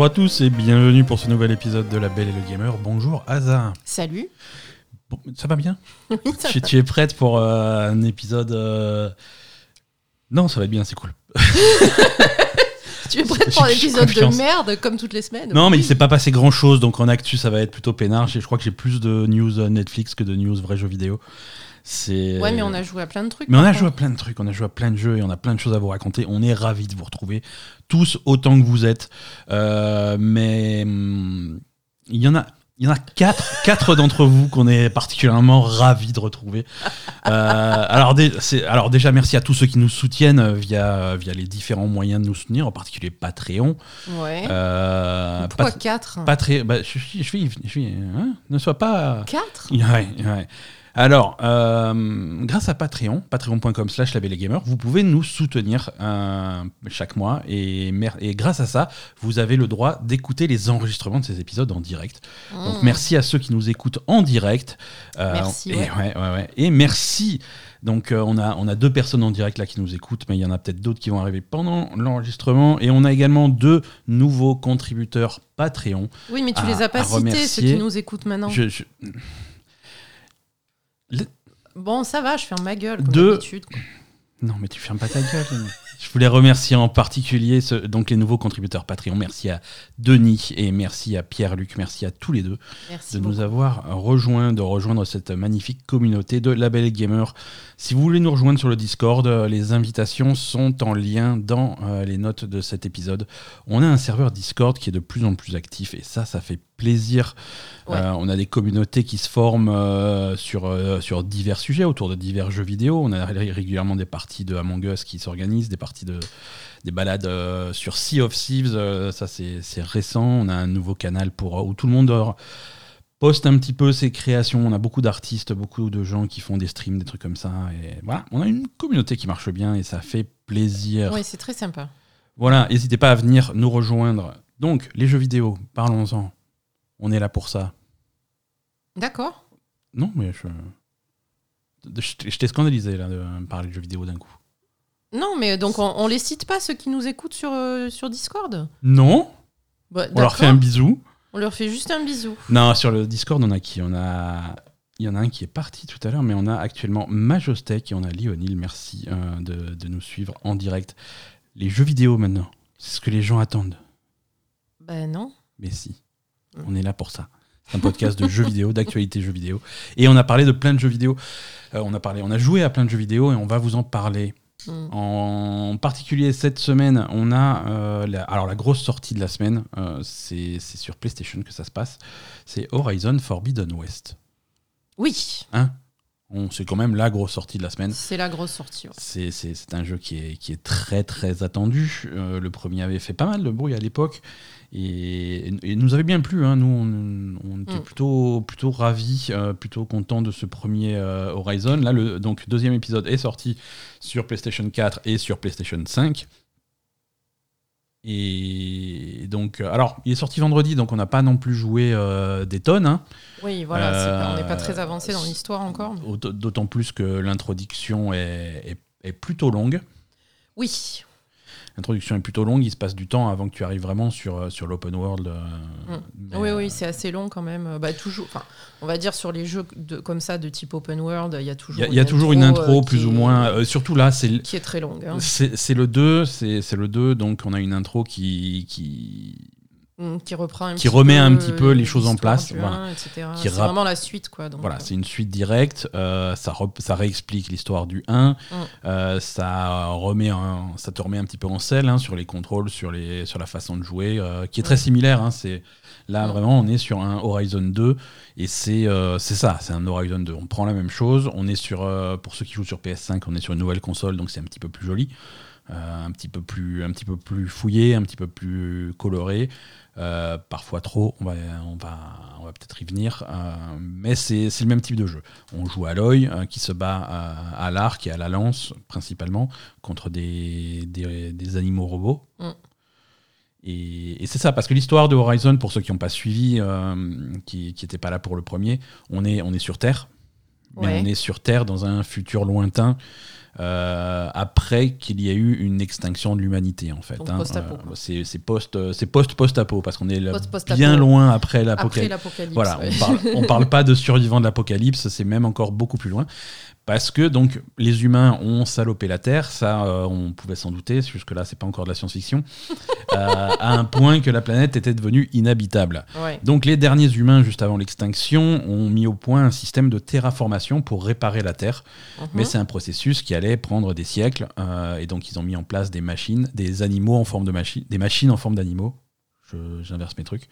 Bonjour à tous et bienvenue pour ce nouvel épisode de La Belle et le Gamer. Bonjour Asa. Salut. Bon, ça va bien? Oui, ça tu, va. tu es prête pour euh, un épisode euh, Non, ça va bien, c'est cool. Tu es prête pour J'ai l'épisode de merde comme toutes les semaines? Non, mais il s'est pas passé grand chose, donc en actu, ça va être plutôt peinard. Je je crois que j'ai plus de news euh, Netflix que de news vrais jeux vidéo. C'est. Ouais, mais on a joué à plein de trucs. Mais on a joué à plein de trucs, on a joué à plein de jeux et on a plein de choses à vous raconter. On est ravis de vous retrouver tous autant que vous êtes. Euh, mais hum, il y en a, il y en a quatre, quatre d'entre vous qu'on est particulièrement ravis de retrouver. Euh, alors, dé- c'est- alors déjà, merci à tous ceux qui nous soutiennent via, via les différents moyens de nous soutenir, en particulier Patreon. Ouais. Euh, Pourquoi Pat- 4 Patreon, bah, je suis, je suis, je suis- hein, ne sois pas. 4 Ouais, ouais. Alors, euh, grâce à Patreon, patreon.com slash labellegamer, vous pouvez nous soutenir euh, chaque mois et, grâce à ça, vous avez le droit d'écouter les enregistrements de ces épisodes en direct. Donc merci à ceux qui nous écoutent en direct. Euh, Merci, et, ouais. ouais, ouais, ouais. Et merci. Donc on, a, on a deux personnes en direct là qui nous écoutent, mais il y en a peut-être d'autres qui vont arriver pendant l'enregistrement. Et on a également deux nouveaux contributeurs Patreon. Oui, mais tu à- les as pas cités, ceux qui nous écoutent maintenant. Je- je- Bon, ça va, je ferme ma gueule comme d'habitude. Non, mais tu fermes pas ta gueule. Je voulais remercier en particulier ce- donc les nouveaux contributeurs Patreon. Merci à Denis et merci à Pierre-Luc. Merci à tous les deux Merci. de beaucoup. nous avoir rejoints, de rejoindre cette magnifique communauté de Label Gamer. Si vous voulez nous rejoindre sur le Discord, euh, les invitations sont en lien dans euh, les notes de cet épisode. On a un serveur Discord qui est de plus en plus actif et ça, ça fait plaisir. Ouais. Euh, on a des communautés qui se forment euh, sur, euh, sur divers sujets, autour de divers jeux vidéo. On a ré- régulièrement des parties de Among Us qui s'organisent, des parties de des balades sur Sea of Thieves, ça c'est récent. On a un nouveau canal pour où tout le monde poste un petit peu ses créations. On a beaucoup d'artistes, beaucoup de gens qui font des streams, des trucs comme ça. Et voilà, on a une communauté qui marche bien et ça fait plaisir. Oui, c'est très sympa. Voilà, n'hésitez pas à venir nous rejoindre. Donc, les jeux vidéo, parlons-en. On est là pour ça. D'accord. Non, mais je. Je t'ai scandalisé là de me parler de jeux vidéo d'un coup. Non, mais donc on, on les cite pas, ceux qui nous écoutent sur, euh, sur Discord? Non, Bah, on leur fait un bisou. On leur fait juste un bisou. Non, sur le Discord, on a qui? On a. Il y en a un qui est parti tout à l'heure, mais on a actuellement Majostek et on a Lionel. Merci euh, de, de nous suivre en direct. Les jeux vidéo maintenant, c'est ce que les gens attendent. Ben non. Mais si, on est là pour ça. C'est un podcast de jeux vidéo, d'actualité jeux vidéo. Et on a parlé de plein de jeux vidéo. Euh, on a parlé, on a joué à plein de jeux vidéo et on va vous en parler. Hmm. En particulier cette semaine, on a euh, la, alors la grosse sortie de la semaine, euh, c'est sur PlayStation que ça se passe. C'est Horizon Forbidden West. Oui, On- C'est quand même la grosse sortie de la semaine. c'est la grosse sortie. ouais. C'est- un jeu qui est, qui est très très attendu. Euh, le premier avait fait pas mal de bruit à l'époque et, et nous avait bien plu. hein. Nous, on, on était Mm. plutôt, plutôt ravis, euh, plutôt contents de ce premier euh, Horizon. Là, le donc, deuxième épisode est sorti sur PlayStation 4 et sur PlayStation 5. Et donc, euh, alors, il est sorti vendredi, donc on n'a pas non plus joué euh, des tonnes. hein. Oui, voilà, on n'est pas très avancé dans l'histoire encore. D'autant plus que l'introduction est, est- est plutôt longue. Oui, L'introduction est plutôt longue, il se passe du temps avant que tu arrives vraiment sur, euh, sur l'open world. euh, Mm. mais, oui, euh, oui, c'est assez long quand même. Bah, toujours, on va dire sur les jeux de, comme ça de type open world, il y a Il toujours. y a, il y a toujours une intro, plus ou moins. surtout là, c'est qui est très longue. hein. c'est le 2, c'est le 2, donc on a une intro qui, qui, qui reprend un Qui remet un petit peu euh, les choses en place, voilà. 1, etc. Qui C'est rap- vraiment la suite, quoi. Donc, Voilà, euh, c'est une suite directe, euh, ça, re- ça réexplique l'histoire du 1, Mm. euh, ça, remet un- ça te remet un petit peu en selle hein, sur les contrôles, sur, les, sur la façon de jouer, qui est très Mm. similaire. hein, c'est, là, Mm. vraiment, on est sur un Horizon 2, et c'est, c'est ça, c'est un Horizon 2. On prend la même chose, on est sur, pour ceux qui jouent sur PS5, on est sur une nouvelle console, donc c'est un petit peu plus joli. un petit peu plus un petit peu plus fouillé un petit peu plus coloré euh, parfois trop on va on va on va peut-être y venir euh, mais c'est le même type de jeu on joue à l'œil euh, qui se bat à, à l'arc et à la lance principalement contre des, des, des animaux robots Mm. et, et c'est ça parce que l'histoire de Horizon pour ceux qui n'ont pas suivi qui n'étaient pas là pour le premier on est on est sur Terre mais Ouais. on est sur Terre dans un futur lointain. Euh, après qu'il y ait eu une extinction de l'humanité en fait. Hein. post-apo, Euh, c'est post euh, c'est post post apo parce qu'on est là bien loin après l'apocalypse. Voilà, ouais. on parle, on parle pas de survivants de l'apocalypse, c'est même encore beaucoup plus loin. Parce que donc les humains ont salopé la Terre, ça euh, on pouvait s'en douter, jusque là c'est pas encore de la science-fiction, euh, à un point que la planète était devenue inhabitable. Ouais. Donc les derniers humains juste avant l'extinction ont mis au point un système de terraformation pour réparer la Terre, Mhm. mais c'est un processus qui allait prendre des siècles, euh, et donc ils ont mis en place des machines, des animaux en forme de machines, des machines en forme d'animaux. J'inverse mes trucs.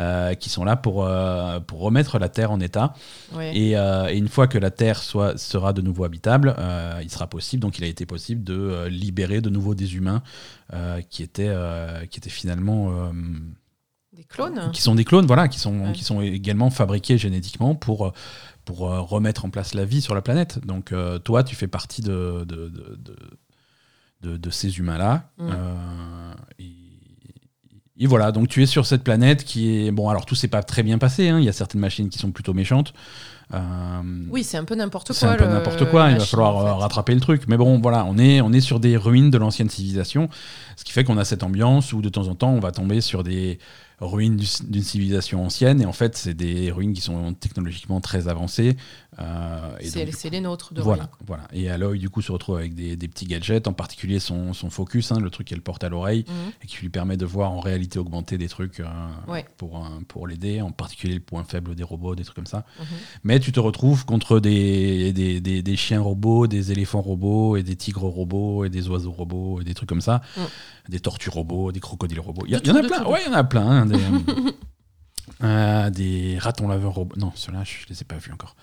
Euh, qui sont là pour, euh, pour remettre la Terre en état. Et, euh, et une fois que la Terre soit, sera de nouveau habitable, il sera possible, donc il a été possible de libérer de nouveau des humains qui, étaient, qui étaient finalement... Des clones qui sont des clones, voilà, qui sont, Ouais. qui sont également fabriqués génétiquement pour, pour remettre en place la vie sur la planète. Donc euh, toi, tu fais partie de, de, de, de- ces humains-là. Mm. Euh, et, et voilà, donc tu es sur cette planète qui est... Bon, alors tout s'est pas très bien passé, hein. il y a certaines machines qui sont plutôt méchantes. Euh, Oui, c'est un peu n'importe quoi. c'est un peu n'importe quoi, il va falloir en fait. euh, rattraper le truc. Mais bon, voilà, on est, on est sur des ruines de l'ancienne civilisation, ce qui fait qu'on a cette ambiance où de temps en temps on va tomber sur des ruines du- d'une civilisation ancienne, et en fait c'est des ruines qui sont technologiquement très avancées. euh, C'est les nôtres de voilà, ruines. voilà. Et Aloy du coup se retrouve avec des, des petits gadgets, en particulier son, son focus, hein, le truc qu'elle porte à l'oreille, Mhm. et qui lui permet de voir en réalité augmenter des trucs euh, Ouais. pour, pour l'aider, en particulier le point faible des robots, des trucs comme ça. Mhm. Mais tu te retrouves contre des, des, des- des chiens robots, des éléphants robots, et des tigres robots, et des oiseaux robots, et des trucs comme ça. Mm. Des tortues robots, des crocodiles robots. Il y, en a plein. Ouais, il y en a plein. Des, euh, des ratons laveurs robots. Non, ceux-là, je les ai pas vus encore.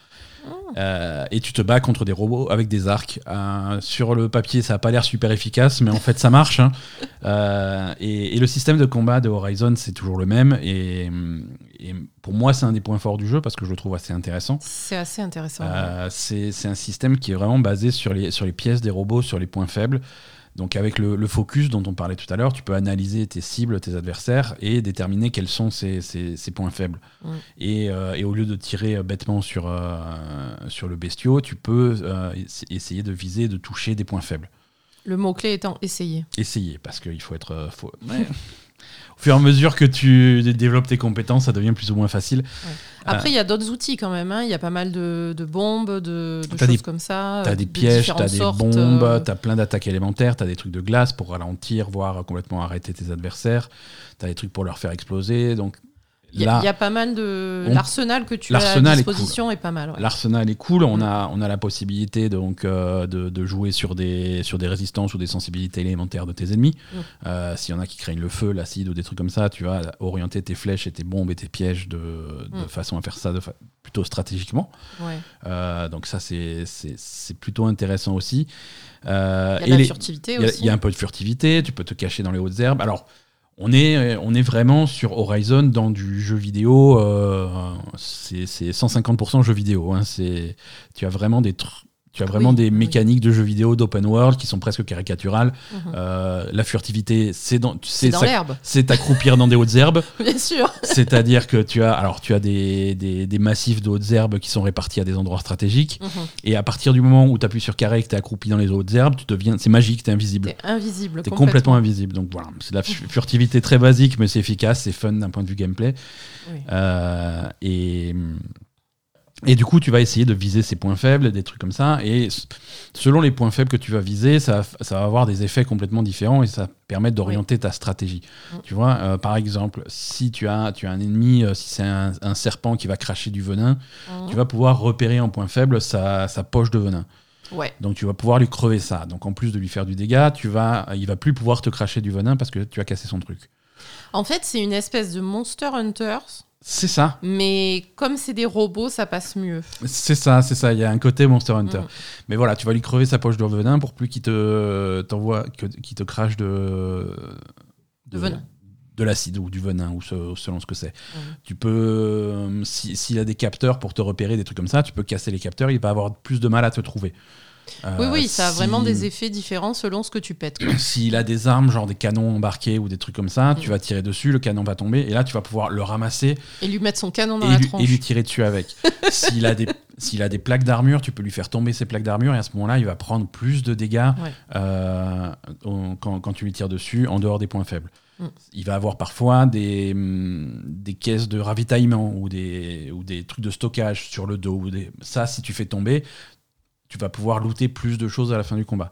Mm. Euh, et tu te bats contre des robots avec des arcs. Euh, sur le papier, ça a pas l'air super efficace, mais en fait, ça marche. hein. Euh, et, et le système de combat de Horizon, c'est toujours le même. Et, et pour moi, c'est un des points forts du jeu parce que je le trouve assez intéressant. C'est assez intéressant. Euh, c'est c'est un système qui est vraiment basé sur les, sur les pièces des robots, sur les points faibles. Donc avec le, le focus dont on parlait tout à l'heure, tu peux analyser tes cibles, tes adversaires et déterminer quels sont ces, ces- ces points faibles. Et, euh, et au lieu de tirer euh, bêtement sur, euh, sur le bestiau, tu peux euh, ess- essayer de viser, de toucher des points faibles. Le mot-clé étant essayer. Essayer, parce qu'il faut être... faut- ouais. Au fur et à mesure que tu dé- développes tes compétences, ça devient plus ou moins facile. Après, il y a d'autres outils quand même. hein. Il y a pas mal de, de bombes, de, choses des- comme ça. T'as euh, des de pièges, t'as des bombes, euh, t'as plein d'attaques élémentaires, t'as des trucs de glace pour ralentir, voire complètement arrêter tes adversaires, t'as des trucs pour leur faire exploser. Donc Il y, a- y pas mal de. on- L'arsenal que tu as à est disposition est, pas mal. ouais. l'arsenal est cool. On Mm. a, on a la possibilité donc euh, de, de jouer sur des, sur des résistances ou des sensibilités élémentaires de tes ennemis. Mm. Euh, S'il y en a qui craignent le feu, l'acide ou des trucs comme ça, tu vas orienter tes flèches et tes bombes et tes pièges de, de Mm. façon à faire ça de fa- plutôt stratégiquement. Ouais. Euh, donc ça, c'est c'est- plutôt intéressant aussi. Il y a et la les- furtivité Il y, a, aussi. il y a un peu de furtivité, tu peux te cacher dans les hautes herbes. Alors, on est, vraiment sur Horizon dans du jeu vidéo. euh, c'est c'est 150% jeu vidéo. hein. Tu as vraiment des tr- Tu as vraiment Oui, des oui. mécaniques de jeux vidéo d'open world qui sont presque caricaturales. Mhm. Euh, la furtivité, c'est dans, tu C'est l'herbe, c'est t'accroupir dans des hautes herbes. bien sûr. C'est-à-dire que tu as, alors, tu as des, des, des massifs de hautes herbes qui sont répartis à des endroits stratégiques. Mhm. Et à partir du moment où tu appuies sur carré et que tu es accroupi dans les hautes herbes, tu deviens, c'est magique, tu es invisible. T'es invisible. T'es complètement invisible. Donc voilà, c'est de la fu- furtivité très basique, mais c'est efficace, c'est fun d'un point de vue gameplay. Oui. Euh, et, et du coup, tu vas essayer de viser ces points faibles, des trucs comme ça. Et selon les points faibles que tu vas viser, ça, va f- ça va avoir des effets complètement différents et ça permet d'orienter ta stratégie. Mm. Tu vois, euh, par exemple, si tu as, tu as un ennemi, euh, si c'est un, un serpent qui va cracher du venin, Mhm. tu vas pouvoir repérer en point faible sa, sa poche de venin. Ouais. Donc tu vas pouvoir lui crever ça. Donc en plus de lui faire du dégât, tu vas, il va plus pouvoir te cracher du venin parce que tu as cassé son truc. En fait, c'est une espèce de Monster Hunters, C'est ça, mais comme c'est des robots, ça passe mieux. c'est ça, c'est ça. Il y a un côté Monster Hunter. Mhm. Mais voilà, tu vas lui crever sa poche de venin pour plus qu'il te t'envoie, que- qu'il te crache de De venin. de l'acide ou du venin ou ce- selon ce que c'est. Mhm. Tu peux, euh, si- s'il a des capteurs pour te repérer des trucs comme ça, tu peux casser les capteurs. Il va avoir plus de mal à te trouver. Oui, oui, ça a si- vraiment des effets différents selon ce que tu pètes. S'il a des armes, genre des canons embarqués ou des trucs comme ça, tu Mm. vas tirer dessus, le canon va tomber, et là tu vas pouvoir le ramasser Et lui mettre son canon dans et la lui, tronche. et lui tirer dessus avec. S'il a, des- s'il a des plaques d'armure, tu peux lui faire tomber ses plaques d'armure, et à ce moment-là, il va prendre plus de dégâts Ouais. euh, quand, quand tu lui tires dessus, en dehors des points faibles. Mm. Il va avoir parfois des, hum, des caisses de ravitaillement ou des, ou des trucs de stockage sur le dos. Ou des... Ça, si tu fais tomber, tu vas pouvoir looter plus de choses à la fin du combat.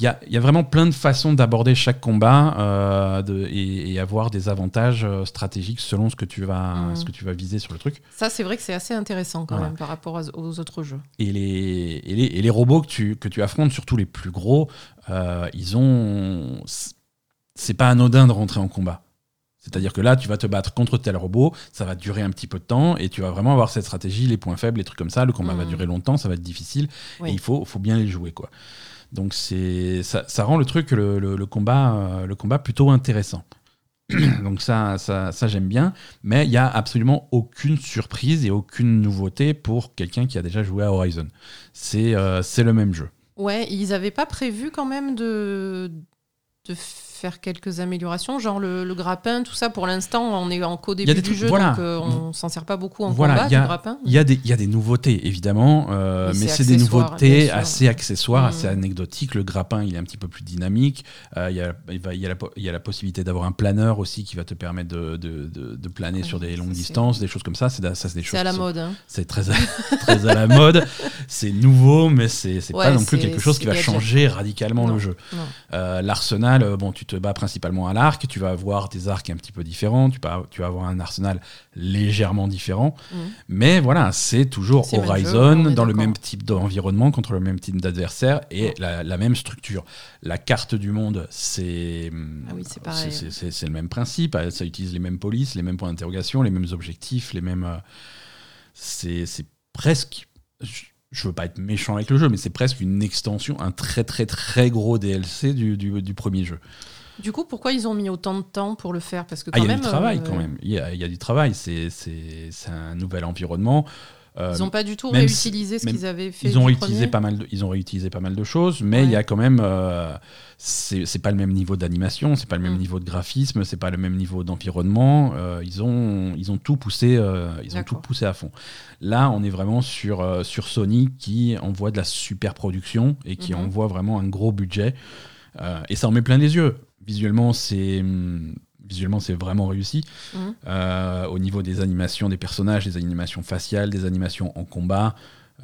Il y y a vraiment plein de façons d'aborder chaque combat euh, de- et, et avoir des avantages euh, stratégiques selon ce que tu vas, Mhm. ce que tu vas viser sur le truc. Ça, c'est vrai que c'est assez intéressant quand Voilà. même par rapport aux autres jeux. Et les, et les, et les robots que tu, que tu affrontes, surtout les plus gros, euh, ils ont. C'est pas anodin de rentrer en combat. C'est-à-dire que là, tu vas te battre contre tel robot, ça va durer un petit peu de temps, et tu vas vraiment avoir cette stratégie, les points faibles, les trucs comme ça. Le combat va Mhm. durer longtemps, ça va être difficile, Oui. et il faut, faut bien les jouer. quoi. Donc c'est ça, ça rend le truc, le, le- le combat, euh, le combat plutôt intéressant. Donc ça, ça, ça j'aime bien, mais il y a absolument aucune surprise et aucune nouveauté pour quelqu'un qui a déjà joué à Horizon. C'est euh, le même jeu. Ouais, ils avaient pas prévu quand même de, de faire quelques améliorations, genre le, le grappin, tout ça. Pour l'instant, on est en a début du trucs- jeu, voilà. donc euh, on s'en sert pas beaucoup en Voilà, combat, il y a- du grappin. Il y, a des, il y a des nouveautés, évidemment, euh, mais c'est des nouveautés assez accessoires, Mm. assez anecdotiques. Le grappin, il est un petit peu plus dynamique. Euh, il, y a, il, y a la, po- il y a la possibilité d'avoir un planeur aussi qui va te permettre de, de- de- de planer Ouais, sur des longues distances, des choses comme ça. C'est des choses à la mode. hein. C'est très à, très à la mode. C'est nouveau, mais c'est c'est pas Ouais, non plus quelque chose qui va changer radicalement Non, le jeu. Euh, L'arsenal, bon, tu te bats principalement à l'arc, tu vas avoir des arcs un petit peu différents, tu, vas- tu vas avoir un arsenal légèrement différent, Mhm. mais voilà, c'est toujours jeu, Horizon, dans le même type d'environnement, contre le même type d'adversaire, et Mhm. la, la même structure. La carte du monde, c'est Ah oui, c'est c'est le même principe, euh, ça utilise les mêmes polices, les mêmes points d'interrogation, les mêmes objectifs, les mêmes... euh, c'est presque... je- Je veux pas être méchant avec le jeu, mais c'est presque une extension, un très très très gros DLC du, du- du premier jeu. Du coup, pourquoi ils ont mis autant de temps pour le faire? Parce que Ah, quand il y a même, du travail euh, quand même. Il y a, il y a du travail. C'est un nouvel environnement. Euh, Ils n'ont pas du tout si- réutilisé ce qu'ils avaient fait. ils ont premier pas mal. De, ils ont réutilisé pas mal de choses, mais Ouais. il y a quand même. euh, c'est pas le même niveau d'animation, c'est pas le même Mm. niveau de graphisme, c'est pas le même niveau d'environnement. euh, ils ont ils ont tout poussé. euh, ils ont tout poussé à fond. Là, on est vraiment sur sur Sony qui envoie de la super production et qui Mhm. envoie vraiment un gros budget. Et ça en met plein les yeux. Visuellement, c'est hum, visuellement c'est vraiment réussi. Mhm. Euh, au niveau des animations des personnages, des animations faciales, des animations en combat,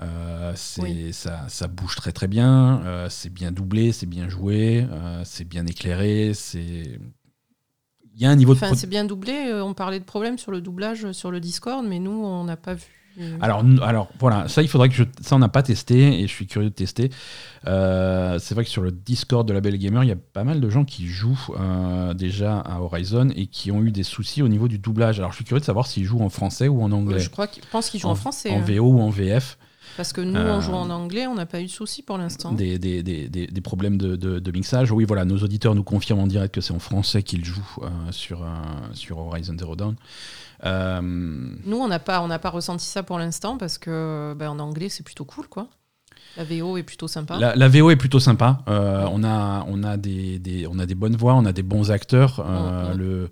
euh, c'est Oui. ça, ça bouge très très bien. euh, c'est bien doublé, c'est bien joué, c'est bien éclairé. C'est il y a un niveau de Enfin, c'est bien doublé. On parlait de problèmes sur le doublage sur le Discord, mais nous, on n'a pas vu. Euh, Alors, alors voilà, ça il faudrait que je, ça on n'a pas testé et je suis curieux de tester. Euh, c'est vrai que sur le Discord de la Belle Gamer, il y a pas mal de gens qui jouent euh, déjà à Horizon et qui ont eu des soucis au niveau du doublage. Alors je suis curieux de savoir s'ils jouent en français ou en anglais, je crois qu'ils pense qu'ils jouent en, français. en hein. VO ou en VF. Parce que nous, Euh, on joue en anglais, on n'a pas eu de soucis pour l'instant. Des, des, des, des, des problèmes de, de, de mixage. Oui, voilà, nos auditeurs nous confirment en direct que c'est en français qu'ils jouent euh, sur, euh, sur Horizon Zero Dawn. Euh, Nous, on n'a pas, on pas ressenti ça pour l'instant parce que ben, en anglais, c'est plutôt cool, quoi. La VO est plutôt sympa. La, la VO est plutôt sympa. Euh, on, a, on, a des, des- on a des bonnes voix, on a des bons acteurs. Euh, le,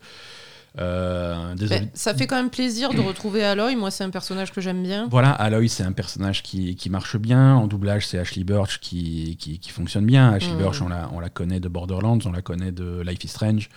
euh. Ben, ça fait quand même plaisir de retrouver Aloy. Moi, c'est un personnage que j'aime bien. Voilà, Aloy, c'est un personnage qui, qui marche bien. En doublage, c'est Ashley Birch qui, qui, qui fonctionne bien. Ashley Mm. Birch, on la, on la connaît de Borderlands, on la connaît de Life is Strange.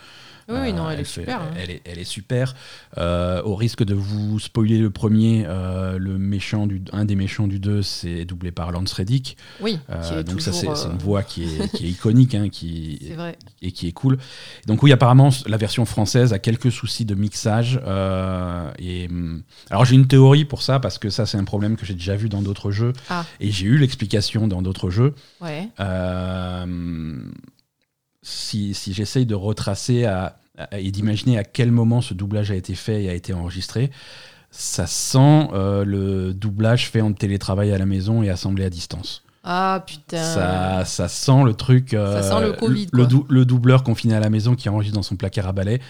Oui, non, Euh, elle est fait- super. hein. Elle est, elle est super. Euh, au risque de vous spoiler le premier, euh, le méchant du, un des méchants du 2, c'est doublé par Lance Reddick. Oui, Euh, qui donc ça, c'est euh, une voix qui est, qui est iconique, hein, qui, vrai. et qui est cool. Donc oui, apparemment, la version française a quelques soucis de mixage. euh, et hum, alors j'ai une théorie pour ça parce que ça c'est un problème que j'ai déjà vu dans d'autres jeux Ah. et j'ai eu l'explication dans d'autres jeux. Ouais. Euh, si si j'essaye de retracer à- à- et d'imaginer à quel moment ce doublage a été fait et a été enregistré, ça sent euh, le doublage fait en télétravail à la maison et assemblé à distance. Ah putain. Ça, ça sent le truc. euh, Ça sent le Covid, Le, quoi. dou- le doubleur confiné à la maison qui enregistre dans son placard à balai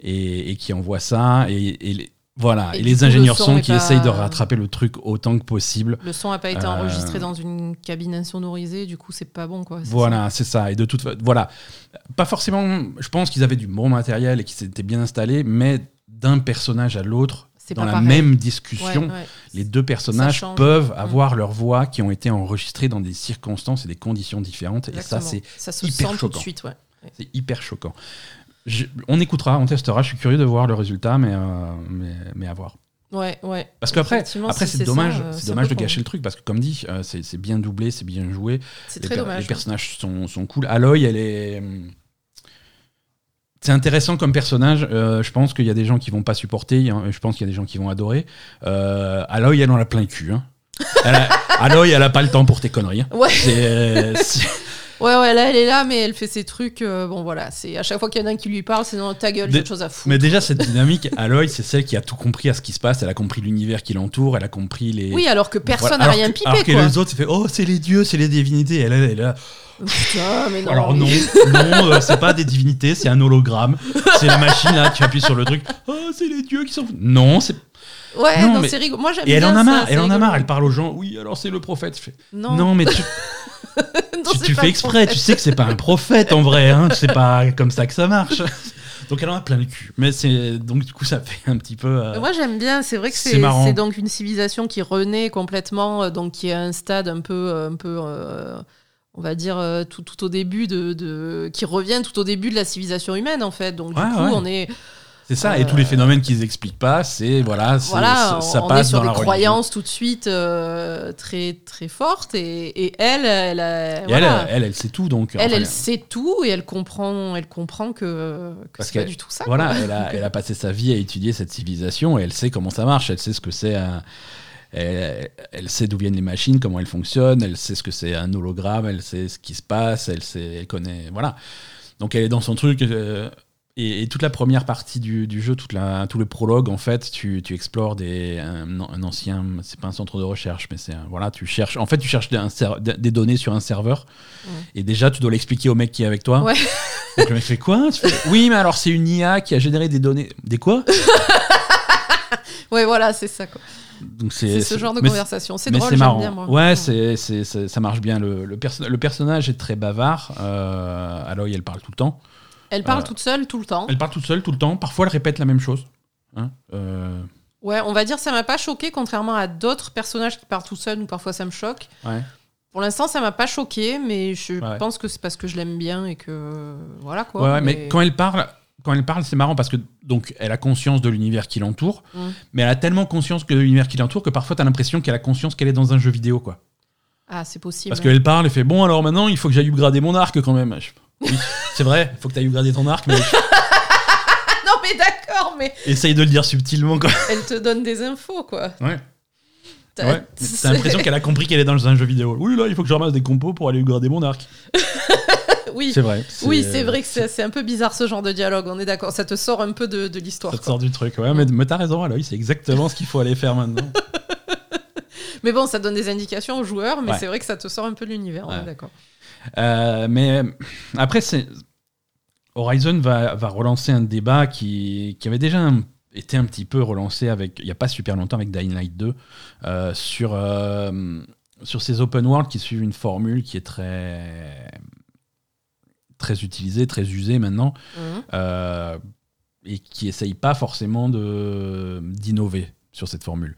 et, et qui envoie ça. Et, et Voilà, Et les coup, le ingénieurs son son qui pas- essayent de rattraper le truc autant que possible. Le son n'a pas été Euh, enregistré dans une cabine insonorisée, du coup, c'est pas bon, quoi. Voilà, c'est ça. Et de toute fa- voilà, pas forcément. Je pense qu'ils avaient du bon matériel et qu'ils s'étaient bien installés, mais d'un personnage à l'autre, dans la pareil. même discussion, ouais. les deux personnages peuvent avoir leur voix qui ont été enregistrées dans des circonstances et des conditions différentes. Et ça, c'est se hyper sent tout de choquant. suite, ouais. c'est hyper choquant. Je- on écoutera, on testera. Je suis curieux de voir le résultat, mais, euh, mais, mais à voir. Ouais, ouais. Parce qu'après, après, si c'est dommage, ça, euh, c'est dommage de gâcher le truc parce que comme dit, euh, c'est c'est bien doublé, c'est bien joué. C'est les, très dommage. les personnages sont, sont cool. Aloy, elle est. hum, C'est intéressant comme personnage. euh, je pense qu'il y a des gens qui vont pas supporter. hein, Je pense qu'il y a des gens qui vont adorer. Aloy, elle en a plein le cul. hein. Elle a- Aloy, elle a pas le temps pour tes conneries. hein. Ouais. C'est- ouais, ouais, là, elle est là, mais elle fait ses trucs. euh, bon, voilà. C'est à chaque fois qu'il y en a un qui lui parle, c'est dans ta gueule, j'ai autre chose à foutre. Mais déjà, cette dynamique, Aloy, c'est celle qui a tout compris à ce qui se passe. Elle a compris l'univers qui l'entoure. Elle a compris les. Oui, alors que personne Voilà. n'a Alors rien que- pipé, Alors que quoi. les autres, c'est fait Oh, c'est les dieux, c'est les divinités. Elle, elle est là. Putain, mais non. Alors non, non, euh, c'est pas des divinités, c'est un hologramme. C'est la machine là, tu appuies sur le truc. Oh, c'est les dieux qui sont. Non, c'est. Ouais, Non, non, mais- c'est rigolo. Moi, j'aime Et elle bien en a ça, marre. c'est Elle en a rigolo. marre. Elle parle aux gens. Oui, alors c'est le prophète. Je fais, Non, Non, mais tu, non, tu, fais exprès. Tu sais que c'est pas un prophète en vrai. Hein. C'est pas comme ça que ça marche. Donc elle en a plein le cul. Mais c'est donc du coup ça fait un petit peu. euh, Moi j'aime bien, c'est vrai que c'est donc une civilisation qui renaît complètement, euh, donc qui est à un stade un peu, euh, un peu euh, on va dire, tout, tout au début de, de- qui revient tout au début de la civilisation humaine en fait. Donc Ouais, du coup ouais. on est, C'est ça. Et tous les phénomènes qu'ils expliquent pas, c'est voilà, ça, ça on, on passe est sur dans des la religion. croyances tout de suite euh, très très fortes et, et elle, elle, a- Et voilà. elle, elle, elle sait tout donc. Elle, enfin, elle sait tout et elle comprend, elle comprend que, que c'est pas du tout ça. Voilà, quoi. elle a, elle a passé sa vie à étudier cette civilisation et elle sait comment ça marche, elle sait ce que c'est un- Elle, elle sait d'où viennent les machines, comment elles fonctionnent, elle sait ce que c'est un hologramme, elle sait ce qui se passe, elle sait, elle connaît, voilà. Donc elle est dans son truc. euh, et, et toute la première partie du, du jeu, toute la, tout le prologue, en fait, tu, tu explores des, un, un ancien, c'est pas un centre de recherche, mais c'est voilà, tu cherches. En fait, tu cherches des données sur un serveur, et déjà tu dois l'expliquer au mec qui est avec toi. Ouais. Donc le mec fait quoi? Fais, Oui, mais alors c'est une IA qui a généré des données. Des quoi? Ouais, voilà, c'est ça. quoi. C'est ce genre de conversation. C'est drôle, marrant. bien moi. Ouais, ça marche bien. Le, le, perso- le personnage est très bavard. Euh, Aloy, elle parle tout le temps. Elle parle Euh, toute seule tout le temps. Elle parle toute seule tout le temps. Parfois, elle répète la même chose. Hein, euh, Ouais, on va dire ça m'a pas choqué, contrairement à d'autres personnages qui parlent tout seuls ou parfois ça me choque. ouais. Pour l'instant, ça m'a pas choqué, mais je Ouais. pense que c'est parce que je l'aime bien et que voilà quoi. Ouais, mais quand elle parle, quand elle parle, c'est marrant parce que donc elle a conscience de l'univers qui l'entoure, Mm. mais elle a tellement conscience que de l'univers qui l'entoure que parfois tu as l'impression qu'elle a conscience qu'elle est dans un jeu vidéo, quoi. Ah, c'est possible. Parce qu'elle parle et fait bon alors maintenant il faut que j'aille upgrader mon arc quand même. Je- Oui, c'est vrai, il faut que tu ailles upgrader ton arc, mais Non, mais d'accord, mais essaye de le dire subtilement quoi. elle te donne des infos quoi. Ouais. T'as- Ouais. T'as l'impression qu'elle a compris qu'elle est dans un jeu vidéo. Oui là il faut que je ramasse des compos pour aller upgrader mon arc. oui. C'est vrai. Oui, c'est vrai que c'est c'est un peu bizarre ce genre de dialogue, on est d'accord. Ça te sort un peu de, de l'histoire. Ça te quoi. sort du truc. Ouais, mais, mais t'as raison, Aloy, c'est exactement ce qu'il faut aller faire maintenant. Mais bon, ça donne des indications aux joueurs, mais Ouais. c'est vrai que ça te sort un peu de l'univers, on Ouais. est d'accord. Euh, mais après, Horizon va, va relancer un débat qui, qui avait déjà un- été un petit peu relancé avec, il n'y a pas super longtemps avec Dying Light 2 euh, sur, euh, sur ces open world qui suivent une formule qui est très très utilisée, très usée maintenant Mhm. et qui essaye pas forcément d'innover sur cette formule.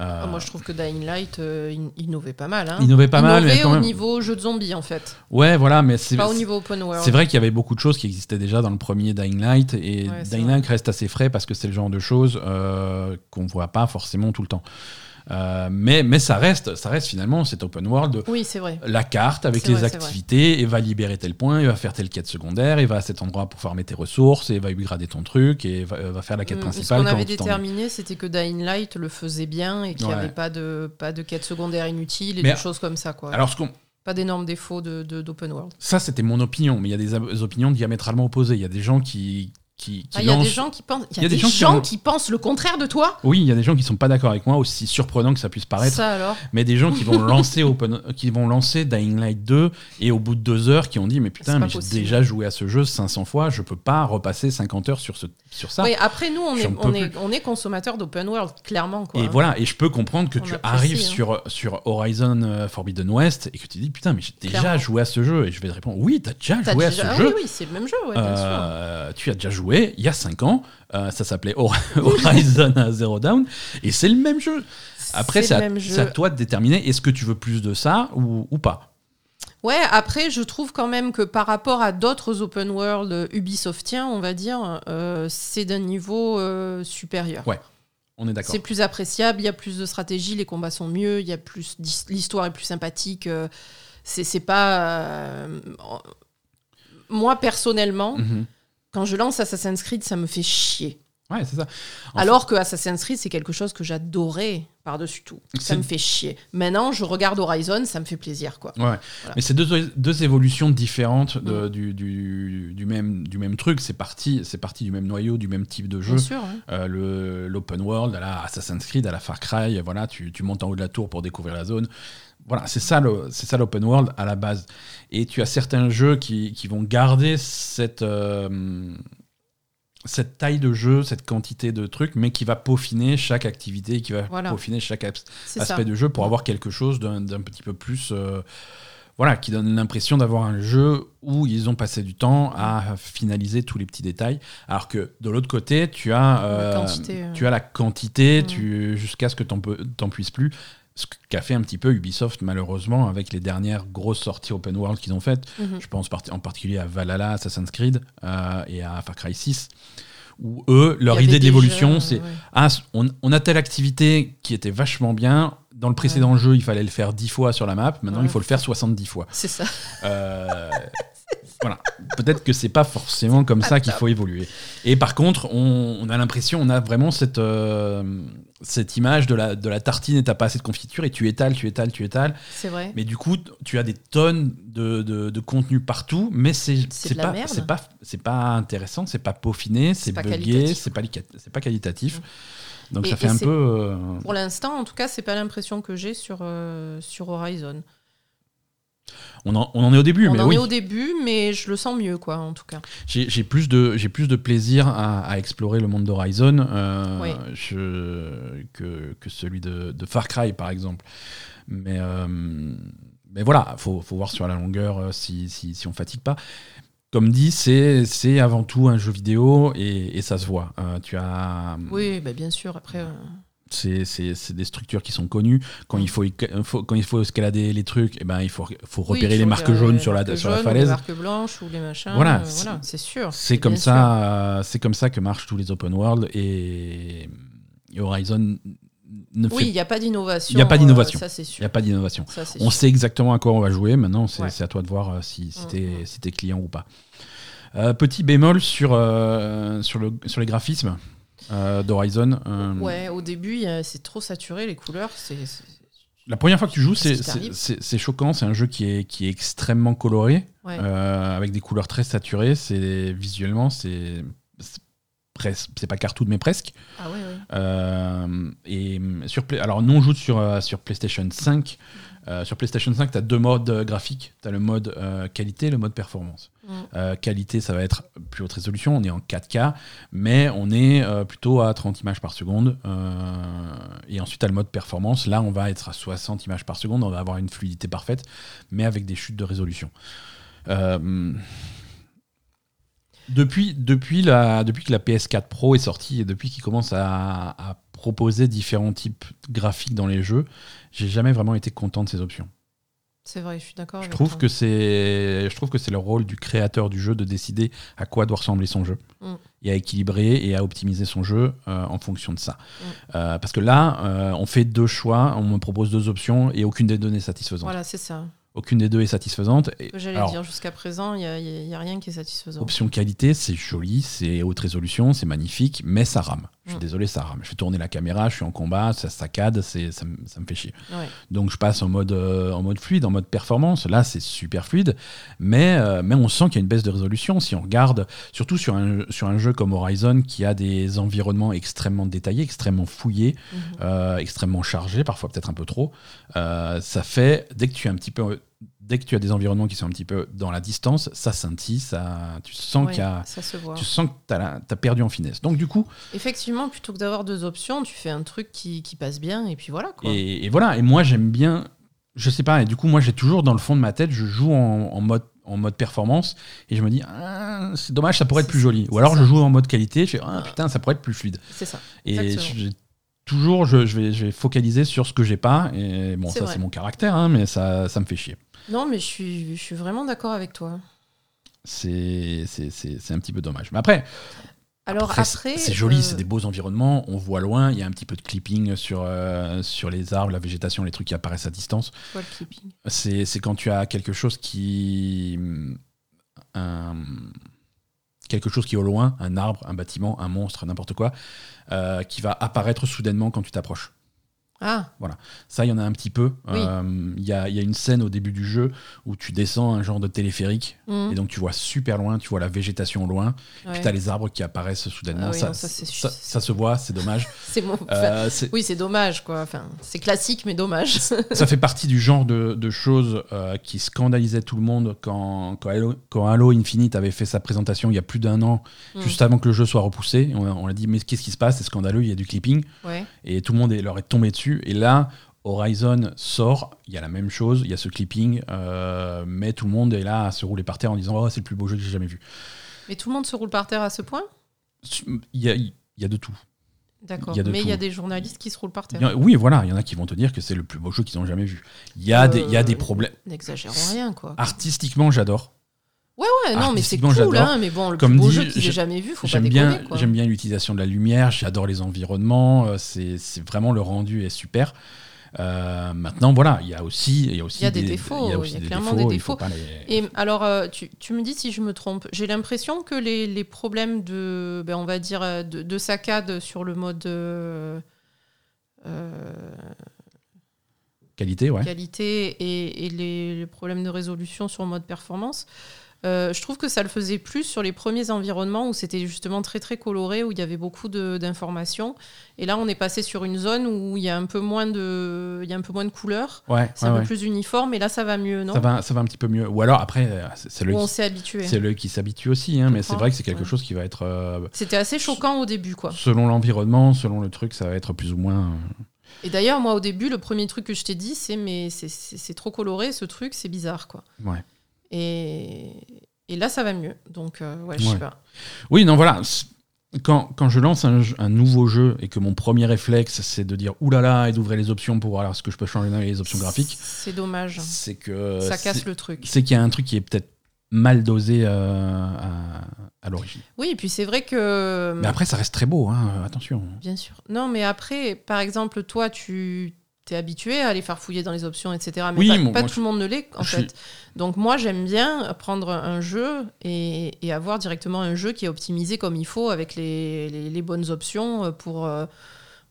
Euh, Ah, Moi, je trouve que Dying Light euh, in- innovait pas mal. Hein. Innovait pas mal, mais Innovait quand au même- niveau jeu de zombies, en fait. Ouais, voilà, mais c'est Pas au niveau open world. C'est vrai qu'il y avait beaucoup de choses qui existaient déjà dans le premier Dying Light et Ouais, Dying. Light reste assez frais parce que c'est le genre de choses euh, qu'on voit pas forcément tout le temps. Euh, mais, mais ça reste, ça reste finalement cet open world de Oui, c'est vrai. la carte avec les vrai, activités et va libérer tel point, et va faire telle quête secondaire, et va à cet endroit pour farmer tes ressources, et va upgrader ton truc, et va, va faire la quête Mm, principale. Ce qu'on avait déterminé, c'était que Dying Light le faisait bien et qu'il n'y Ouais. avait pas de, pas de quête secondaire inutile et Mais- de choses comme ça. Quoi. Alors ce qu'on- pas d'énormes défauts d'open de, d'open world. Ça, c'était mon opinion, mais il y a des, des opinions diamétralement opposées. Il y a des gens qui, qui, qui Ah, Il y a des gens qui pensent, il y a des gens, qui, pensent le contraire de toi. Oui, il y a des gens qui sont pas d'accord avec moi, aussi surprenant que ça puisse paraître. Ça alors. Mais des gens qui vont lancer Open, qui vont lancer Dying Light 2 et au bout de deux heures qui ont dit mais putain mais j'ai déjà joué à ce jeu 500 fois, je peux pas repasser 50 heures sur ce sur ça. Oui, après nous, on est, on est, on est consommateur d'open world, clairement. Quoi. Et voilà, et je peux comprendre que On tu arrives hein. sur, sur Horizon euh, Forbidden West et que tu dis putain, mais j'ai déjà Clairement. joué à ce jeu. Et je vais te répondre oui, t'as déjà T'as joué déjà- à ah ce jeu. Oui, oui, c'est le même jeu, ouais, bien sûr. Euh, tu as déjà joué il y a 5 ans. Euh, ça s'appelait Hor- Horizon Zero Dawn. Et c'est le même jeu. Après, c'est à, toi de déterminer est-ce que tu veux plus de ça ou, ou pas? Ouais, après, je trouve quand même que par rapport à d'autres open world Ubisoftiens, on va dire, euh, c'est d'un niveau euh, supérieur. Ouais, On est d'accord. C'est plus appréciable, il y a plus de stratégie, les combats sont mieux, il y a plus l'histoire est plus sympathique. euh, c'est pas moi personnellement, Mhm. Quand je lance Assassin's Creed, ça me fait chier. Ouais, c'est ça. En Alors que Assassin's Creed, c'est quelque chose que j'adorais par-dessus tout. Ça me fait chier. Maintenant, je regarde Horizon, ça me fait plaisir, quoi. Ouais. Mais c'est deux, deux évolutions différentes de- du, du, du même, du même truc. C'est parti, parti du même noyau, du même type de jeu. Bien sûr. hein. Euh, L'open world, à la Assassin's Creed, à la Far Cry, voilà, tu, tu montes en haut de la tour pour découvrir la zone. Voilà, c'est ça l'open world à la base. Et tu as certains jeux qui, qui vont garder cette, euh, cette taille de jeu, cette quantité de trucs, mais qui va peaufiner chaque activité, qui va Voilà. peaufiner chaque as- aspect ça. de jeu pour avoir quelque chose d'un petit peu plus. euh, voilà, qui donne l'impression d'avoir un jeu où ils ont passé du temps à finaliser tous les petits détails. Alors que de l'autre côté, tu as, euh, quantité, euh. tu as la quantité Mm. tu, jusqu'à ce que tu n'en puisses plus. Ce qu'a fait un petit peu Ubisoft, malheureusement, avec les dernières grosses sorties open world qu'ils ont faites. Mhm. Je pense en particulier à Valhalla, Assassin's Creed euh, et à Far Cry 6. Où eux, leur idée de l'évolution, c'est ouais. ah, on, on a telle activité qui était vachement bien. Dans le précédent jeu, il fallait le faire 10 fois sur la map. Maintenant, Ouais. il faut le faire 70 fois. C'est ça. Euh, voilà. Peut-être que c'est pas forcément comme ça qu'il faut évoluer. Et par contre, on, on a l'impression, on a vraiment cette, euh, cette image de la, de la tartine et t'as pas assez de confiture et tu étales, tu étales, tu étales. C'est vrai. Mais du coup, tu as des tonnes de, de, de contenu partout, mais c'est pas, pas, pas intéressant, c'est pas peaufiné, c'est qualitatif. c'est pas, pas qualitatif. Donc Et- ça fait un peu. euh, Pour l'instant, en tout cas, c'est pas l'impression que j'ai sur, euh, sur Horizon. On, en, on en est au début, On mais en oui. est au début, mais je le sens mieux, quoi, en tout cas. J'ai plus de j'ai plus de plaisir à, à explorer le monde d'Horizon euh, Oui. que, que celui de, de Far Cry par exemple. Mais euh, mais voilà, faut faut voir sur la longueur euh, si si, si on fatigue pas. Comme dit, c'est c'est avant tout un jeu vidéo et, et ça se voit. Euh, tu as Oui, bah, bien sûr. Après, c'est des structures qui sont connues. Quand il faut, éca- faut- quand il faut escalader les trucs, eh ben, il faut, faut oui, repérer tu les marques jaunes les sur la, sur falaise. Les marques blanches ou les machins. Voilà, euh, c'est- voilà, sûr. C'est comme ça, euh, c'est comme ça que marchent tous les open world et, et Horizon ne Oui, il fait, n'y a pas d'innovation. Il y a pas d'innovation. euh, ça, c'est il a pas d'innovation. On sait exactement à quoi on va jouer. Maintenant, c'est Ouais. à toi de voir euh, si, si Mm, t'es mm. si t'es client ou pas. Euh, petit bémol sur euh, sur le sur les graphismes euh, d'Horizon. euh, Ouais, au début, c'est trop saturé, les couleurs. C'est La première fois que tu joues, c'est choquant. C'est un jeu qui est qui est extrêmement coloré. ouais. Euh, avec des couleurs très saturées. C'est visuellement, c'est c'est pres- c'est pas cartoon mais presque. Ah ouais, ouais. Euh, et sur Play- alors nous on joue sur sur PlayStation 5. Euh, sur PlayStation 5, tu as deux modes euh, graphiques. Tu as le mode euh, qualité et le mode performance. Mm. Euh, qualité, ça va être plus haute résolution, on est en 4K, mais on est plutôt à 30 images par seconde. Et ensuite, tu as le mode performance. Là, on va être à 60 images par seconde, on va avoir une fluidité parfaite, mais avec des chutes de résolution. Depuis, depuis, la, depuis que la PS4 Pro est sortie et depuis qu'ils commencent à, à proposer différents types graphiques dans les jeux, j'ai jamais vraiment été content de ces options. C'est vrai, je suis d'accord. Je avec trouve toi. que c'est, je trouve que c'est le rôle du créateur du jeu de décider à quoi doit ressembler son jeu Mm. et à équilibrer et à optimiser son jeu euh, en fonction de ça. Mm. Euh, parce que là, euh, on fait deux choix, on me propose deux options et aucune des deux n'est satisfaisante. Voilà, c'est ça. Aucune des deux est satisfaisante. J'allais dire jusqu'à présent, il n'y a rien qui est satisfaisant. Option qualité, c'est joli, c'est haute résolution, c'est magnifique, mais ça rame. Je suis désolé, ça rame. Je fais tourner la caméra, je suis en combat, ça saccade, c'est, ça, me- ça me fait chier. Ouais. Donc je passe en mode, euh, en mode fluide, en mode performance. Là, c'est super fluide, mais, euh, mais on sent qu'il y a une baisse de résolution. Si on regarde, surtout sur un, sur un jeu comme Horizon, qui a des environnements extrêmement détaillés, extrêmement fouillés, Mhm. euh, extrêmement chargés, parfois peut-être un peu trop, euh, ça fait, dès que tu es un petit peu... Dès que tu as des environnements qui sont un petit peu dans la distance, ça scintille, ça, tu sens qu'il y a, ça se voit. tu sens que tu as, perdu en finesse. Donc du coup, Effectivement, plutôt que d'avoir deux options, tu fais un truc qui, qui passe bien et puis voilà quoi. Et, et voilà, et moi j'aime bien, je sais pas, et du coup moi j'ai toujours dans le fond de ma tête, je joue en, en mode en mode performance et je me dis ah, c'est dommage ça pourrait être plus joli ou alors ça. je joue en mode qualité je fais ah putain ça pourrait être plus fluide C'est ça. et toujours je, je vais, je vais focaliser sur ce que j'ai pas et bon ça c'est mon caractère hein, mais ça, ça me fait chier Non, mais je suis, je suis vraiment d'accord avec toi. c'est c'est- c'est- c'est un petit peu dommage mais après Alors Après, après, c'est joli, euh, c'est des beaux environnements, on voit loin, il y a un petit peu de clipping sur, euh, sur les arbres, la végétation, les trucs qui apparaissent à distance. quoi, le clipping C'est c'est quand tu as quelque chose qui. un- quelque chose qui est au loin, un arbre, un bâtiment, un monstre, n'importe quoi, euh, qui va apparaître soudainement quand tu t'approches. Ah, Ça, il y en a un petit peu. Oui. Euh, Il y, a, y a une scène au début du jeu où tu descends un genre de téléphérique, hum, et donc tu vois super loin, tu vois la végétation loin, ouais. puis tu as les arbres qui apparaissent soudainement. Ah oui, ça, non, ça, c'est- ça- ça se voit, c'est dommage. enfin, Euh, oui, c'est dommage quoi. Enfin, c'est classique, mais dommage. ça fait partie du genre de, de choses euh, qui scandalisaient tout le monde quand, quand, Halo, quand Halo Infinite avait fait sa présentation il y a plus d'un an, Mm. juste avant que le jeu soit repoussé. On, on a dit, mais qu'est-ce qui se passe? C'est scandaleux, il y a du clipping. ouais. Et tout le monde est- leur est tombé dessus. Et là, Horizon sort, il y a la même chose, il y a ce clipping, euh, mais tout le monde est là à se rouler par terre en disant, oh, c'est le plus beau jeu que j'ai jamais vu. Mais tout le monde se roule par terre à ce point? Il y a, il y a de tout. D'accord. Mais il y a des journalistes qui se roulent par terre. oui, voilà, il y en a qui vont te dire que c'est le plus beau jeu qu'ils ont jamais vu. Il y a, des, il y a des Euh, problèmes. N'exagérons rien quoi. Artistiquement, j'adore. Ouais, ouais, non, mais c'est cool, hein, mais bon, le Comme plus beau dit, jeu aient j'ai- jamais vu, faut pas J'aime déconner, bien, j'aime bien l'utilisation de la lumière, j'adore les environnements, euh, c'est c'est vraiment le rendu est super. Euh, maintenant, voilà, il y a aussi, il y a aussi Il y a des défauts, il y a, il aussi y a des clairement défauts, des défauts. les- Et alors, euh, tu, tu me dis si je me trompe, j'ai l'impression que les, les problèmes de, ben, on va dire, de, de saccade sur le mode euh, qualité, ouais. qualité et, et les, les problèmes de résolution sur le mode performance, euh, je trouve que ça le faisait plus sur les premiers environnements où c'était justement très très coloré, où il y avait beaucoup d'informations. Et là, on est passé sur une zone où il y a un peu moins de, il y a un peu moins de couleurs. Ouais, C'est ouais, un ouais. peu plus uniforme, et là, ça va mieux, non? Ça va, ça va un petit peu mieux. Ou alors après, euh, c'est Où le, on qui- s'est habitué. c'est le qui s'habitue aussi, hein, mais c'est vrai que c'est quelque chose qui va être euh, C'était assez choquant au début, quoi. selon l'environnement, selon le truc, ça va être plus ou moins. euh, Et d'ailleurs, moi, au début, le premier truc que je t'ai dit, c'est mais c'est trop coloré, ce truc, c'est bizarre, quoi. ouais. Et, et là, ça va mieux. Donc, euh, ouais, je Ouais. sais pas. Oui, non, voilà. Quand, quand je lance un, nouveau jeu et que mon premier réflexe c'est de dire oulala et d'ouvrir les options pour voir ce que je peux changer dans les options graphiques, C'est dommage. c'est que ça casse le truc. c'est qu'il y a un truc qui est peut-être mal dosé euh, à, à l'origine. Oui, et puis c'est vrai que. Mais après, ça reste très beau, hein, attention. Bien sûr. Non, mais après, par exemple, toi, tu t'es habitué à aller faire fouiller dans les options, etc. Mais Oui, pas, tout le monde ne l'est, en fait. suis- Donc moi, j'aime bien prendre un jeu et, et avoir directement un jeu qui est optimisé comme il faut, avec les, les- les bonnes options pour, euh,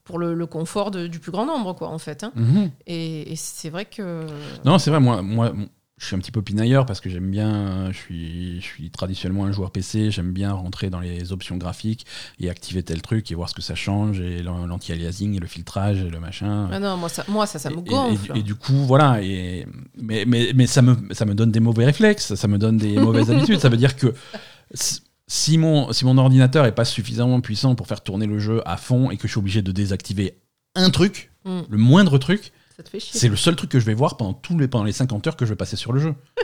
pour le, le confort de- du plus grand nombre, quoi, en fait. hein. Mhm. Et, et c'est vrai que... Non, c'est vrai, moi, moi, je suis un petit peu pinailleur parce que j'aime bien, je suis, je suis traditionnellement un joueur PC, j'aime bien rentrer dans les options graphiques et activer tel truc et voir ce que ça change, et l'an- l'anti-aliasing et le filtrage et le machin. Ah non, moi, ça, moi, ça, ça me et- gonfle. Et, et du coup, voilà. Et, mais mais, mais ça, me, ça me donne des mauvais réflexes, ça me donne des mauvaises habitudes. Ça veut dire que si- si mon, si mon ordinateur est pas suffisamment puissant pour faire tourner le jeu à fond et que je suis obligé de désactiver un truc, Mm. le moindre truc, Ça te fait chier. c'est le seul truc que je vais voir pendant, tous les, pendant les 50 heures que je vais passer sur le jeu.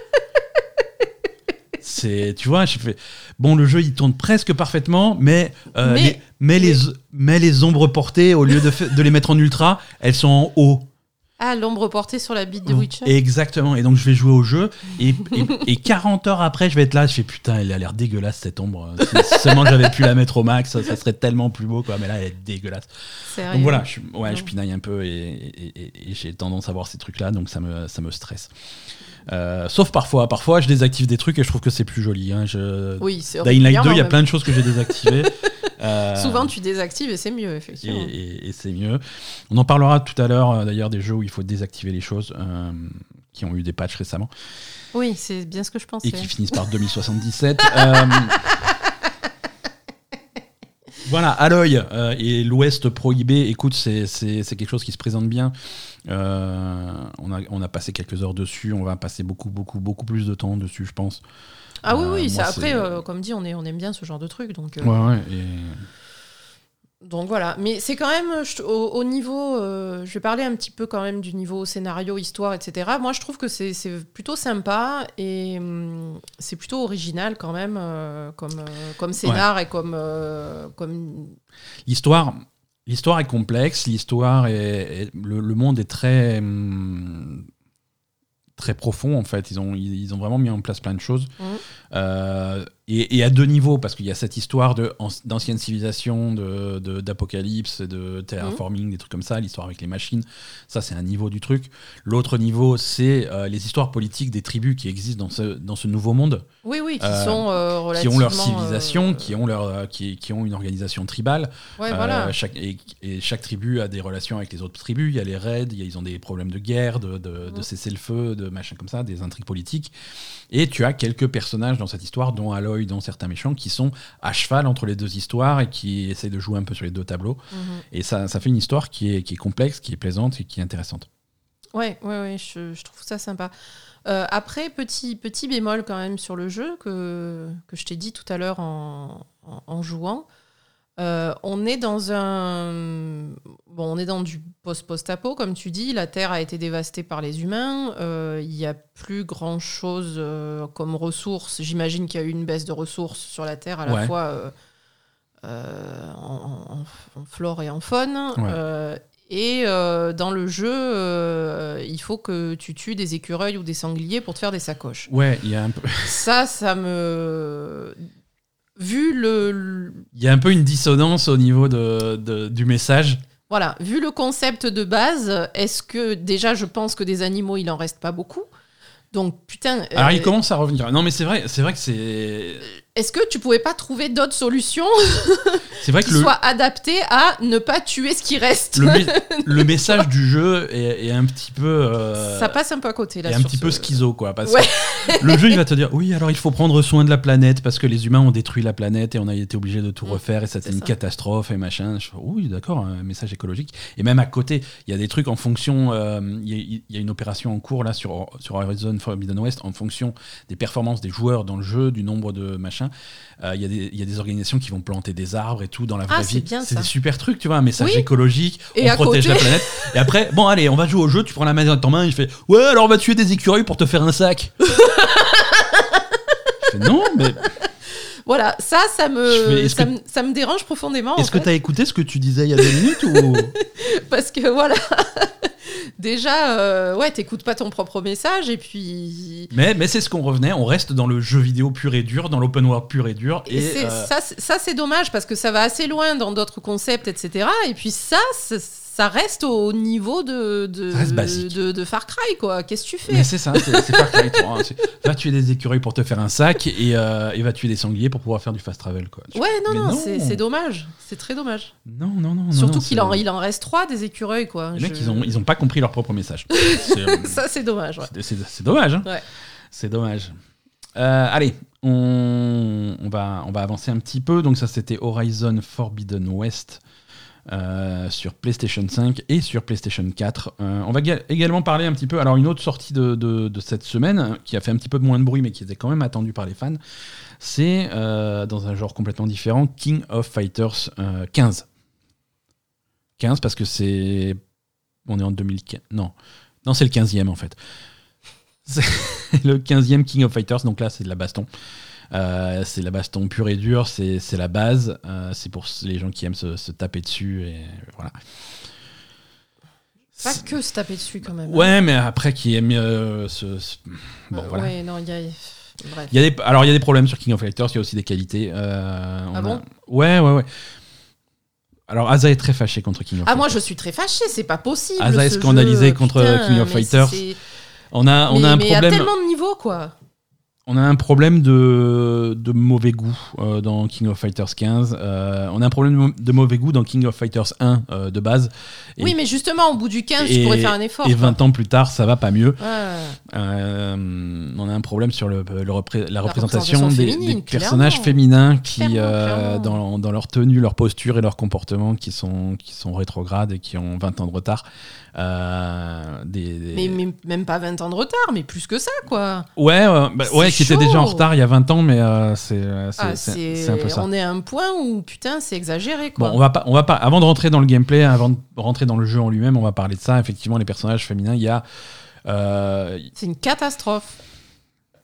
C'est, tu vois, je fais bon, le jeu il tourne presque parfaitement, mais euh, Mais- les, mais, les, mais les ombres portées au lieu de, de les mettre en ultra, elles sont en haut. Ah, l'ombre portée sur la bite de Mm. Witcher Exactement. Et donc je vais jouer au jeu et, et, et 40 heures après, je vais être là, je fais putain, elle a l'air dégueulasse cette ombre. Si seulement j'avais pu la mettre au max, ça, ça serait tellement plus beau quoi. Mais là, elle est dégueulasse. Sérieux Donc voilà, je, ouais, je Non. pinaille un peu et- et j'ai tendance à voir ces trucs-là, donc ça me, ça me stresse. Euh, sauf parfois, parfois je désactive des trucs et je trouve que c'est plus joli. hein. Je... Oui, c'est Dying Light 2, il y a plein de choses que j'ai désactivées. Euh, Souvent, tu désactives et c'est mieux, effectivement. et, et- et c'est mieux. On en parlera tout à l'heure, euh, d'ailleurs, des jeux où il faut désactiver les choses euh, qui ont eu des patchs récemment Oui, c'est bien ce que je pensais. et qui finissent par 2077. Euh, Voilà, Aloy euh, et l'Ouest prohibé, écoute, c'est quelque chose qui se présente bien. Euh, on, a, on a passé quelques heures dessus, on va passer beaucoup, beaucoup, beaucoup plus de temps dessus, je pense. Ah oui, Euh, oui, ça, moi, après, euh, comme dit, on, est, on aime bien ce genre de truc. Donc, euh, Ouais, ouais, et- donc voilà. Mais c'est quand même, je- au, au niveau, euh, je vais parler un petit peu quand même du niveau scénario, histoire, etc. Moi, je trouve que c'est plutôt sympa et hum, c'est plutôt original quand même euh, comme, euh, comme scénar et comme, euh, comme L'histoire, l'histoire est complexe, l'histoire est, le, monde est très hum, très profond en fait. Ils ont ils, ont vraiment mis en place plein de choses Mhm. Euh, et, et à deux niveaux parce qu'il y a cette histoire de an- d'ancienne civilisation, de de- d'apocalypse, de, terraforming, des trucs comme ça, l'histoire avec les machines. Ça c'est un niveau du truc. L'autre niveau c'est euh, les histoires politiques des tribus qui existent dans ce dans ce nouveau monde oui, oui, qui Euh, sont qui ont leur civilisation, qui ont leur, qui, qui ont une organisation tribale. Ouais, voilà. chaque, et, et chaque tribu a des relations avec les autres tribus. Il y a les raids, il y a- ils ont des problèmes de guerre, de, de, de Mhm. cessez-le-feu, de machin comme ça, des intrigues politiques. Et tu as quelques personnages dans cette histoire, dont Aloy, dont certains méchants, qui sont à cheval entre les deux histoires et qui essayent de jouer un peu sur les deux tableaux. Mhm. Et ça, ça fait une histoire qui est, qui est complexe, qui est plaisante et qui est intéressante. Ouais, ouais, ouais, je, je trouve ça sympa. Euh, après, petit, petit bémol quand même sur le jeu que, que je t'ai dit tout à l'heure en, en, en jouant. Euh, on est dans un bon, on est dans du post-post-apo comme tu dis. La Terre a été dévastée par les humains. Euh, Il y a plus grand chose comme ressources. J'imagine qu'il y a eu une baisse de ressources sur la Terre à la fois euh, euh, en, en- en flore et en faune. Ouais. Euh, et euh, dans le jeu, euh, il faut que tu tues des écureuils ou des sangliers pour te faire des sacoches. Ouais, il y a un peu, Ça, ça me. Vu le, il y a un peu une dissonance au niveau de, de- du message. Voilà, vu le concept de base, est-ce que déjà je pense que des animaux il en reste pas beaucoup Donc putain. Alors euh, il commence à revenir. Non mais c'est vrai, c'est vrai que c'est, Est-ce que tu pouvais pas trouver d'autres solutions c'est vrai qui que le, soient adaptées à ne pas tuer ce qui reste le, me- le message du jeu est, est un petit peu euh, Ça passe un peu à côté là. est un petit ce- peu schizo quoi parce Ouais. que le jeu il va te dire oui alors il faut prendre soin de la planète parce que les humains ont détruit la planète et on a été obligé de tout Mm, refaire et c'était une ça. catastrophe et machin Je oui d'accord un message écologique et même à côté il y a des trucs en fonction euh, il y, a- il y a une opération en cours là sur sur Horizon Forbidden West en fonction des performances des joueurs dans le jeu du nombre de machins euh, il y a des il y a des organisations qui vont planter des arbres et tout dans la vraie Ah, c'est vie. c'est des super trucs tu vois un message Oui. écologique Et on protège côté- la planète. Et après bon allez on va jouer au jeu tu prends la main dans ta main il fait ouais alors on va tuer des écureuils pour te faire un sac. Je fais non mais Voilà, ça, ça me, fais- est-ce ça, que- me, ça me dérange profondément. en est-ce que tu as écouté ce que tu disais il y a deux minutes ou? Parce que voilà, déjà, euh, ouais, t'écoutes pas ton propre message et puis. mais mais c'est ce qu'on revenait on reste dans le jeu vidéo pur et dur dans l'open world pur et dur Et, euh, ça, c'est- ça, c'est dommage parce que ça va assez loin dans d'autres concepts, etc. Et puis ça, c'est- ça reste au niveau de, de, Ça reste basique. de, de Far Cry, quoi. Qu'est-ce que tu fais? Mais c'est ça, c'est c'est Far Cry 3, hein. Va tuer des écureuils pour te faire un sac et, euh, et va tuer des sangliers pour pouvoir faire du fast travel. Quoi. Ouais, non, Mais non, non. c'est c'est dommage. C'est très dommage. Non, non, non. non, Surtout non, qu'il c'est- en, il en reste trois des écureuils, quoi. Les mecs, ils, ont, ils ont pas compris leur propre message. C'est euh, Ça, c'est dommage, ouais. c'est- c'est- c'est dommage. hein. Ouais. C'est dommage. Euh, allez, on, on va, on va avancer un petit peu. Donc ça, c'était Horizon Forbidden West. Euh, sur PlayStation 5 et sur PlayStation 4. Euh, on va ga- également parler un petit peu. Alors, une autre sortie de, cette semaine qui a fait un petit peu moins de bruit, mais qui était quand même attendue par les fans, c'est euh, dans un genre complètement différent King of Fighters euh, 15. 15 parce que c'est. On est en 2015. Non, non c'est le 15e en fait. C'est le 15e King of Fighters, donc là c'est de la baston. Euh, c'est la baston pure et dure, c'est la base. Euh, c'est pour les gens qui aiment se, se taper dessus et voilà. Pas que se taper dessus, quand même. hein. Ouais, mais après qui aime euh, se, se- Bon, Euh, voilà. Ouais, non, il y a. Bref. Y a des, alors il y a des problèmes sur King of Fighters, il y a aussi des qualités. on Ah a- bon Ouais, ouais, ouais. Alors Asa est très fâché contre King of Ah, Fighters. moi, je suis très fâchée, c'est pas possible. Asa est scandalisé jeu, contre putain, King of Fighters. On a, on mais- a un mais il y a problème. tellement de niveaux, quoi. On a un problème de, de mauvais goût euh, dans King of Fighters 15. Euh, on a un problème de mauvais goût dans King of Fighters 1 euh, de base. Et- Oui, mais justement, au bout du 15, je pourrais faire un effort. Et quoi. 20 ans plus tard, ça va pas mieux. Ouais. Euh, on a un problème sur le, le repré- la représentation représentation des, féminine, des personnages féminins qui, euh, clairement. dans, dans leur tenue, leur posture et leur comportement, qui sont, qui sont rétrogrades et qui ont 20 ans de retard. Euh, des, des- Mais, mais même pas 20 ans de retard, mais plus que ça, quoi. Ouais, euh, bah, ouais, qui était déjà en retard il y a 20 ans, mais euh, c'est Ah, c'est- un peu ça. On est à un point où, putain, c'est exagéré, quoi. Bon, on va pas, on va pas. Avant de rentrer dans le gameplay, avant de rentrer dans le jeu en lui-même, on va parler de ça. Effectivement, les personnages féminins, il y a. euh, C'est une catastrophe.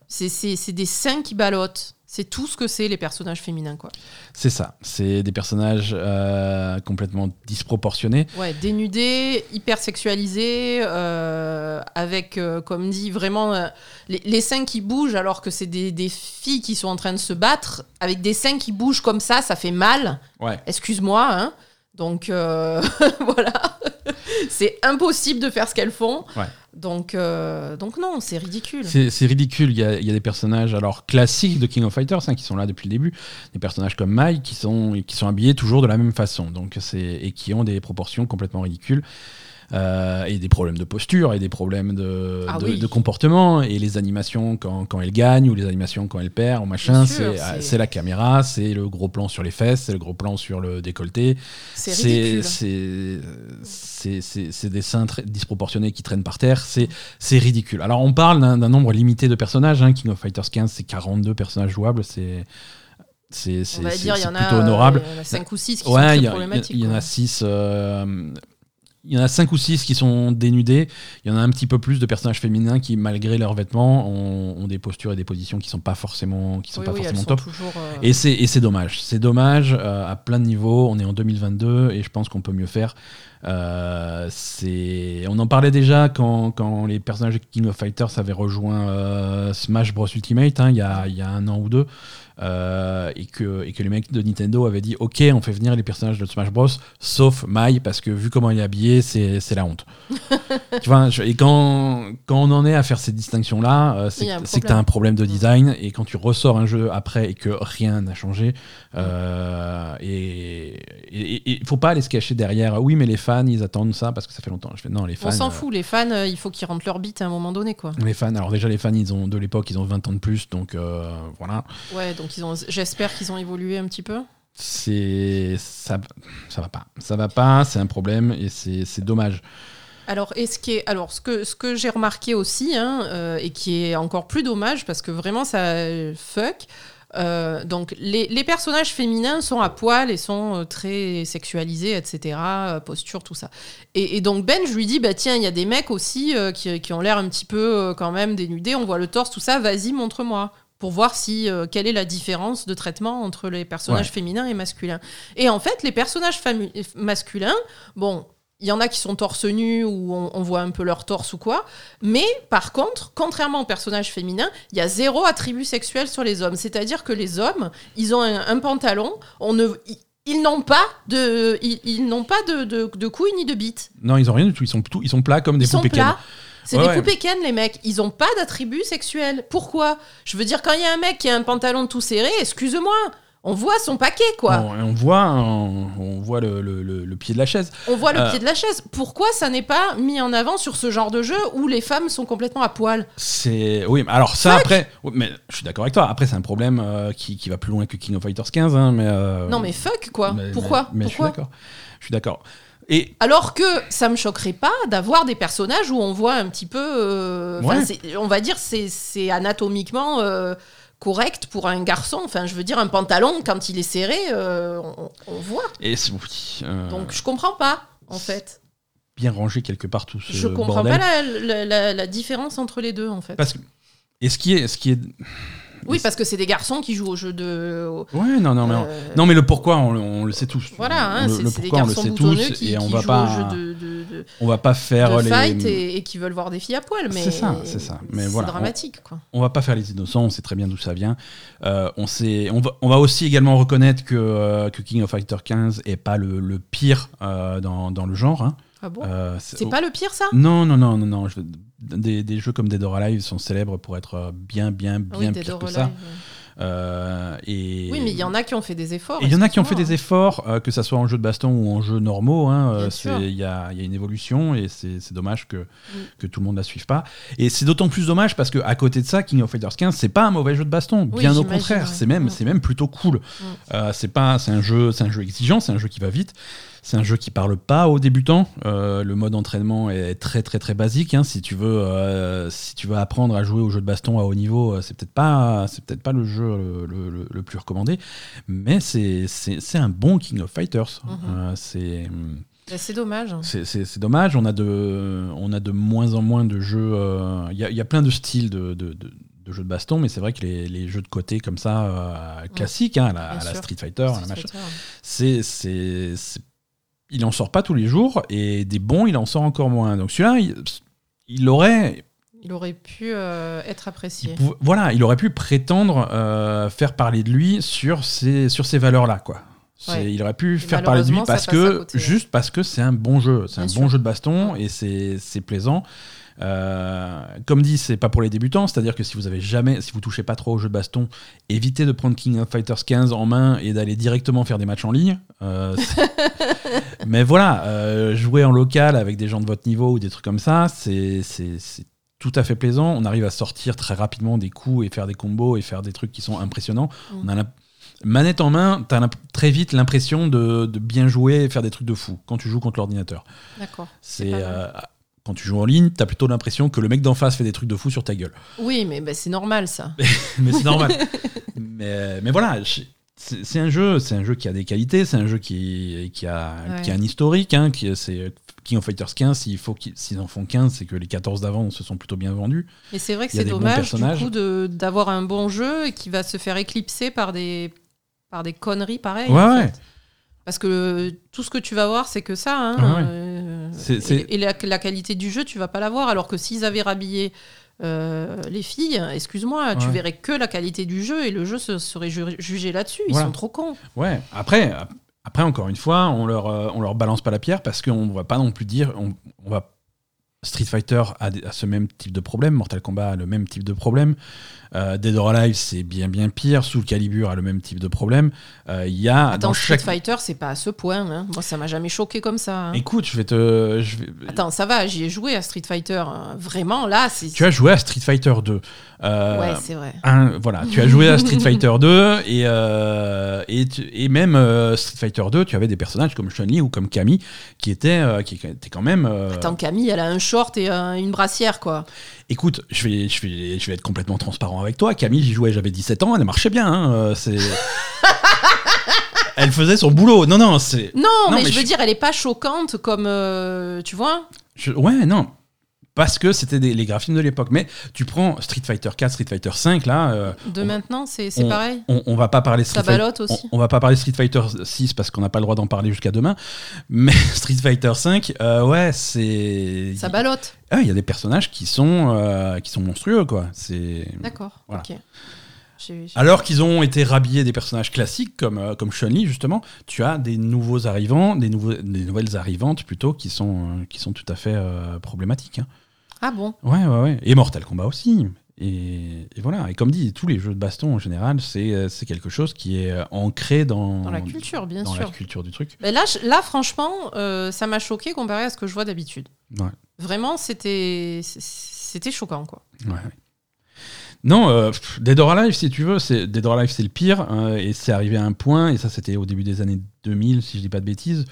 C'est des seins qui ballottent. C'est tout ce que c'est, les personnages féminins, quoi. c'est ça. C'est des personnages euh, complètement disproportionnés. Ouais, dénudés, hyper sexualisés, euh, avec, euh, comme dit, vraiment les, les seins qui bougent alors que c'est des, des filles qui sont en train de se battre. Avec des seins qui bougent comme ça, ça fait mal. Ouais. Excuse-moi, hein. Donc voilà, c'est impossible de faire ce qu'elles font. Ouais. Donc, euh, donc non, c'est ridicule. C'est ridicule. Il y, a, il y a des personnages alors classiques de King of Fighters hein, qui sont là depuis le début. Des personnages comme Mai qui sont, qui sont habillés toujours de la même façon. Donc et qui ont des proportions complètement ridicules. Euh, et des problèmes de posture et des problèmes de, Ah de, oui. de comportement et les animations quand, quand elle gagne ou les animations quand elle perd ou machin sûr, c'est la caméra c'est le gros plan sur les fesses c'est le gros plan sur le décolleté C'est c'est des seins très disproportionnés qui traînent par terre c'est ridicule alors on parle d'un nombre limité de personnages hein. King of Fighters 15 c'est 42 personnages jouables c'est c'est plutôt honorable euh, il y en a 5 ou 6 qui sont Ouais, très y, a- problématiques. il y en a 6. Il y en a 5 ou 6 qui sont dénudés. Il y en a un petit peu plus de personnages féminins qui, malgré leurs vêtements, ont, ont des postures et des positions qui sont pas forcément, qui sont Oui, pas oui, forcément top. toujours, euh, Et c'est dommage. C'est dommage euh, à plein de niveaux. On est en 2022 et je pense qu'on peut mieux faire. Euh, on en parlait déjà quand, quand les personnages de King of Fighters avaient rejoint Smash Bros Ultimate hein, il y, a, il y a un an ou deux euh, et, que, et que les mecs de Nintendo avaient dit ok on fait venir les personnages de Smash Bros sauf Mai parce que vu comment il est habillé c'est c'est la honte. Tu vois je- et quand, quand on en est à faire ces distinctions là c'est un c'est que tu as un problème de design et quand tu ressors un jeu après et que rien n'a changé euh, et il faut pas aller se cacher derrière oui mais les fans ils attendent ça parce que ça fait longtemps. Je fais non les fans On s'en euh, fout, les fans, euh, il faut qu'ils rentrent leur bite à un moment donné, quoi. les fans alors déjà les fans ils ont de l'époque ils ont 20 ans de plus donc euh, voilà. Ouais, donc ils ont, j'espère qu'ils ont évolué un petit peu. c'est ça ça va pas ça va pas c'est un problème et c'est dommage Alors, et ce, qui est, alors ce que, ce que j'ai remarqué aussi, hein, euh, et qui est encore plus dommage, parce que vraiment ça fuck, euh, donc les, les personnages féminins sont à poil et sont euh, très sexualisés, etc., posture, tout ça. Et, et donc Ben, je lui dis, bah tiens, il y a des mecs aussi euh, qui, qui ont l'air un petit peu quand même dénudés, on voit le torse, tout ça, vas-y, montre-moi pour voir si euh, quelle est la différence de traitement entre les personnages Ouais. féminins et masculins. Et en fait, les personnages famu- masculins, bon, il y en a qui sont torse nu ou on, on voit un peu leur torse ou quoi. Mais par contre, contrairement aux personnages féminins, il y a zéro attribut sexuel sur les hommes. C'est-à-dire que les hommes, ils ont un, un pantalon, on ne, ils, ils n'ont pas de, ils, ils n'ont pas de, de, de couilles ni de bites. non ils ont rien du tout ils sont tout ils sont plats comme des Ils sont poupées plats. C'est Ouais, des poupées Ken, les mecs. Ils ont pas d'attribut sexuel. Pourquoi? Je veux dire, quand il y a un mec qui a un pantalon tout serré, excuse-moi, on voit son paquet, quoi. on, on voit on, on voit le, le- le- le pied de la chaise On voit le Euh. pied de la chaise. Pourquoi ça n'est pas mis en avant sur ce genre de jeu où les femmes sont complètement à poil? C'est oui, mais alors ça après, mais je suis d'accord avec toi. Après, c'est un problème euh, qui, qui va plus loin que King of Fighters 15, hein, mais euh, Non mais fuck quoi. mais- Pourquoi? Mais, mais je suis Pourquoi? d'accord. Je suis d'accord. Et Alors que ça me choquerait pas d'avoir des personnages où on voit un petit peu, euh, enfin, Ouais. c'est- on va dire c'est c'est anatomiquement euh, correct pour un garçon. Enfin, je veux dire un pantalon quand il est serré, euh, on, on voit. et c'est- oui, euh, Donc je comprends pas en fait. bien rangé quelque part tout ce Je comprends bordel. pas la, la- la- la différence entre les deux en fait. Parce que et ce qui est ce qui est Oui, parce que c'est des garçons qui jouent au jeu de. ouais non non mais euh, non mais le pourquoi on, le- on le sait tous. Voilà, hein, le, c'est des pourquoi on le garçons sait tous qui, et on va jouent pas de, de, de- on va pas faire les fight et, et qui veulent voir des filles à poil. Mais C'est ça, c'est ça. Mais c'est voilà, dramatique, quoi. on va pas faire les innocents, on sait très bien d'où ça vient. Euh, on, sait, on, va, on va aussi également reconnaître que, euh, que King of Fighter 15 est pas le, le pire dans, dans le genre. hein. Ah bon Euh, C'est pas le pire, ça? Non, non, non, non, non. je- Des, des jeux comme Dead or Alive sont célèbres pour être euh, bien, bien, Ah bien oui, pire que Alive, ça. ouais. Euh, et... Oui, mais il y en a qui ont fait des efforts. Il y en a qui ont fait des efforts, euh, que ça soit en jeu de baston ou en jeu normaux. hein, Bien euh, sûr. c'est- Il y a, il y a une évolution et c'est dommage que, Mm. que tout le monde la suive pas. Et c'est d'autant plus dommage parce que à côté de ça, King of Fighters 15, c'est pas un mauvais jeu de baston. Oui, Bien au contraire, ouais. c'est même, Mm. c'est même plutôt cool. Euh, c'est pas, c'est un jeu, c'est un jeu exigeant, c'est un jeu qui va vite. C'est un jeu qui parle pas aux débutants. Euh, le mode entraînement est très très très basique. hein. Si tu veux, euh, si tu veux apprendre à jouer au jeu de baston à haut niveau, euh, c'est peut-être pas, c'est peut-être pas le jeu le, le- plus recommandé. Mais c'est un bon King of Fighters. Mhm. Euh, c'est c'est dommage. c'est- dommage. On a de on a de moins en moins de jeux. Il y, a, y a plein de styles de, de- de- de jeux de baston, mais c'est vrai que les, les jeux de côté comme ça, euh, classiques, hein, à, la, à la. Street Fighter, à la Street machin, c'est- il en sort pas tous les jours et des bons, il en sort encore moins. Donc celui-là, il, il aurait, Il aurait pu euh, être apprécié. voilà, il aurait pu prétendre euh, faire parler de lui sur ces, sur ces valeurs-là, quoi. Ouais. Il aurait pu Et faire parler de lui parce que côté, ouais. juste parce que c'est un bon jeu, c'est un sûr. bon jeu de baston et c'est plaisant. Euh, comme dit, c'est pas pour les débutants, c'est-à-dire que si vous avez jamais, si vous touchez pas trop au jeu de baston, évitez de prendre King of Fighters 15 en main et d'aller directement faire des matchs en ligne. Euh, Mais voilà, euh, jouer en local avec des gens de votre niveau ou des trucs comme ça, c'est tout à fait plaisant. On arrive à sortir très rapidement des coups et faire des combos et faire des trucs qui sont impressionnants. Mm. On a la- Manette en main, t'as l'imp- très vite l'impression de, de bien jouer et faire des trucs de fou quand tu joues contre l'ordinateur. D'accord. C'est euh, quand tu joues en ligne, t'as plutôt l'impression que le mec d'en face fait des trucs de fou sur ta gueule. Oui, mais bah, c'est normal, ça. mais c'est normal. mais, mais voilà, c'est un jeu, c'est un jeu qui a des qualités, c'est un jeu qui, qui, a, Ouais. qui a un historique. Hein, qui, c'est King of Fighters 15, s'il faut qu'ils s'ils en font 15, c'est que les 14 d'avant se sont plutôt bien vendus. Et c'est vrai que c'est dommage, du coup, d'avoir un bon jeu qui va se faire éclipser par des, par des conneries pareilles. Ouais, en ouais. Parce que tout ce que tu vas voir, c'est que ça. hein, ouais. euh, et- la, la qualité du jeu, tu vas pas la voir. Alors que s'ils avaient rhabillé euh, les filles, excuse-moi, tu verrais que la qualité du jeu et le jeu se, serait ju- jugé là-dessus. Ils Voilà. sont trop cons. Ouais, après, après encore une fois, on leur, euh, on leur balance pas la pierre parce qu'on va pas non plus dire. On, on va Street Fighter a, ce même type de problème, Mortal Kombat a le même type de problème, euh, Dead or Alive c'est bien bien pire, Soul Calibur a le même type de problème. Euh, Il y a Attends, dans Street chaque. Fighter, c'est pas à ce point. hein. Moi, ça m'a jamais choqué comme ça. hein. Écoute, je vais te. je vais- Attends, ça va, j'y ai joué à Street Fighter. hein. Vraiment, là, c'est. Tu as joué à Street Fighter 2. Euh, Ouais, c'est vrai. un- voilà, tu as joué à Street Fighter 2 et, euh, et, tu- et même euh, Street Fighter 2, tu avais des personnages comme Chun-Li ou comme Camille qui étaient, qui étaient quand même. Attends, Camille, elle a un short et un- une brassière, quoi. Écoute, je vais, je, vais, je vais être complètement transparent avec toi. Camille, j'y jouais, j'avais 17 ans, elle marchait bien. hein, euh, c'est... elle faisait son boulot. Non, non, c'est. Non, Non, mais, mais je veux je- dire, elle est pas choquante comme. euh, tu vois je- Ouais, non. Parce que c'était les graphismes de l'époque. Mais tu prends Street Fighter 4, Street Fighter 5, là. euh, De on- maintenant, c'est on- pareil. on, on va pas parler Street Ça Fighter. On, aussi. on va pas parler Street Fighter 6 parce qu'on n'a pas le droit d'en parler jusqu'à demain. Mais Street Fighter 5, euh, ouais, c'est. Ça ballotte. Ah, Il y a des personnages qui sont, euh, qui sont monstrueux, quoi. C'est. D'accord. Voilà. Ok. Alors qu'ils ont été rhabillés des personnages classiques comme, euh, comme Chun-Li, justement, tu as des nouveaux arrivants, des, nouveaux, des nouvelles arrivantes plutôt, qui sont, euh, qui sont tout à fait euh, problématiques. hein. Ah bon? Ouais, ouais, ouais. Et Mortal Kombat aussi. Et, et voilà. Et comme dit, tous les jeux de baston en général, c'est euh, quelque chose qui est euh, ancré dans, Dans la culture, bien dans sûr. la culture du truc. Mais là, là, franchement, euh, ça m'a choqué comparé à ce que je vois d'habitude. Ouais. Vraiment, c'était c'était choquant, quoi. Ouais. Non, euh, Dead or Alive, si tu veux, c'est Dead or Alive, c'est le pire, euh, et c'est arrivé à un point, et ça, c'était au début des années 2000, si je dis pas de bêtises,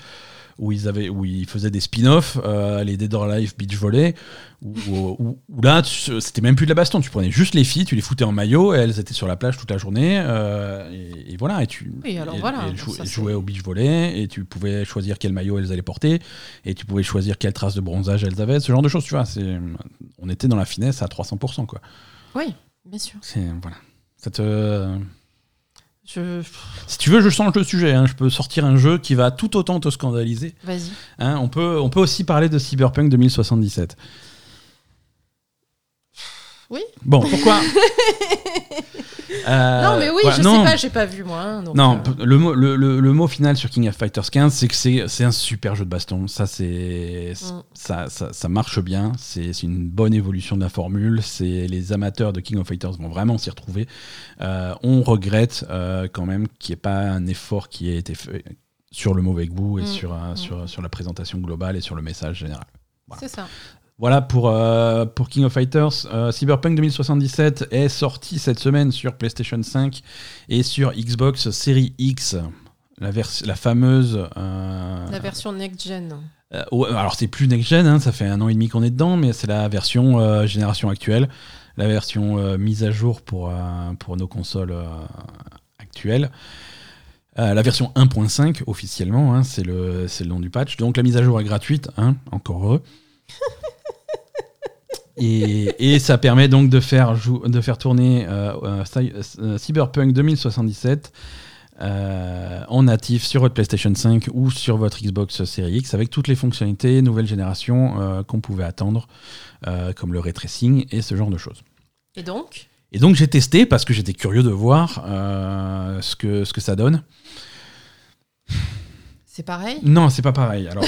où ils avaient, où ils faisaient des spin-offs, euh, les Dead or Alive Beach Volley, où, où- où là, c'était même plus de la baston, tu prenais juste les filles, tu les foutais en maillot, et elles étaient sur la plage toute la journée, euh, et, et voilà, et tu Oui, alors et- voilà, et elles jou- ça, elles c'est- jouaient au beach volley, et tu pouvais choisir quel maillot elles allaient porter, et tu pouvais choisir quelle trace de bronzage elles avaient, ce genre de choses, tu vois, on était dans la finesse à 300%, quoi. Oui, bien sûr. Voilà. Ça te- Je... Si tu veux, je change de sujet. hein. Je peux sortir un jeu qui va tout autant te scandaliser. Vas-y. hein. On, peut, on peut aussi parler de Cyberpunk 2077. Oui. Bon, pourquoi Euh, non, mais oui, je sais pas, j'ai pas vu moi. Hein, non, euh. le, mot, le, le, mot final sur King of Fighters 15, c'est que c'est un super jeu de baston. Ça, c'est mm. ça, ça, ça, marche bien. C'est une bonne évolution de la formule. C'est les amateurs de King of Fighters vont vraiment s'y retrouver. Euh, on regrette quand même qu'il n'y ait pas un effort qui ait été fait sur le mauvais goût et mm. sur, mm. sur, sur la présentation globale et sur le message général. C'est ça. Voilà pour, euh, pour King of Fighters. Euh, Cyberpunk 2077 est sorti cette semaine sur PlayStation 5 et sur Xbox Series X. La, la fameuse. Euh, la version next-gen. alors, c'est plus next-gen, hein, ça fait un an et demi qu'on est dedans, mais c'est la version génération actuelle. La version mise à jour pour, pour nos consoles actuelles. la version 1.5 officiellement, hein, c'est le, le nom du patch. Donc la mise à jour est gratuite, hein, encore heureux. Et, ça permet donc de faire, de faire tourner euh, euh, euh, Cyberpunk 2077 en natif sur votre PlayStation 5 ou sur votre Xbox Series X avec toutes les fonctionnalités nouvelle génération qu'on pouvait attendre, comme le ray tracing et ce genre de choses. Et donc? Et donc j'ai testé parce que j'étais curieux de voir ce, que, ce que ça donne. C'est pareil? Non, c'est pas pareil. Alors,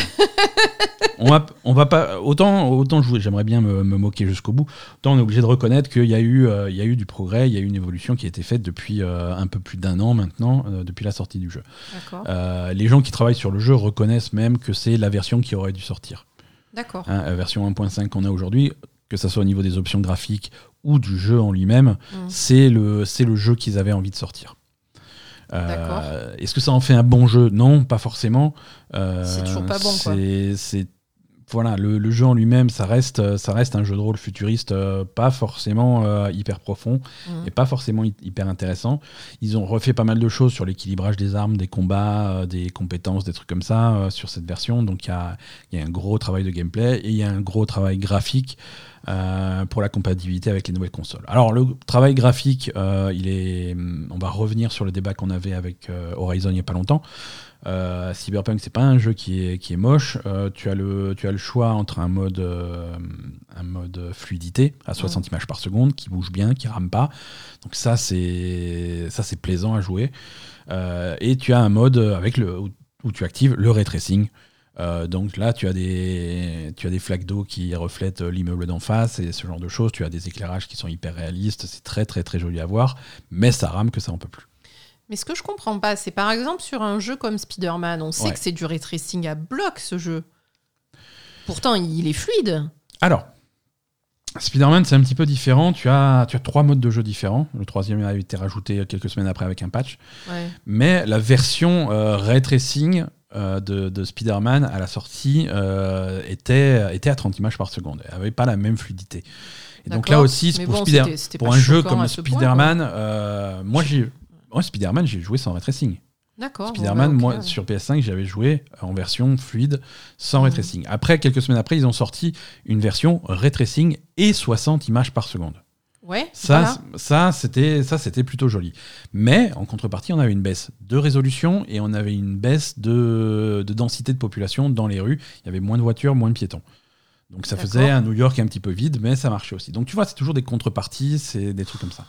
on va, on va pas autant autant j'aimerais bien me, moquer jusqu'au bout. Autant on est obligé de reconnaître qu'il y a eu euh, il y a eu du progrès, il y a eu une évolution qui a été faite depuis euh, un peu plus d'un an maintenant, euh, depuis la sortie du jeu. les gens qui travaillent sur le jeu reconnaissent même que c'est la version qui aurait dû sortir. D'accord. Hein, la version 1.5 qu'on a aujourd'hui, que ce soit au niveau des options graphiques ou du jeu en lui-même, mmh. c'est le c'est le jeu qu'ils avaient envie de sortir. Est-ce que ça en fait un bon jeu? Non, pas forcément. c'est toujours pas bon. C'est voilà, le, jeu en lui-même, ça reste, ça reste un jeu de rôle futuriste, euh, pas forcément euh, hyper profond mmh. et pas forcément hyper intéressant. Ils ont refait pas mal de choses sur l'équilibrage des armes, des combats, euh, des compétences, des trucs comme ça sur cette version. Donc il y a, un gros travail de gameplay et il y a un gros travail graphique. Pour la compatibilité avec les nouvelles consoles. Alors le travail graphique, il est, on va revenir sur le débat qu'on avait avec Horizon il n'y a pas longtemps. Euh, Cyberpunk, c'est pas un jeu qui est, qui est moche. Euh, tu, as le, tu as le choix entre un mode, euh, un mode fluidité à 60 images par seconde qui bouge bien, qui rame pas. Donc ça, c'est ça c'est plaisant à jouer. et tu as un mode avec le, où, tu actives le ray tracing. Donc là, tu as des, tu as des flaques d'eau qui reflètent l'immeuble d'en face et ce genre de choses. Tu as des éclairages qui sont hyper réalistes. C'est très très très joli à voir, mais ça rame que ça en peut plus. Mais ce que je comprends pas, c'est par exemple sur un jeu comme Spider-Man, on sait que c'est du ray tracing à bloc ce jeu. Pourtant, il est fluide. Alors, Spider-Man, c'est un petit peu différent. Tu as, tu as trois modes de jeu différents. Le troisième a été rajouté quelques semaines après avec un patch. Mais la version euh, ray tracing euh, de, Spider-Man à la sortie euh, était, était à 30 images par seconde. Elle n'avait pas la même fluidité. Et donc là aussi, pour, pour un jeu comme Spider-Man, moi j'ai Ouais, Spider-Man, j'ai joué sans ray tracing. D'accord. Spider-Man, moi, sur PS5, j'avais joué en version fluide, sans ray tracing. Après, quelques semaines après, ils ont sorti une version ray tracing et 60 images par seconde. Ouais, ça, ça c'était ça c'était plutôt joli. Mais en contrepartie, on avait une baisse de résolution et on avait une baisse de, de densité de population dans les rues. Il y avait moins de voitures, moins de piétons. Donc ça faisait un New York un petit peu vide, mais ça marchait aussi. Donc tu vois, c'est toujours des contreparties, c'est des trucs comme ça.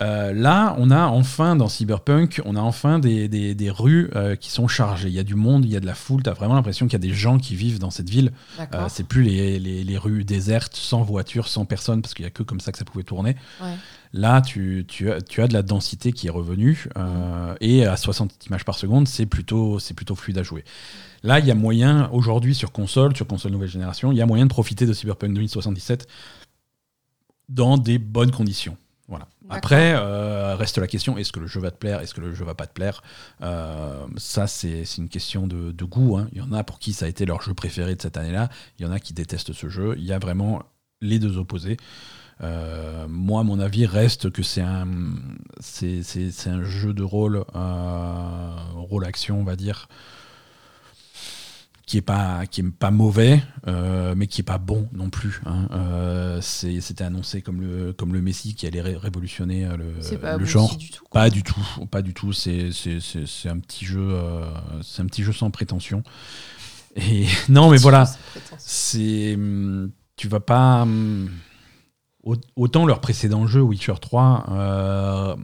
Euh, là, on a enfin dans Cyberpunk, on a enfin des, des, rues euh, qui sont chargées. Il y a du monde, il y a de la foule. Tu as vraiment l'impression qu'il y a des gens qui vivent dans cette ville. Euh, c'est plus les, les, les, rues désertes, sans voiture, sans personne, parce qu'il n'y a que comme ça que ça pouvait tourner. Là, tu, tu, as, tu, as, de la densité qui est revenue. Mm. Et à 60 images par seconde, c'est plutôt, plutôt fluide à jouer. Là, il y a moyen, aujourd'hui sur console, sur console nouvelle génération, il y a moyen de profiter de Cyberpunk 2077 dans des bonnes conditions. Voilà. Après, euh, reste la question est-ce que le jeu va te plaire Est-ce que le jeu va pas te plaire? Euh, Ça, c'est une question de, goût. Hein. Il y en a pour qui ça a été leur jeu préféré de cette année-là. Il y en a qui détestent ce jeu. Il y a vraiment les deux opposés. Euh, moi, mon avis reste que c'est un, c'est un jeu de rôle, rôle action, on va dire, qui est pas qui est pas mauvais euh, mais qui est pas bon non plus hein. euh, c'était annoncé comme le comme le Messi qui allait révolutionner euh, le, le genre. pas du tout pas du tout. C'est c'est un petit jeu c'est un petit jeu sans prétention. Et non mais voilà. c'est hum, tu vas pas hum, au- autant leur précédent jeu, Witcher 3, euh,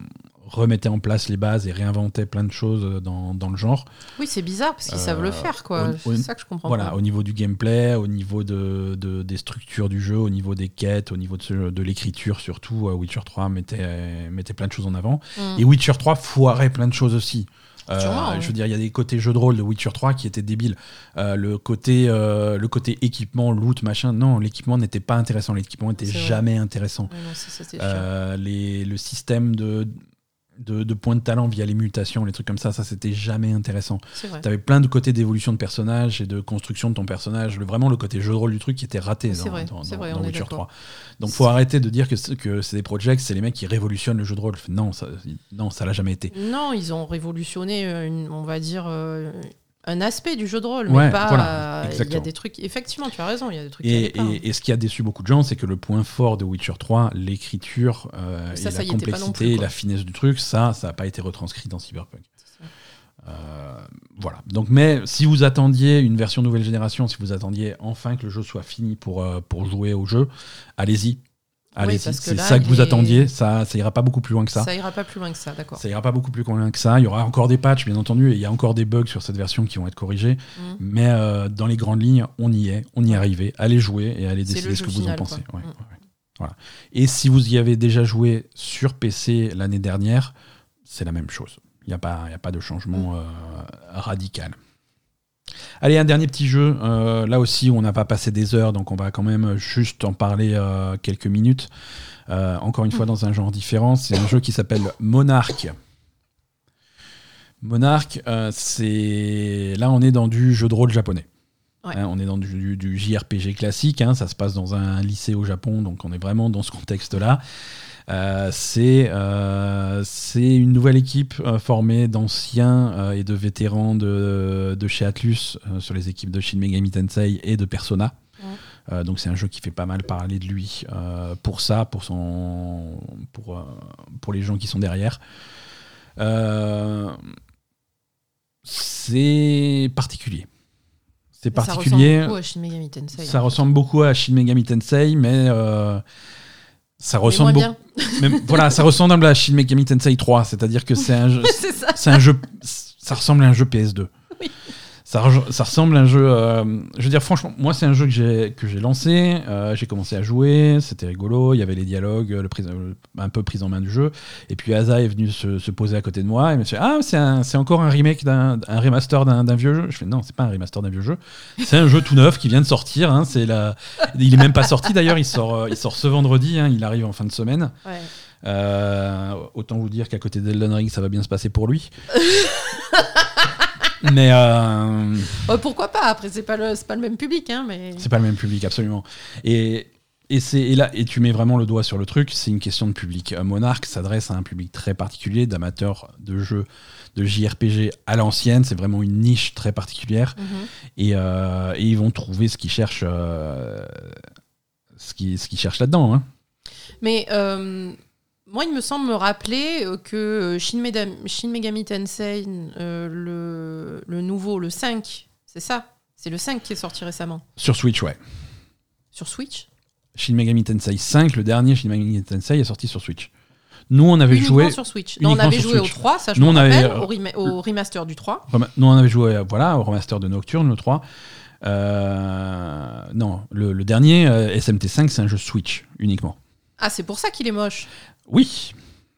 remettait en place les bases et réinventait plein de choses dans, dans le genre. Oui, c'est bizarre parce qu'ils savent le Euh, faire, quoi. C'est ça que je comprends Voilà, pas. au niveau du gameplay, au niveau de, de- des structures du jeu, au niveau des quêtes, au niveau de, l'écriture surtout, euh, Witcher 3 mettait, euh, mettait plein de choses en avant. Mm. Et Witcher 3 foirait plein de choses aussi. Euh, ouais. Je veux dire, il y a des côtés jeu de rôle de Witcher 3 qui étaient débiles. Euh, le, côté, euh, le côté équipement, loot, machin, non, l'équipement n'était pas intéressant. L'équipement était C'est vrai. jamais intéressant. Ouais, non, ça, c'était sûr. Euh, les, le système de, de, de points de talent via les mutations, les trucs comme ça, ça c'était jamais intéressant. T'avais plein de côtés d'évolution de personnage et de construction de ton personnage. Le, vraiment le côté jeu de rôle du truc qui était raté dans, vrai, dans- vrai, Witcher d'accord. 3. Donc faut arrêter de dire que c'est, que c'est des projects, c'est les mecs qui révolutionnent le jeu de rôle. Non, ça, non, ça l'a jamais été. Non, ils ont révolutionné, euh, une- on va dire, euh, un aspect du jeu de rôle, Ouais, mais pas. voilà, euh, Il y a des trucs. Effectivement, tu as raison, il y a des trucs. Et, et- et ce qui a déçu beaucoup de gens, c'est que le point fort de Witcher 3, l'écriture euh, et ça la complexité plus, la finesse du truc, ça, ça n'a pas été retranscrit dans Cyberpunk. Euh, voilà. Donc, mais si vous attendiez une version nouvelle génération, si vous attendiez enfin que le jeu soit fini pour, euh, pour jouer au jeu, allez-y. Parce que c'est ça que vous attendiez. Ça, ça ira pas beaucoup plus loin que ça. Ça ira pas plus loin que ça, d'accord. Ça ira pas beaucoup plus loin que ça. Il y aura encore des patchs, bien entendu, et il y a encore des bugs sur cette version qui vont être corrigés. Mhm. Mais euh, dans les grandes lignes, on y est, on y est arrivé. Allez jouer et allez décider ce que vous en pensez. quoi. Ouais, ouais, ouais. Voilà. Et si vous y avez déjà joué sur PC l'année dernière, c'est la même chose. Il n'y a, pas- y a pas de changement euh, radical. Allez, un dernier petit jeu. Euh, là aussi, on n'a pas passé des heures, donc on va quand même juste en parler euh, quelques minutes. Euh, encore une fois, dans un genre différent. C'est un jeu qui s'appelle Monarch. Monarch, c'est. Là, on est dans du jeu de rôle japonais. Ouais. Hein, on est dans du JRPG classique. hein, ça se passe dans un lycée au Japon, donc on est vraiment dans ce contexte-là. Euh, c'est euh, c'est une nouvelle équipe euh, formée d'anciens et de vétérans de, de chez Atlus sur les équipes de Shin Megami Tensei et de Persona. Euh, donc c'est un jeu qui fait pas mal parler de lui euh, pour ça, pour son, pour, euh, pour les gens qui sont derrière. C'est particulier. C'est Ça particulier. ressemble beaucoup à Shin Megami Tensei. Ça hein. ressemble beaucoup à Shin Megami Tensei, mais ça ressemble beaucoup. même- voilà, ça ressemble à Shin Megami Tensei 3, c'est-à-dire que c'est un jeu, c'est ça. c'est un jeu, ça ressemble à un jeu PS2. Oui. Ça, re- ça ressemble à un jeu. euh, je veux dire, franchement, moi, c'est un jeu que j'ai que j'ai lancé. euh, j'ai commencé à jouer, c'était rigolo. Il y avait les dialogues, le prise- un peu prise en main du jeu. Et puis Asa est venu se, se poser à côté de moi et me dit Ah, c'est encore un remake, d'un un remaster d'un vieux jeu? Je fais Non, c'est pas un remaster d'un vieux jeu. C'est un jeu tout neuf qui vient de sortir. hein, c'est la... Il est même pas sorti d'ailleurs. Il sort, euh, il sort ce vendredi. hein, il arrive en fin de semaine. Ouais. Euh, autant vous dire qu'à côté d'Elden Ring, ça va bien se passer pour lui. Mais euh, Oh, pourquoi pas? Après, c'est pas le, pas le même public, hein, mais. c'est pas le même public, absolument. Et, et, c'est, et là, et tu mets vraiment le doigt sur le truc, c'est une question de public. Monarch s'adresse à un public très particulier, d'amateurs de jeux de JRPG à l'ancienne. C'est vraiment une niche très particulière. Mhm. Et, euh, et ils vont trouver ce qu'ils cherchent, euh, ce qu'ils, ce qu'ils cherchent là-dedans. hein. Mais moi, il me semble me rappeler euh, que euh, Shin, Megami Tensei, euh, le, le nouveau, le 5, c'est ça? C'est le 5 qui est sorti récemment. Sur Switch, ouais. Sur Switch? Shin Megami Tensei 5, le dernier Shin Megami Tensei est sorti sur Switch. Nous, on avait Uniquement joué. sur Switch. Non, on avait joué Switch. au 3, ça je Nous, me on avait, rappelle, au, rema- au remaster du 3. Rema- Nous, on avait joué voilà, au remaster de Nocturne, le 3. Euh, non, le, le dernier, euh, SMT5, c'est un jeu Switch uniquement. Ah, c'est pour ça qu'il est moche. Oui,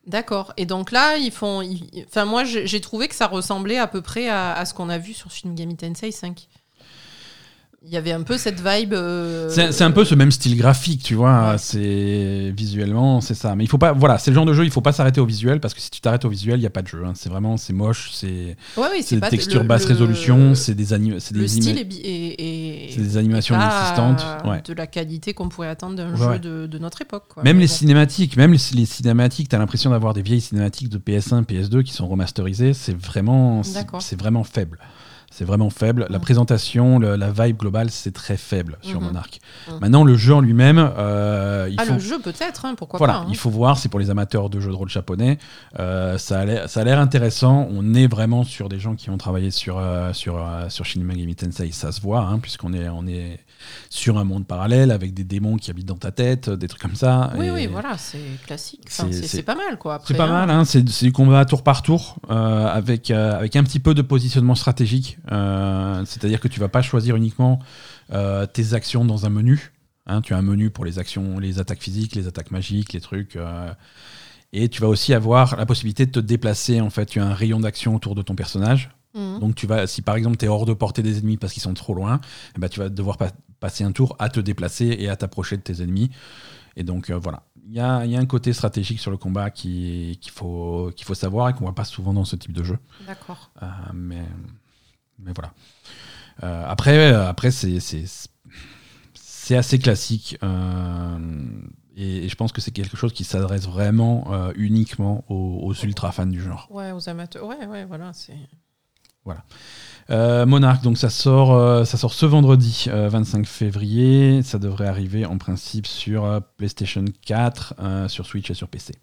D'accord. Et donc là, ils font. Enfin, moi, j'ai trouvé que ça ressemblait à peu près à, ce qu'on a vu sur Shin Megami Tensei 5. Il y avait un peu cette vibe. euh, c'est un peu ce même style graphique, tu vois. Ouais. C'est visuellement, c'est ça. Mais il faut pas, voilà, c'est le genre de jeu, il faut pas s'arrêter au visuel parce que si tu t'arrêtes au visuel, il y a pas de jeu. hein. C'est vraiment, c'est moche, c'est Ouais, oui, c'est le- basse le- résolution, c'est des anim- c'est des style animations inexistantes. Ouais. de la qualité qu'on pourrait attendre d'un jeu de, de notre époque. quoi. Même Mais les bon. cinématiques, même les, les cinématiques, t'as l'impression d'avoir des vieilles cinématiques de PS1, PS2 qui sont remasterisées. C'est vraiment, c'est vraiment faible. C'est vraiment faible. La Mm. présentation, le- la vibe globale, c'est très faible sur Mhm. Monarch. Mm. Maintenant, le jeu en lui-même, euh, il Ah, faut. le jeu peut-être, hein, pourquoi Voilà, pas. hein. il faut voir, c'est pour les amateurs de jeux de rôle japonais. Euh, ça a l'air- intéressant. On est vraiment sur des gens qui ont travaillé sur, euh, sur, sur Shin Megami Tensei, ça se voit, hein, puisqu'on est, on est sur un monde parallèle avec des démons qui habitent dans ta tête, des trucs comme ça. Oui, Et oui, voilà, c'est classique. Enfin, c'est- pas mal, quoi. C'est pas hein. mal, hein, c'est c'est du combat tour par tour, euh, avec, euh, avec un petit peu de positionnement stratégique. Euh, C'est-à-dire que tu vas pas choisir uniquement euh, tes actions dans un menu. hein, tu as un menu pour les actions, les attaques physiques, les attaques magiques, les trucs. euh, et tu vas aussi avoir la possibilité de te déplacer. En fait, tu as un rayon d'action autour de ton personnage. Mhm. Donc, tu vas, si par exemple tu es hors de portée des ennemis parce qu'ils sont trop loin, eh ben, tu vas devoir pa- passer un tour à te déplacer et à t'approcher de tes ennemis. Et donc, euh, voilà. Il y a, y a un côté stratégique sur le combat qui- qu'il faut, qu'il faut savoir et qu'on voit pas souvent dans ce type de jeu. D'accord. Euh, mais, mais voilà. Euh, après, après c'est, c'est, c'est assez classique. et, et je pense que c'est quelque chose qui s'adresse vraiment uniquement aux, aux ultra fans du genre. Ouais, aux amateurs. Ouais, ouais, voilà. C'est. Euh, Monarch, donc ça sort, euh, ça sort ce vendredi euh, 25 février. Ça devrait arriver en principe sur euh, PlayStation 4, euh, sur Switch et sur PC.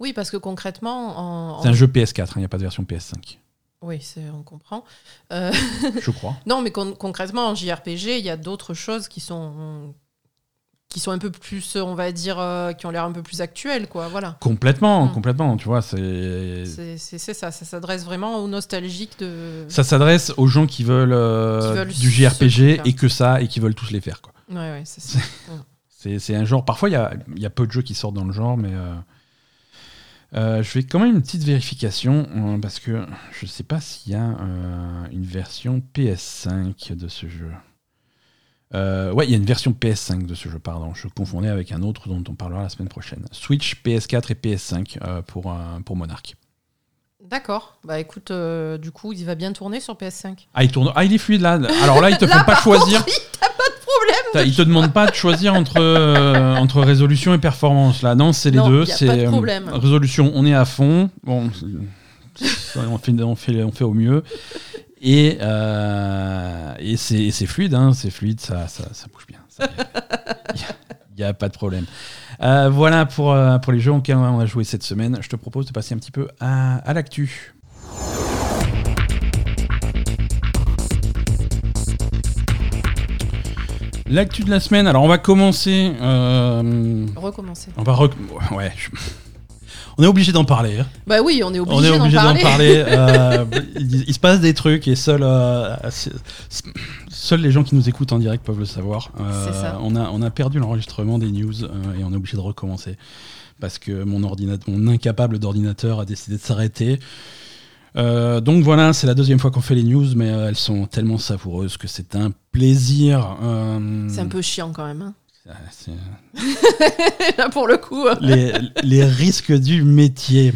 Oui, parce que concrètement, en, C'est un jeu PS4, il n'y a pas de version PS5, Oui, on comprend. Je crois. non, mais con- concrètement, en JRPG, il y a d'autres choses qui sont qui sont un peu plus, on va dire, euh, qui ont l'air un peu plus actuelles, quoi. Voilà. Complètement, Mm. complètement. Tu vois, c'est. C'est ça. Ça s'adresse vraiment aux nostalgiques de. Ça s'adresse aux gens qui veulent, euh, Qui veulent du JRPG et que ça, et qui veulent tous les faire. Quoi. Ouais, ouais, c'est ça. C'est, c'est un genre. Parfois, il y a, y a peu de jeux qui sortent dans le genre, mais. euh, euh, je fais quand même une petite vérification euh, parce que je sais pas s'il y a euh, une version PS5 de ce jeu. Euh, ouais, il y a une version PS5 de ce jeu, pardon. Je confondais avec un autre dont on parlera la semaine prochaine. Switch, PS4 et PS5 euh, pour, euh, pour Monarch. D'accord. Bah écoute, euh, du coup, il va bien tourner sur PS5. Ah, il tourne. Ah, il est fluide là. Alors là, il te faut pas choisir. Problème. T'as- Il te demande pas de choisir entre, entre résolution et performance. Là, non, c'est les Non, deux. C'est pas de problème. résolution, on est à fond. Bon, on fait, on fait, on fait au mieux. Et, euh, et c'est fluide, hein, c'est fluide, ça, ça, ça bouge bien. Il n'y a, pas de problème. Euh, voilà pour, euh, pour les jeux auxquels on a joué cette semaine. Je te propose de passer un petit peu à, à l'actu. L'actu de la semaine, alors on va commencer. euh, Recommencer. on va rec- ouais, je- on est obligé d'en parler. hein. Bah oui, on est On obligé est d'en obligé d'en parler. parler. euh, il, il se passe des trucs et seuls, euh, seuls les gens qui nous écoutent en direct peuvent le savoir. Euh, ça. On a, on a perdu l'enregistrement des news et on est obligé de recommencer parce que mon ordinateur, mon incapable d'ordinateur a décidé de s'arrêter. Euh, donc voilà, c'est la deuxième fois qu'on fait les news, mais euh, elles sont tellement savoureuses que c'est un plaisir. euh, C'est un peu chiant quand même. hein. Là, pour le coup. euh, les, les risques du métier.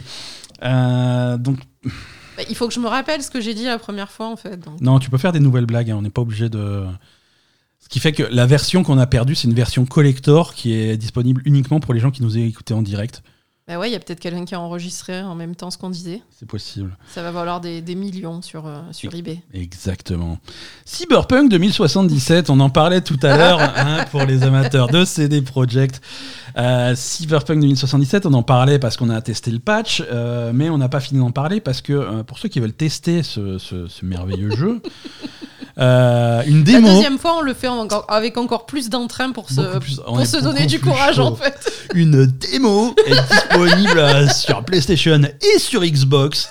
Euh, donc bah, il faut que je me rappelle ce que j'ai dit la première fois, en fait. donc. Non, tu peux faire des nouvelles blagues, hein, on n'est pas obligé de. Ce qui fait que la version qu'on a perdue, c'est une version collector qui est disponible uniquement pour les gens qui nous aient écoutés en direct. Bah ouais, il y a peut-être quelqu'un qui a enregistré en même temps ce qu'on disait. C'est possible. Ça va valoir des, des millions sur, euh, sur eBay. Exactement. Cyberpunk 2077, on en parlait tout à l'heure hein, pour les amateurs de CD Projekt. Euh, Cyberpunk 2077, on en parlait parce qu'on a testé le patch, euh, mais on n'a pas fini d'en parler parce que euh, pour ceux qui veulent tester ce, ce- ce merveilleux jeu, euh, une La démo. deuxième fois, on le fait encore, avec encore plus d'entrain pour se, plus- pour donner du courage, chaud. en fait. Une démo est disponible sur PlayStation et sur Xbox.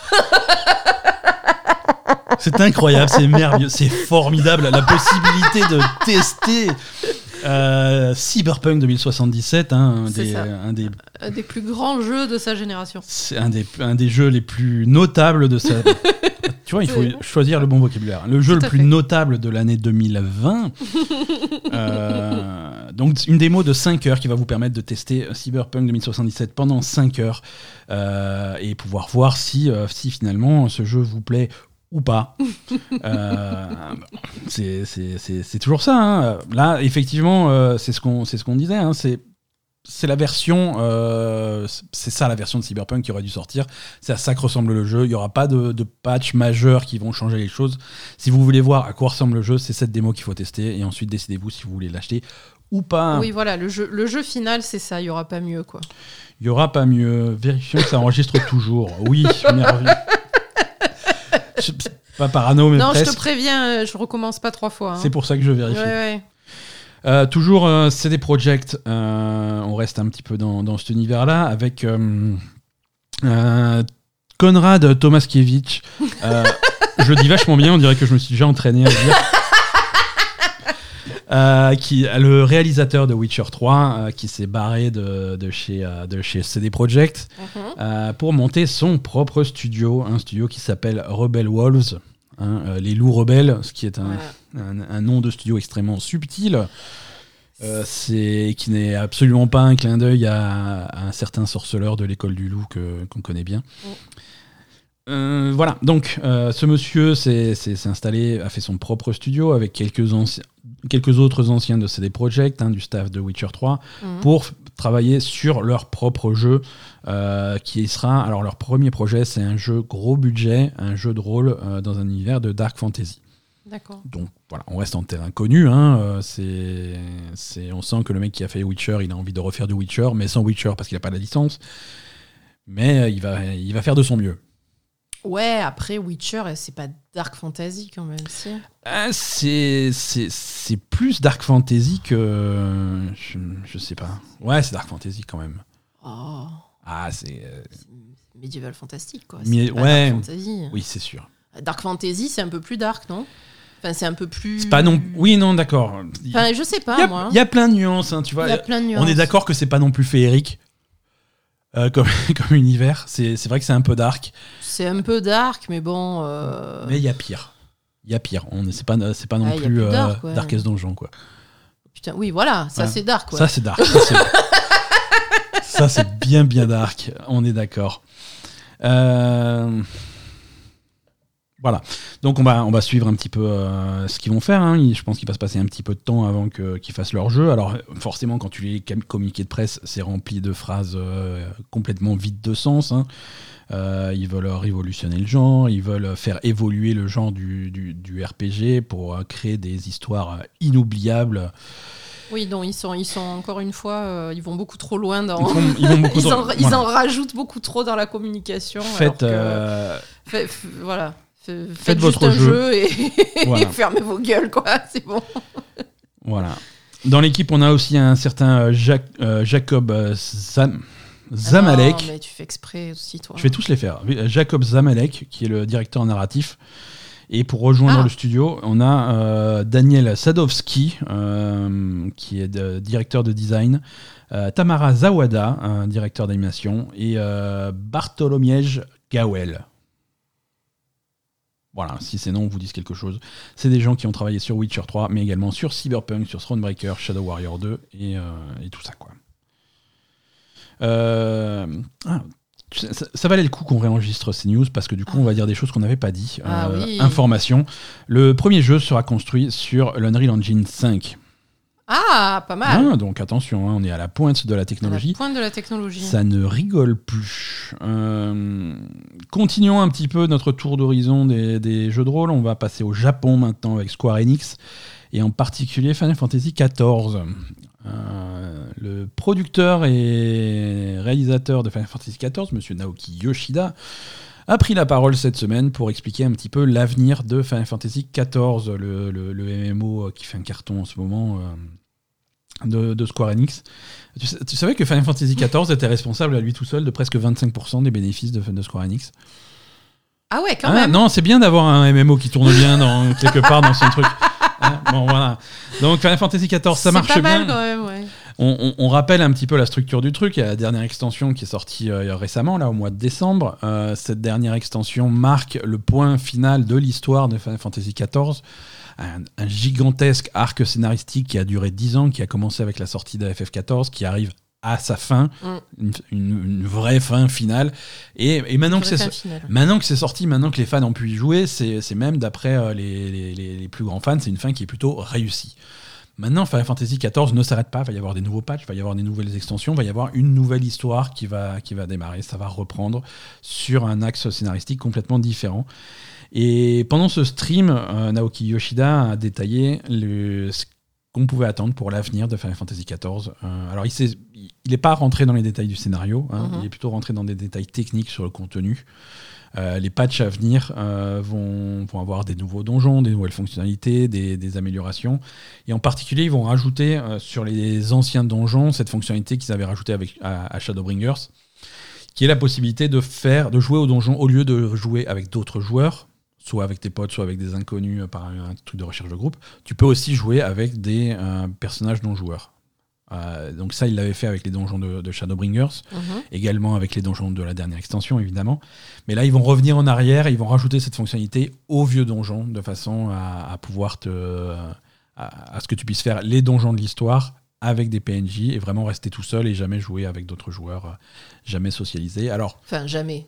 C'est incroyable, c'est merveilleux, c'est formidable la possibilité de tester euh, Cyberpunk 2077, hein, un, des, un, des, Un des plus grands jeux de sa génération. c'est un, des, un des jeux les plus notables de sa. tu vois, il faut choisir le bon vocabulaire. Le jeu Tout le plus fait. notable de l'année 2020. Euh, donc, une démo de 5 heures qui va vous permettre de tester Cyberpunk 2077 pendant 5 heures euh, et pouvoir voir si, si finalement ce jeu vous plaît ou pas. Euh, c'est toujours ça. hein. Là, effectivement, euh, c'est ce qu'on ce qu'on disait. hein. C'est c'est la version, euh, c'est ça la version de Cyberpunk qui aurait dû sortir. C'est à ça que ressemble le jeu. Il n'y aura pas de, de patch majeur qui vont changer les choses. Si vous voulez voir à quoi ressemble le jeu, c'est cette démo qu'il faut tester et ensuite décidez-vous si vous voulez l'acheter ou pas. Oui, voilà, le jeu, le jeu final, c'est ça. Il n'y aura pas mieux, quoi. Il n'y aura pas mieux. Vérifions que ça enregistre toujours. Oui, merveilleux. Pas parano, mais non, presque. je te préviens, je recommence pas trois fois. hein. C'est pour ça que je vérifie. Ouais, ouais. Euh, toujours euh, CD Projekt, euh, on reste un petit peu dans, dans cet univers-là avec euh, euh, Konrad Tomaskiewicz. Euh, je le dis vachement bien, on dirait que je me suis déjà entraîné à le dire. Euh, qui, le réalisateur de Witcher 3 euh, qui s'est barré de, de chez, euh, de chez CD Projekt Mhm. euh, pour monter son propre studio, un studio qui s'appelle Rebel Wolves, hein, les loups rebelles, ce qui est un, Voilà. un, un nom de studio extrêmement subtil, euh, c'est qui n'est absolument pas un clin d'œil à, à un certain sorceleur de l'école du loup qu'on connaît bien. Mm. Euh, voilà, donc euh, ce monsieur s'est installé, a fait son propre studio avec quelques, autres anciens de CD Projekt, hein, du staff de Witcher 3, Mhm. pour travailler sur leur propre jeu, euh, qui sera, alors leur premier projet, c'est un jeu gros budget, un jeu de rôle dans un univers de dark fantasy. D'accord. Donc voilà, on reste en terrain connu. Hein, c'est, on sent que le mec qui a fait Witcher, il a envie de refaire du Witcher, mais sans Witcher parce qu'il n'a pas la licence. Mais il va, il va faire de son mieux. Ouais, après Witcher, euh, c'est pas dark fantasy quand même, si. Ah, c'est, c'est, plus dark fantasy que. Je, je sais pas. Ouais, c'est dark fantasy quand même. Oh, Ah, c'est. euh, médiéval fantastique quoi. Mais- pas ouais. Dark fantasy. oui, c'est sûr. Dark fantasy, c'est un peu plus dark, non? Enfin, c'est un peu plus. C'est pas non. Oui, non, d'accord. Enfin, je sais y, pas a, moi. il y a plein de nuances, hein, tu vois. Il y a plein de nuances. On est d'accord que c'est pas non plus féerique euh, comme, comme univers. C'est, vrai que c'est un peu dark. C'est un peu dark, mais bon. euh, Mais il y a pire. Il y a pire. C'est pas, c'est pas non Ah, plus plus euh, dark, ouais. Darkest Donjon quoi. Putain, oui, voilà, ça Ouais. c'est dark. Ouais. Ça c'est dark. Ça c'est, Ça, c'est bien bien dark. On est d'accord. Euh, Voilà. Donc on va on va suivre un petit peu euh, ce qu'ils vont faire. hein. Je pense qu'il va se passer un petit peu de temps avant que, qu'ils fassent leur jeu. Alors forcément, quand tu lis les communiqués de presse, c'est rempli de phrases euh, complètement vides de sens. hein. Euh, ils veulent révolutionner le genre, ils veulent faire évoluer le genre du, du- du RPG pour créer des histoires inoubliables. Oui, donc ils sont, ils sont encore une fois, euh, ils vont beaucoup trop loin dans. Ils, font- ils vont beaucoup Ils de- en, ils voilà. en rajoutent beaucoup trop dans la communication. alors Faites, que- euh, fait- voilà. Fait- Faites, votre juste un jeu. jeu, et, Voilà. fermez vos gueules, quoi. C'est bon. Voilà. Dans l'équipe, on a aussi un certain euh, euh, Jacob euh, Zam- Zamalek. Ah non, mais tu fais exprès aussi, toi. Je vais tous les faire. Euh, Jacob Zamalek, qui est le directeur narratif. Et pour rejoindre Ah. le studio, on a euh, Daniel Sadowski, euh, qui est de- directeur de design, euh, Tamara Zawada, directeur d'animation, et euh, Bartholomiej Gawel. Voilà, si ces noms vous disent quelque chose. C'est des gens qui ont travaillé sur Witcher 3, mais également sur Cyberpunk, sur Thronebreaker, Shadow Warrior 2 et, euh, et tout ça. quoi. Euh, ah, ça, ça valait le coup qu'on réenregistre ces news parce que du coup on va dire des choses qu'on n'avait pas dit. Ah Euh, oui. Information. Le premier jeu sera construit sur l'Unreal Engine 5. Ah, pas mal. Ah, donc attention, hein, on est à la pointe de la À la technologie. pointe de la technologie. Ça ne rigole plus. Euh, continuons un petit peu notre tour d'horizon des, des jeux de rôle. On va passer au Japon maintenant avec Square Enix et en particulier Final Fantasy XIV. Euh, le producteur et réalisateur de Final Fantasy XIV, Monsieur Naoki Yoshida, a pris la parole cette semaine pour expliquer un petit peu l'avenir de Final Fantasy XIV, le, le- le MMO qui fait un carton en ce moment euh, de, de Square Enix. Tu, savais que Final Fantasy XIV était responsable à lui tout seul de presque 25% des bénéfices de, de Square Enix Ah ouais, quand Ah, même. Non, c'est bien d'avoir un MMO qui tourne bien dans, quelque part dans son truc. Hein, bon, voilà. Donc Final Fantasy XIV, ça marche pas bien. mal quand même, ouais. On, on- on rappelle un petit peu la structure du truc. Il y a la dernière extension qui est sortie euh, récemment, là, au mois de décembre. Euh, cette dernière extension marque le point final de l'histoire de Final Fantasy XIV. Un, un gigantesque arc scénaristique qui a duré 10 ans, qui a commencé avec la sortie de FF14, qui arrive à sa fin, Mm. une, une- une vraie fin finale. Et, et maintenant, que c'est, fin finale. maintenant que c'est sorti, maintenant que les fans ont pu y jouer, c'est, c'est même, d'après euh, les, les- les- les plus grands fans, c'est une fin qui est plutôt réussie. Maintenant, Final Fantasy XIV ne s'arrête pas. Il va y avoir des nouveaux patchs, il va y avoir des nouvelles extensions, il va y avoir une nouvelle histoire qui va, qui va démarrer. Ça va reprendre sur un axe scénaristique complètement différent. Et pendant ce stream, euh, Naoki Yoshida a détaillé le, ce qu'on pouvait attendre pour l'avenir de Final Fantasy XIV. Euh, alors, il n'est pas rentré dans les détails du scénario, hein. Mhm. il est plutôt rentré dans des détails techniques sur le contenu. Euh, les patchs à venir euh, vont, avoir des nouveaux donjons, des nouvelles fonctionnalités, des, améliorations. Et en particulier, ils vont rajouter euh, sur les anciens donjons cette fonctionnalité qu'ils avaient rajoutée avec, à, Shadowbringers, qui est la possibilité de, faire, jouer au donjon au lieu de jouer avec d'autres joueurs, soit avec tes potes, soit avec des inconnus par un, truc de recherche de groupe. Tu peux aussi jouer avec des personnages non-joueurs. Euh, donc ça, il l'avait fait avec les donjons de, de Shadowbringers Mhm. également avec les donjons de la dernière extension, évidemment. Mais là, ils vont revenir en arrière ils vont rajouter cette fonctionnalité aux vieux donjons de façon à, à pouvoir te. À, à ce que tu puisses faire les donjons de l'histoire avec des PNJ et vraiment rester tout seul et jamais jouer avec d'autres joueurs, euh, jamais socialiser. Alors, Enfin, jamais.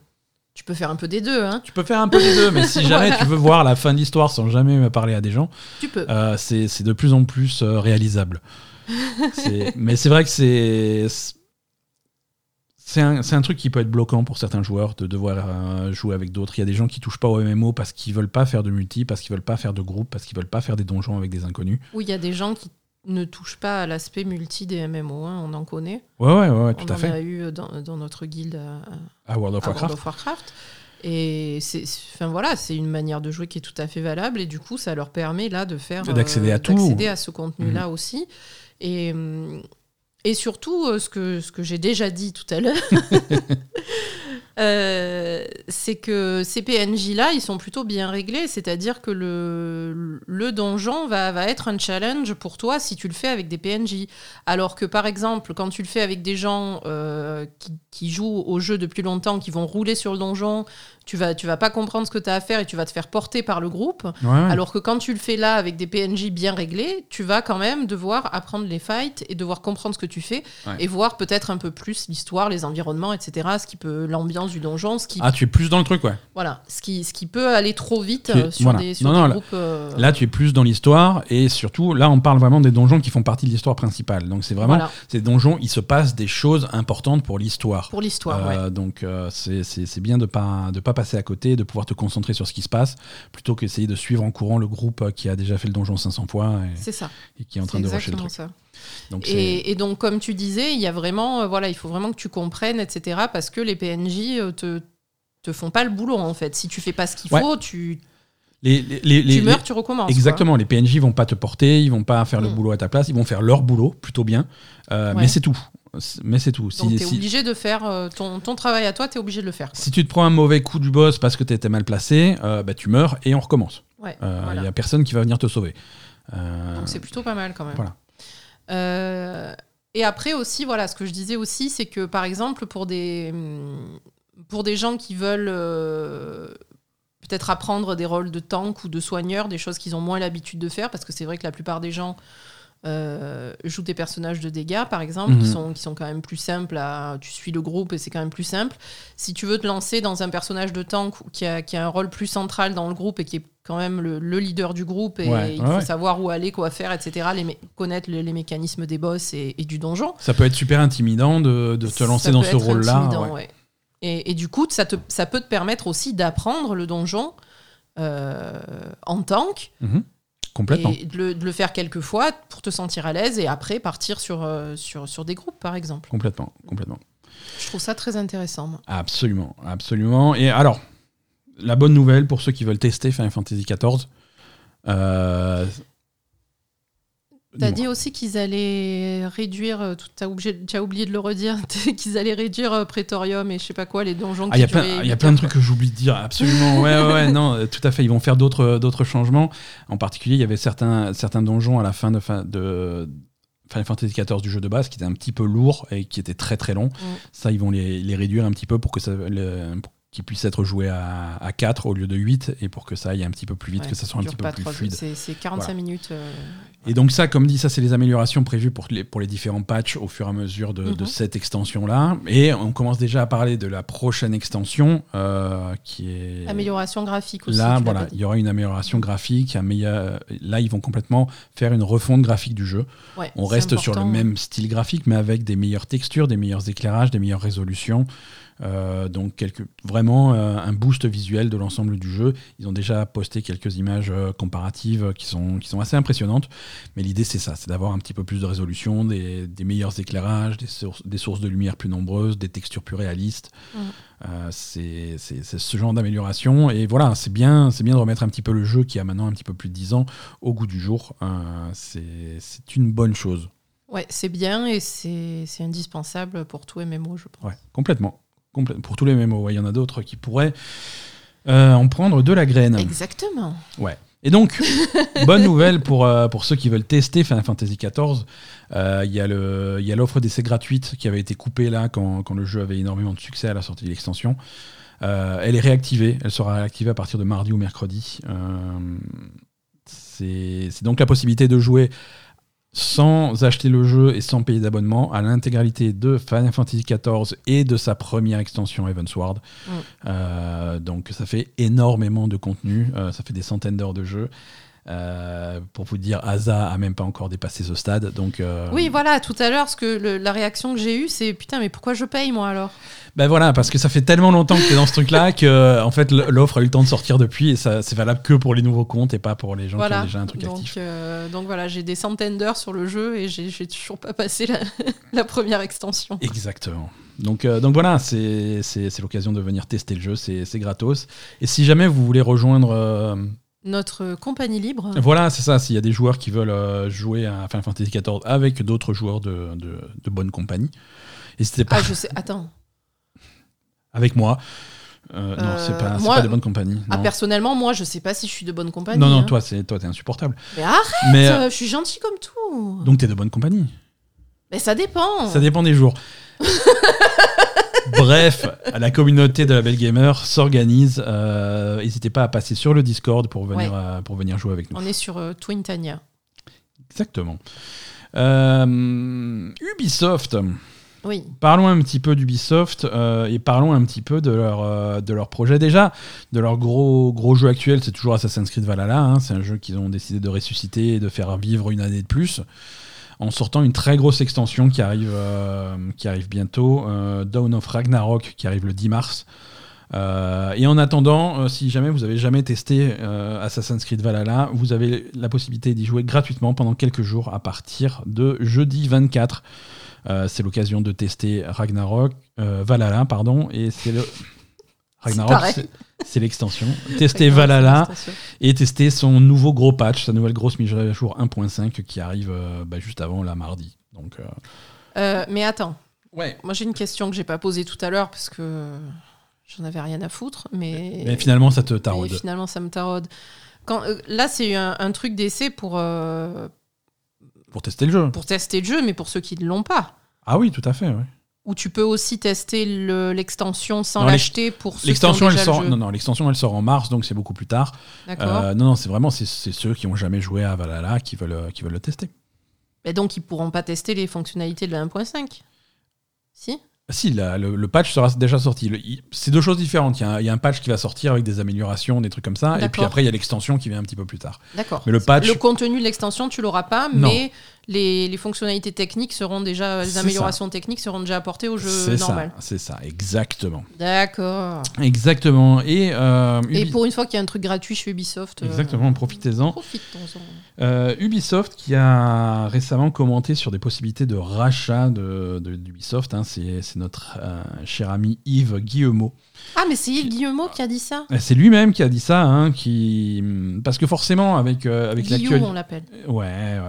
Tu peux faire un peu des deux, hein. tu peux faire un peu les deux, mais si jamais tu veux voir la fin de l'histoire sans jamais parler à des gens, Tu peux. euh, c'est de plus en plus réalisable. Mais c'est vrai que c'est. C'est un, un truc qui peut être bloquant pour certains joueurs de devoir euh, jouer avec d'autres. Il y a des gens qui touchent pas au MMO parce qu'ils veulent pas faire de multi, parce qu'ils veulent pas faire de groupe, parce qu'ils veulent pas faire des donjons avec des inconnus. Où il y a des gens qui ne touchent pas à l'aspect multi des MMO, hein, on en connaît. Ouais, ouais, ouais, tout on à en fait. a eu dans, dans notre guilde à, À World of à World Warcraft. of Warcraft. Et c'est, enfin voilà, c'est une manière de jouer qui est tout à fait valable et du coup, ça leur permet là de faire euh, D'accéder à tout. d'accéder à ce contenu-là aussi. Et, hum, et surtout, euh, ce que, ce que j'ai déjà dit tout à l'heure, euh, c'est que ces PNJ-là, ils sont plutôt bien réglés. C'est-à-dire que le, le donjon va, va être un challenge pour toi si tu le fais avec des PNJ. Alors que par exemple, quand tu le fais avec des gens euh, qui, qui jouent au jeu depuis longtemps, qui vont rouler sur le donjon, tu vas, tu vas pas comprendre ce que tu as à faire et tu vas te faire porter par le groupe. Ouais. Alors que quand tu le fais là avec des PNJ bien réglés, tu vas quand même devoir apprendre les fights et devoir comprendre ce que tu fais Ouais. et voir peut-être un peu plus l'histoire, les environnements, etc. Ce qui peut l'ambiance du donjon, ce qui Ah, tu es plus dans le truc, ouais. voilà, ce qui, ce qui peut aller trop vite euh, sur voilà. des, sur Non, des non, là- groupes. euh, Là, tu es plus dans l'histoire et surtout, là, on parle vraiment des donjons qui font partie de l'histoire principale. Donc, c'est vraiment voilà, ces donjons, il se passe des choses importantes pour l'histoire. pour l'histoire. ouais. Euh, Donc euh, c'est- bien de pas de pas passer à côté, de pouvoir te concentrer sur ce qui se passe, plutôt qu'essayer de suivre en courant le groupe qui a déjà fait le donjon 500 fois et, C'est ça. et qui est en train de rusher le truc. ça. Donc Et, et donc, comme tu disais, il y a vraiment, euh, voilà, il faut vraiment que tu comprennes, etc. Parce que les PNJ euh, te te font pas le boulot en fait. Si tu fais pas ce qu'il Ouais. faut, tu, les, les, les- tu les- meurs, tu recommences. Exactement, les PNJ vont pas te porter, ils vont pas faire le Mm. boulot à ta place, ils vont faire leur boulot plutôt bien, Euh, Ouais. mais c'est tout. Mais c'est tout. Si, Donc, tu es si- obligé de faire euh, ton, ton travail à toi, tu es obligé de le faire. si tu te prends un mauvais coup du boss parce que tu étais mal placé, euh, bah, tu meurs et on recommence. Ouais, Il n'y voilà. a personne qui va venir te sauver. Donc c'est plutôt pas mal quand même. Voilà. Euh, et après aussi, voilà, ce que je disais aussi, c'est que par exemple pour des hum, pour des gens qui veulent euh, peut-être apprendre des rôles de tank ou de soigneur, des choses qu'ils ont moins l'habitude de faire, parce que c'est vrai que la plupart des gens euh, jouent des personnages de dégâts, par exemple, qui, Mhm. sont, qui sont quand même plus simples. À, tu suis le groupe et c'est quand même plus simple. Si tu veux te lancer dans un personnage de tank qui a, qui a un rôle plus central dans le groupe et qui est quand même le, le leader du groupe et Ouais, il faut ouais. savoir où aller, quoi faire, etc., les connaître les, les mécanismes des boss et, et du donjon. Ça peut être super intimidant de, de te lancer dans ce rôle-là. Et, et du coup, ça, te, ça peut te permettre aussi d'apprendre le donjon euh, en tank Mhm. Complètement. et de le, de le faire quelques fois pour te sentir à l'aise et après partir sur, euh, sur, sur des groupes, par exemple. Complètement, complètement. Je trouve ça très intéressant. moi. Absolument, absolument. Et alors, la bonne nouvelle pour ceux qui veulent tester Final Fantasy XIV. Euh... T'as dit aussi qu'ils allaient réduire, euh, t'as tu as oublié de le redire, qu'ils allaient réduire euh, Praetorium et je sais pas quoi, les donjons Ah, il y a plein, y a huit plein de trucs que j'oublie de dire, absolument. Ouais, ouais, ouais, non, euh, tout à fait. Ils vont faire d'autres, d'autres changements. En particulier, il y avait certains, certains donjons à la fin de, fin- de Final Fantasy XIV du jeu de base qui étaient un petit peu lourds et qui étaient très très longs. Mm. Ça, ils vont les, les réduire un petit peu pour que ça, le- pour qui puisse être joué à, à 4 au lieu de 8 et pour que ça aille un petit peu plus vite, Ouais, que ça soit un petit peu plus fluide. C'est c'est 45 Voilà. minutes. euh, Et donc ça, comme dit, ça c'est les améliorations prévues pour les, pour les différents patchs au fur et à mesure de, de Mhm. cette extension-là. Et on commence déjà à parler de la prochaine extension euh, qui est... Amélioration graphique aussi. Là, voilà, il y aura une amélioration graphique. un meilleur- Là, ils vont complètement faire une refonte graphique du jeu. Ouais, On reste sur le même style graphique, mais avec des meilleures textures, des meilleurs éclairages, des meilleures résolutions. Euh, donc vraiment euh, un boost visuel de l'ensemble du jeu. Ils ont déjà posté quelques images euh, comparatives qui sont, qui sont assez impressionnantes. Mais l'idée c'est ça, c'est d'avoir un petit peu plus de résolution, des, des meilleurs éclairages, des sources, des sources de lumière plus nombreuses, des textures plus réalistes. Euh, c'est ce genre d'amélioration. Et voilà, c'est bien, bien de remettre un petit peu le jeu qui a maintenant un petit peu plus de 10 ans au goût du jour. Euh, c'est une bonne chose. Ouais, c'est bien et c'est c'est indispensable pour tout MMO, je pense. Ouais, complètement. Pour tous les MMO, ouais, il y en a d'autres qui pourraient euh, en prendre de la graine. Exactement. Ouais. Et donc, bonne nouvelle pour, euh, pour ceux qui veulent tester Final Fantasy XIV. euh, Il y a y l'offre d'essai gratuite qui avait été coupée là quand, quand le jeu avait énormément de succès à la sortie de l'extension. Elle est réactivée. Elle sera réactivée à partir de mardi ou mercredi. C'est donc la possibilité de jouer sans acheter le jeu et sans payer d'abonnement à l'intégralité de Final Fantasy XIV et de sa première extension Heavensward. Mm. Euh, donc ça fait énormément de contenu, euh, ça fait des centaines d'heures de jeu. Euh, pour vous dire, Asa a même pas encore dépassé ce stade. Donc, euh, Oui, voilà, tout à l'heure, ce que le- la réaction que j'ai eue, c'est putain, mais pourquoi je paye moi alors? Ben voilà, parce que ça fait tellement longtemps que tu es dans ce truc-là que en fait l'offre a eu le temps de sortir depuis et ça c'est valable que pour les nouveaux comptes et pas pour les gens qui ont déjà un truc donc, actif. euh, donc voilà, j'ai des centaines d'heures sur le jeu et j'ai toujours pas passé la, la première extension. Exactement. Donc, euh, donc voilà, c'est l'occasion de venir tester le jeu, c'est c'est gratos. Et si jamais vous voulez rejoindre euh, Notre compagnie libre. Voilà, c'est ça. S'il y a des joueurs qui veulent euh, jouer à Final Fantasy XIV avec d'autres joueurs de, de, de bonne compagnie, n'hésitez pas Ah, je sais. Attends. avec moi. Euh, non, Euh, c'est pas, c'est moi- pas de bonne compagnie. Ah, personnellement, moi, je sais pas si je suis de bonne compagnie. non, non, hein. toi, c'est toi, t'es insupportable. Mais arrête, Mais euh, euh, je suis gentil comme tout. donc t'es de bonne compagnie. Mais ça dépend. Ça dépend des jours. Bref, la communauté de la Belle Gamer s'organise. euh, N'hésitez pas à passer sur le Discord pour venir, Ouais. euh, pour venir jouer avec nous. On est sur euh, Twin Tania. Exactement. Ubisoft. Oui. Parlons un petit peu d'Ubisoft euh, et parlons un petit peu de leur, euh, de leur projet. Déjà, de leur gros, gros jeu actuel, c'est toujours Assassin's Creed Valhalla. hein. C'est un jeu qu'ils ont décidé de ressusciter et de faire vivre une année de plus en sortant une très grosse extension qui arrive, euh, qui arrive bientôt, euh, Dawn of Ragnarok, qui arrive le 10 mars. Euh, et en attendant, euh, si jamais vous avez jamais testé Assassin's Creed Valhalla, vous avez la possibilité d'y jouer gratuitement pendant quelques jours à partir de jeudi 24. Euh, c'est l'occasion de tester Ragnarok, Valhalla, pardon, et c'est le Ragnarok, c'est- l'extension. Tester Valhalla et tester son nouveau gros patch, sa nouvelle grosse mise à jour 1.5 qui arrive euh, bah, juste avant la mardi. Donc, euh, Euh, mais attends, ouais. moi j'ai une question que j'ai pas posée tout à l'heure parce que j'en avais rien à foutre, mais, Mais finalement, ça te mais taraude. finalement ça me taraude. Quand, là, c'est un, un truc d'essai pour, Pour tester le jeu. pour tester le jeu, mais pour ceux qui ne l'ont pas. Ah oui, tout à fait. ouais. Ou tu peux aussi tester le- l'extension sans l'acheter pour ceux qui ont L'extension, elle déjà sort. le jeu. Non, non, l'extension, elle sort en mars, donc c'est beaucoup plus tard. Euh, non, non, c'est vraiment c'est ceux qui ont jamais joué à Valhalla qui veulent euh, qui veulent le tester. Mais donc ils pourront pas tester les fonctionnalités de la 1.5. Si? Si, la- le, le patch sera déjà sorti. C'est deux choses différentes. Il y, a un, il y a un patch qui va sortir avec des améliorations, des trucs comme ça, et puis après il y a l'extension qui vient un petit peu plus tard. D'accord. Mais le patch, Le contenu de l'extension, tu l'auras pas, Non. mais les, les fonctionnalités techniques seront déjà, les améliorations techniques seront déjà apportées au jeu c'est ça, normal. c'est ça, exactement, D'accord. exactement. Et, euh, Et pour une fois qu'il y a un truc gratuit chez Ubisoft, euh, exactement, profitez-en. profitons-en. Euh, Ubisoft qui a récemment commenté sur des possibilités de rachat de, de- d'Ubisoft. hein. c'est, notre cher ami Yves Guillemot. Ah, mais c'est Yves Guillemot qui a dit ça C'est lui-même qui a dit ça, hein, qui... parce que forcément avec, avec l'actualité... on l'appelle. Ouais, ouais,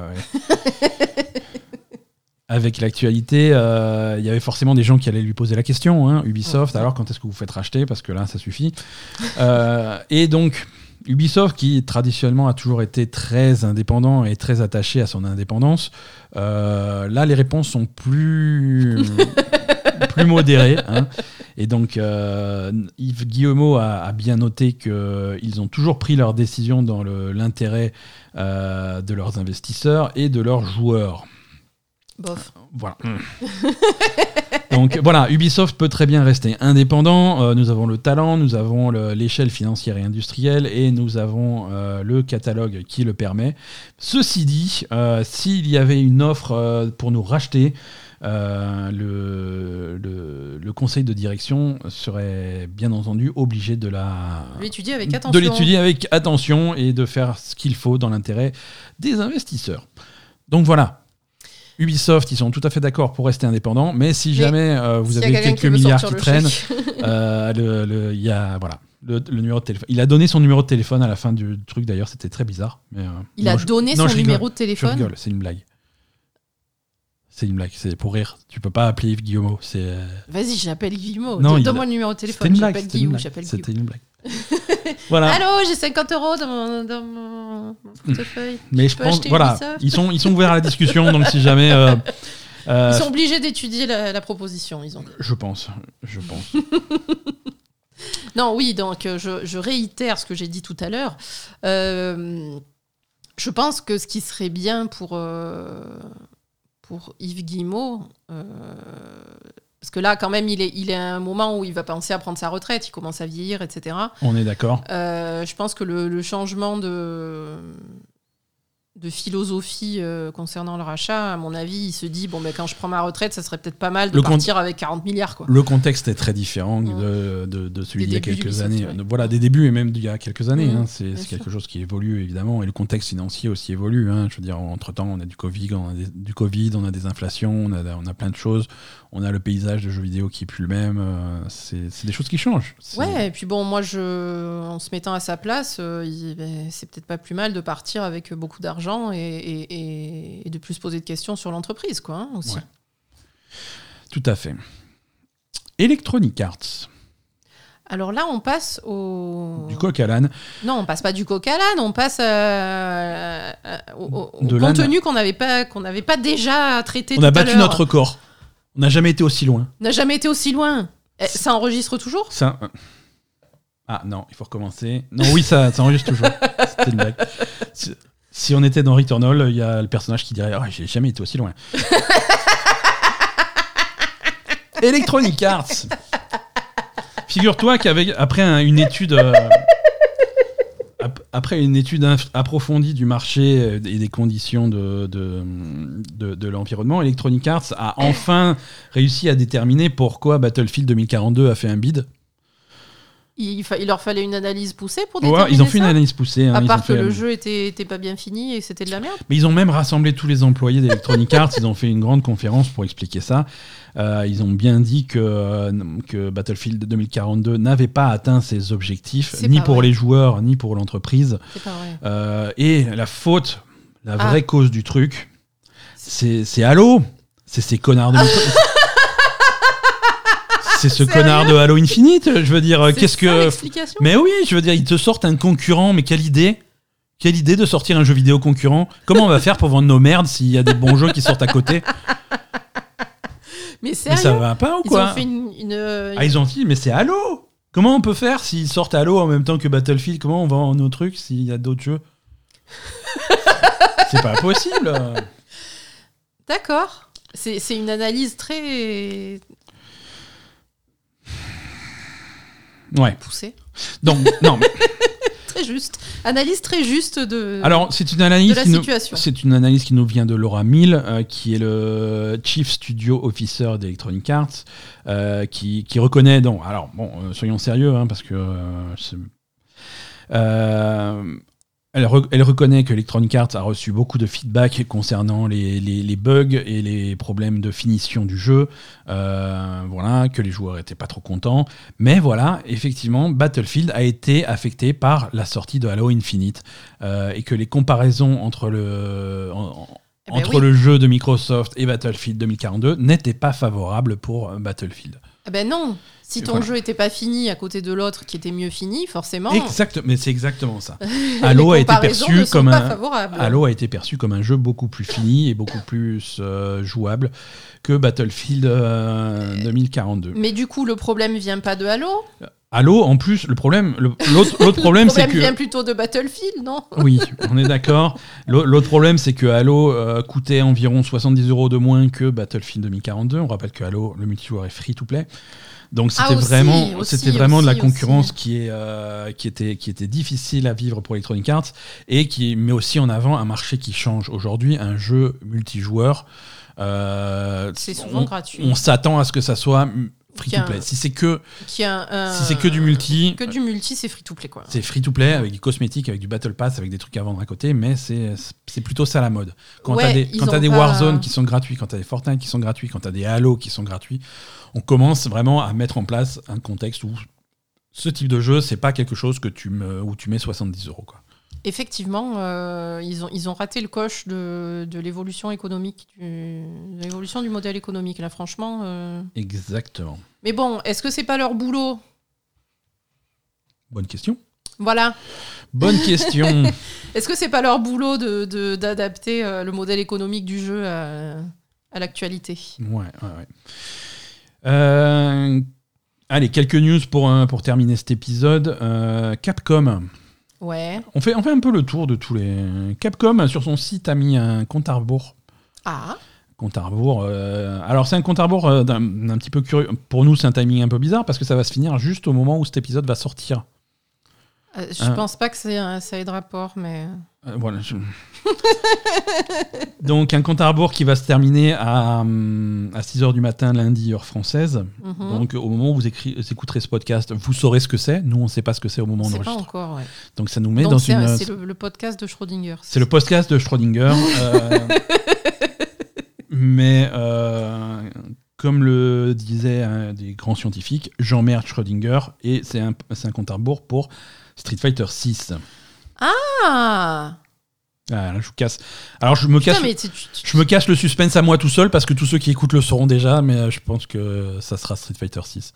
ouais. Avec l'actualité, euh, il y avait forcément des gens qui allaient lui poser la question. hein, Ubisoft, alors quand est-ce que vous faites racheter Parce que là, ça suffit. Euh, et donc, Ubisoft, qui traditionnellement a toujours été très indépendant et très attaché à son indépendance, euh, là, les réponses sont plus, plus modérées. hein. Et donc, euh, Yves Guillemot a, a bien noté qu'ils ont toujours pris leurs décisions dans l'intérêt euh, de leurs investisseurs et de leurs joueurs. Bof. Voilà. Donc voilà, Ubisoft peut très bien rester indépendant. Euh, nous avons le talent, nous avons le- l'échelle financière et industrielle et nous avons euh, le catalogue qui le permet. Ceci dit, euh, s'il y avait une offre euh, pour nous racheter, euh, le, le- le conseil de direction serait bien entendu obligé de la L'étudier avec attention. de l'étudier avec attention et de faire ce qu'il faut dans l'intérêt des investisseurs. Donc voilà. Ubisoft, ils sont tout à fait d'accord pour rester indépendants, mais si Mais jamais euh, vous avez quelques qui milliards qui traînent, chèque. euh, le- le- il y a voilà le, le numéro de téléphone. Il a donné son numéro de téléphone à la fin du truc d'ailleurs, c'était très bizarre. Mais, euh, Il non, a je- donné non, son rigole. numéro de téléphone. c'est une blague. C'est une blague, c'est pour rire. Tu peux pas appeler Yves Guillemot, c'est euh, Vas-y, j'appelle Guillemot. Non, il- Donne-moi le numéro de c'était téléphone. une blague. J'appelle C'était une Guillaume. blague. J'appelle Guillaume. C'était une blague. voilà. Allô, j'ai 50 euros dans mon, dans mon portefeuille. Mais je peux pense, acheter voilà, Ubisoft ils sont, ils sont ouverts à la discussion, donc si jamais. euh, euh, Ils sont obligés d'étudier la, la proposition, ils ont dit. Je pense, je pense. Non, oui, donc euh, je, je réitère ce que j'ai dit tout à l'heure. Euh, je pense que ce qui serait bien pour, euh, pour Yves Guillemot, euh, parce que là, quand même, il est, il est à un moment où il va penser à prendre sa retraite, il commence à vieillir, etc. On est d'accord. Euh, je pense que le, le changement de, de philosophie euh, concernant le rachat, à mon avis, il se dit bon, ben, quand je prends ma retraite, ça serait peut-être pas mal de Le partir avec 40 milliards. Quoi. Le contexte est très différent de, de, de celui d'il y a quelques années. ouais. Voilà, des débuts et même d'il y a quelques années. Mm, hein. C'est bien c'est sûr. quelque chose qui évolue évidemment. Et le contexte financier aussi évolue. hein. Je veux dire, entre-temps, on a du Covid, on a des, du Covid, on a des inflations, on a, on a plein de choses. On a le paysage de jeux vidéo qui est plus le même. euh, C'est des choses qui changent. Ouais, et puis bon, moi, je, en se mettant à sa place, euh, ben, c'est peut-être pas plus mal de partir avec beaucoup d'argent et, et- et- et de plus se poser de questions sur l'entreprise, quoi, hein, aussi. Ouais. Tout à fait. Electronic Arts, Alors là, on passe au. du coq à l'âne. Non, on passe pas du coq à l'âne, on passe euh, au, contenu qu'on n'avait pas, qu'on n'avait pas déjà traité. On a tout battu notre record. N'a jamais été aussi loin. N'a jamais été aussi loin. Eh, Ça enregistre toujours? Ça. euh, Ah non, il faut recommencer. Non, oui, ça, ça enregistre toujours. C'était une blague. Si, si on était dans Returnal, il y a le personnage qui dirait Ah, j'ai jamais été aussi loin. Electronic Arts. Figure-toi qu'après une étude. euh, après une étude approfondie du marché euh, et des conditions de, de, de- de l'environnement, Electronic Arts a enfin réussi à déterminer pourquoi Battlefield 2042 a fait un bid. Il, fa- il leur fallait une analyse poussée pour Ouais, déterminer ils ont fait une analyse poussée. hein, À part que fait- le jeu était, était pas bien fini et c'était de la merde. Mais ils ont même rassemblé tous les employés d'Electronic Arts. ils ont fait une grande conférence pour expliquer ça. Euh, ils ont bien dit que, euh, que Battlefield 2042 n'avait pas atteint ses objectifs, ni pour vrai. les joueurs, ni pour l'entreprise. Euh, et la faute, la Ah. vraie cause du truc, c'est c'est Halo. C'est ces connards de. c'est ce connard de Halo Infinite. Je veux dire, euh, qu'est-ce que. Mais oui, je veux dire, ils te sortent un concurrent, mais quelle idée Quelle idée de sortir un jeu vidéo concurrent Comment on va faire pour vendre nos merdes s'il y a des bons jeux qui sortent à côté? Mais Mais sérieux ça va pas ou Ils quoi? ont fait une. une- Ah, ils ont dit, mais c'est Halo Comment on peut faire s'ils sortent Halo en même temps que Battlefield? Comment on vend nos trucs s'il y a d'autres jeux? C'est pas possible D'accord. C'est une analyse très Ouais, poussée, donc, non, mais- très juste. Analyse très juste de, alors c'est une analyse de la qui nous... situation. C'est une analyse qui nous vient de Laura Mill, euh, qui est le Chief Studio Officer d'Electronic Arts, euh, qui, qui reconnaît. Donc, alors, bon, euh, soyons sérieux, hein, parce que. c'est- Euh, elle, re- elle reconnaît que Electronic Arts a reçu beaucoup de feedback concernant les, les- les bugs et les problèmes de finition du jeu. Euh, voilà, que les joueurs étaient pas trop contents. Mais voilà, effectivement, Battlefield a été affecté par la sortie de Halo Infinite euh, et que les comparaisons entre le, en- Eh ben entre oui. le jeu de Microsoft et Battlefield 2042 n'étaient pas favorables pour euh, Battlefield. Eh ben non, Si ton Voilà. jeu était pas fini à côté de l'autre qui était mieux fini, forcément. Exact, mais c'est exactement ça. Halo a été perçu comme un. Halo a été perçu comme un jeu beaucoup plus fini et beaucoup plus euh, jouable que Battlefield euh, 2042. Mais du coup, le problème vient pas de Halo. Halo, en plus, le problème, l'autre problème, c'est que vient plutôt de Battlefield, non? Oui, on est d'accord. L'au- L'autre problème, c'est que Halo euh, coûtait environ 70 euros de moins que Battlefield 2042. On rappelle que Halo, le multijoueur est free to play. Donc Ah, c'était vraiment, c'était vraiment de la concurrence aussi. qui est euh, qui était qui était difficile à vivre pour Electronic Arts et qui met aussi en avant un marché qui change aujourd'hui, un jeu multijoueur. euh, C'est souvent on- gratuit. On s'attend à ce que ça soit free to. Si c'est que Qui a un- si c'est que du multi, Que du multi, c'est free to play quoi. c'est free to play avec du cosmétique, avec du battle pass, avec des trucs à vendre à côté, mais c'est c'est plutôt ça la mode. Quand Ouais, t'as des, quand ont des Warzone qui sont gratuits, quand t'as des Fortnite qui sont gratuits, quand t'as des Halo qui sont gratuits, on commence vraiment à mettre en place un contexte où ce type de jeu, c'est pas quelque chose que tu me, où tu mets 70 euros. Quoi. Effectivement, euh, ils, ont, ils ont raté le coche de, de l'évolution économique, du, de l'évolution du modèle économique. Là, franchement. euh. Exactement. Mais bon, est-ce que c'est pas leur boulot? Bonne question. Voilà. Bonne question. Est-ce que c'est pas leur boulot de, de- d'adapter euh, le modèle économique du jeu à, à l'actualité? Ouais, ouais, ouais. Euh, allez, quelques news pour, euh, pour terminer cet épisode. Euh, Capcom. Ouais. On fait, on fait un peu le tour de tous les. Capcom, sur son site, a mis un compte à rebours. Ah, Compte à rebours. euh, alors, c'est un compte à rebours euh, d'un d'un petit peu curieux. Pour nous, c'est un timing un peu bizarre parce que ça va se finir juste au moment où cet épisode va sortir. Euh, je Hein. pense pas que c'est un- ça ait de rapport, mais. Euh, voilà. je- Donc, un compte à rebours qui va se terminer à, hum, à 6h du matin, lundi, heure française. Mhm. Donc, au moment où vous, écri- vous écouterez ce podcast, vous saurez ce que c'est. Nous, on ne sait pas ce que c'est au moment où on c'est pas enregistre. encore, ouais. Donc, ça nous met Donc dans une. un- c'est le, le podcast de Schrödinger. C'est le podcast de Schrödinger. euh, mais euh, comme le disait un des grands scientifiques, Jean-Merde Schrödinger, et c'est un, c'est un compte à rebours pour Street Fighter 6. Ah Ah, là, je vous casse. Alors je me Putain, casse. mais tu- tu- tu- Je me casse le suspense à moi tout seul parce que tous ceux qui écoutent le sauront déjà, mais euh, je pense que ça sera Street Fighter 6.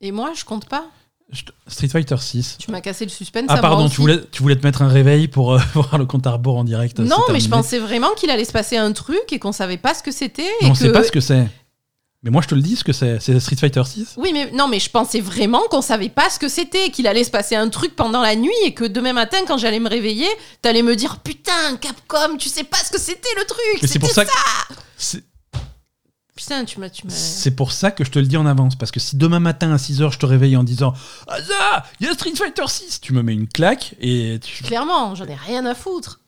Et moi, je compte pas. Je- Street Fighter 6. Tu m'as cassé le suspense. Ah à moi pardon, aussi. tu voulais, tu voulais te mettre un réveil pour euh, voir le compte à rebours en direct. Non, mais je pensais vraiment qu'il allait se passer un truc et qu'on savait pas ce que c'était. on que... sait pas ce que c'est. Mais moi je te le dis ce que c'est. C'est Street Fighter 6. Oui, mais non, mais je pensais vraiment qu'on savait pas ce que c'était, qu'il allait se passer un truc pendant la nuit et que demain matin, quand j'allais me réveiller, t'allais me dire putain, Capcom, tu sais pas ce que c'était le truc. Mais c'est pour ça que. c'est- Putain, tu m'as, tu m'as. C'est pour ça que je te le dis en avance. Parce que si demain matin à 6h je te réveille en disant Ah ça, il y a Street Fighter 6, tu me mets une claque et tu. Clairement, j'en ai rien à foutre.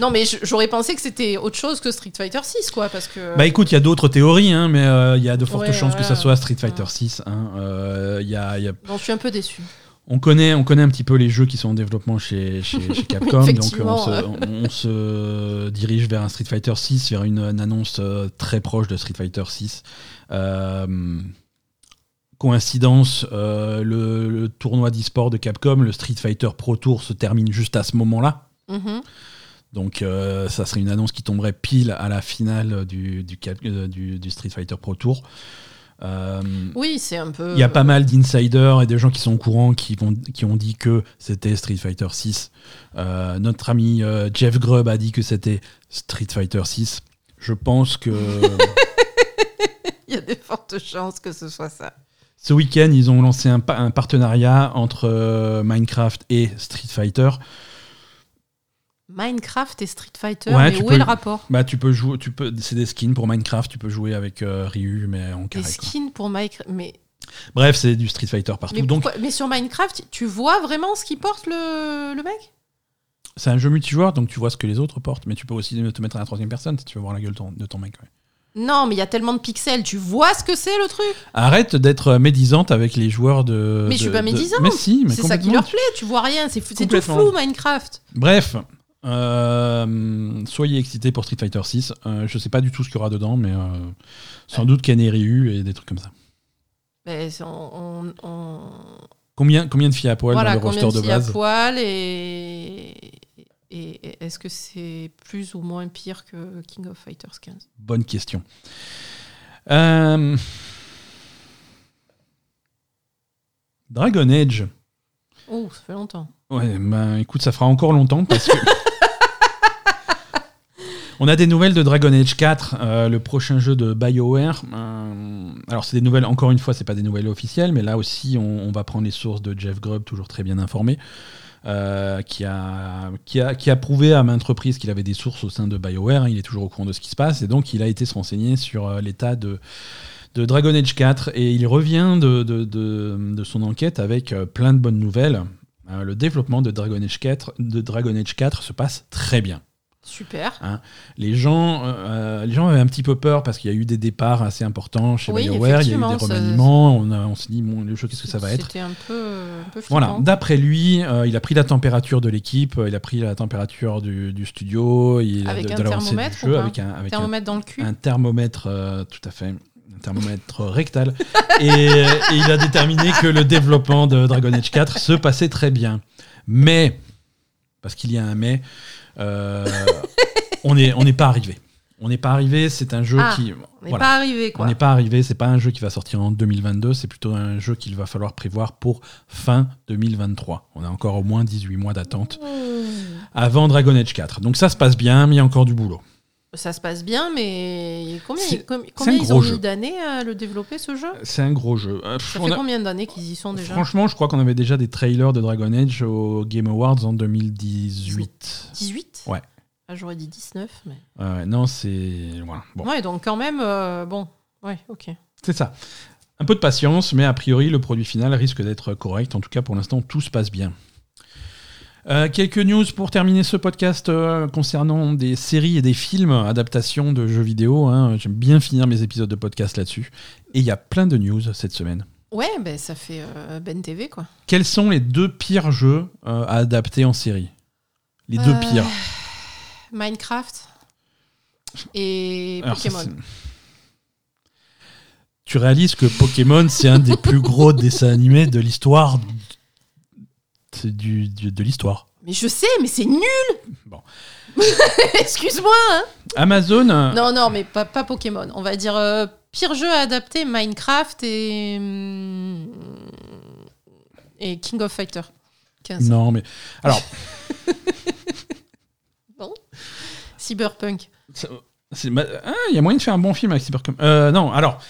Non, mais j'aurais pensé que c'était autre chose que Street Fighter 6, quoi, parce que. Bah écoute, il y a d'autres théories, hein, mais euh, il y a de fortes Ouais, chances que ça soit Street Fighter 6. hein. Euh, y a- y a- suis un peu déçu. on, connaît, on connaît un petit peu les jeux qui sont en développement chez, chez, chez Capcom, donc on se, on- on se dirige vers un Street Fighter 6, vers une, une annonce euh, très proche de Street Fighter 6. Euh, coïncidence, euh, le, le tournoi d'e-sport de Capcom, le Street Fighter Pro Tour, se termine juste à ce moment-là. Mhm. Donc euh, ça serait une annonce qui tomberait pile à la finale du, du, euh, du- du Street Fighter Pro Tour. Euh, Oui, c'est un peu. il y a pas mal d'insiders et des gens qui sont au courant qui, vont, qui ont dit que c'était Street Fighter 6. Euh, notre ami Jeff Grubb a dit que c'était Street Fighter 6. Je pense que Il y a des fortes chances que ce soit ça. ce week-end, ils ont lancé un, pa- un partenariat entre Minecraft et Street Fighter. Minecraft et Street Fighter, Ouais, mais où peux- est le rapport? Bah, tu peux jouer, tu peux, c'est des skins pour Minecraft, tu peux jouer avec euh, Ryu, mais en Des carré. quoi. skins pour Minecraft. Mais, Bref, c'est du Street Fighter partout. mais, Donc, mais sur Minecraft, tu vois vraiment ce qu'il porte le, le mec? C'est un jeu multijoueur, donc tu vois ce que les autres portent, mais tu peux aussi te mettre à la troisième personne si tu veux voir la gueule ton- de ton mec. ouais. Non, mais il y a tellement de pixels, tu vois ce que c'est le truc? Arrête d'être médisante avec les joueurs de. Mais je suis de- pas de- médisante. Mais si, mais C'est ça qui leur plaît, tu vois rien, c'est tout flou Minecraft. Bref, euh, soyez excités pour Street Fighter 6. Euh, je sais pas du tout ce qu'il y aura dedans, mais euh, sans doute Ken et Ryu et des trucs comme ça. Mais c'est- on, on- on- Combien, combien de filles à poil voilà, dans le roster de de filles à base poil et, et, et est-ce que c'est plus ou moins pire que King of Fighters 15 Bonne question. Euh, Dragon Age. Oh, ça fait longtemps. Ouais, ben écoute, ça fera encore longtemps parce que. On a des nouvelles de Dragon Age 4, euh, le prochain jeu de BioWare. Euh, alors, c'est des nouvelles, encore une fois, c'est pas des nouvelles officielles, mais là aussi, on, va prendre les sources de Jeff Grubb, toujours très bien informé. Euh, qui, a, prouvé à maintes reprises qu'il avait des sources au sein de BioWare, il est toujours au courant de ce qui se passe, et donc il a été se renseigner sur l'état de, Dragon Age 4, et il revient de, son enquête avec plein de bonnes nouvelles. Le développement de Dragon Age 4, de Dragon Age 4 se passe très bien. Super. Hein. Les, gens, euh, les gens avaient un petit peu peur parce qu'il y a eu des départs assez importants chez Oui, BioWare, il y a eu des remaniements, on, a- on s'est dit, bon, qu'est-ce que ça va être? C'était un peu, un peu voilà, d'après lui, euh, il a pris la température de l'équipe, euh, il a pris la température du, du studio, il a Avec de, un de du thermomètre jeu, ou pas avec un, avec un- Thermomètre dans le cul. un thermomètre, euh, tout à fait, un thermomètre rectal, et, et il a déterminé que le développement de Dragon Age 4 se passait très bien. Mais, parce qu'il y a un mais, euh, on n'est on n'est pas arrivé. On n'est pas arrivé, c'est un jeu Ah, qui... On n'est voilà. pas arrivé, On quoi. n'est pas arrivé, c'est pas un jeu qui va sortir en 2022, c'est plutôt un jeu qu'il va falloir prévoir pour fin 2023. On a encore au moins 18 mois d'attente avant Dragon Age 4. Donc ça se passe bien, mais il y a encore du boulot. Ça se passe bien, mais combien, combien ils ont mis d'années à le développer, ce jeu? C'est un gros jeu. Euh, Ça fait a- combien d'années qu'ils y sont déjà? Franchement, je crois qu'on avait déjà des trailers de Dragon Age au Game Awards en 2018. 18 Ouais. Ah, J'aurais dit 19, mais... Ouais, non, c'est... Voilà. Bon, Ouais, donc quand même, euh, bon, ouais, ok. c'est ça. Un peu de patience, mais a priori, le produit final risque d'être correct. En tout cas, pour l'instant, tout se passe bien. Euh, quelques news pour terminer ce podcast euh, concernant des séries et des films, adaptations de jeux vidéo. hein. J'aime bien finir mes épisodes de podcast là-dessus. Et il y a plein de news cette semaine. Ouais, ben ça fait euh, Ben TV, quoi. Quels sont les deux pires jeux euh, à adapter en série? Les deux Euh, pires. Minecraft et Alors, ça, Pokémon. c'est- tu réalises que Pokémon, c'est un des plus gros dessins animés de l'histoire. C'est du, du- de l'histoire. Mais je sais, mais c'est nul Bon. Excuse-moi hein. Amazon, euh, Non, non, mais pas, pas Pokémon. On va dire euh, pire jeu à adapter, Minecraft et... hum, et King of Fighter 15. non, mais alors, Cyberpunk. c'est- c'est- bah, ah, il y a moyen de faire un bon film avec Cyberpunk. Euh, non, alors,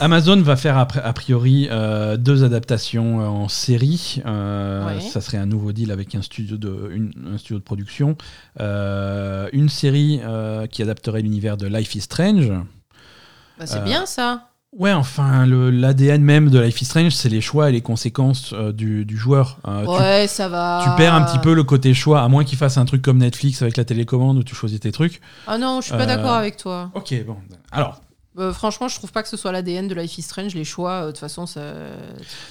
Amazon va faire a priori euh, deux adaptations euh, en série. Euh, Ouais. Ça serait un nouveau deal avec un studio de, une- un studio de production. Euh, une série qui adapterait l'univers de Life is Strange. Bah, c'est bien ça. Ouais, enfin, l'ADN même de Life is Strange, c'est les choix et les conséquences euh, du, du joueur. Euh, tu- Ouais, ça va. tu, perds un petit peu le côté choix, à moins qu'ils fassent un truc comme Netflix avec la télécommande où tu choisis tes trucs. Ah non, je suis pas d'accord avec toi. Ok, bon. Alors, Euh, franchement, je trouve pas que ce soit l'ADN de Life is Strange. Les choix, euh, de toute façon, ça...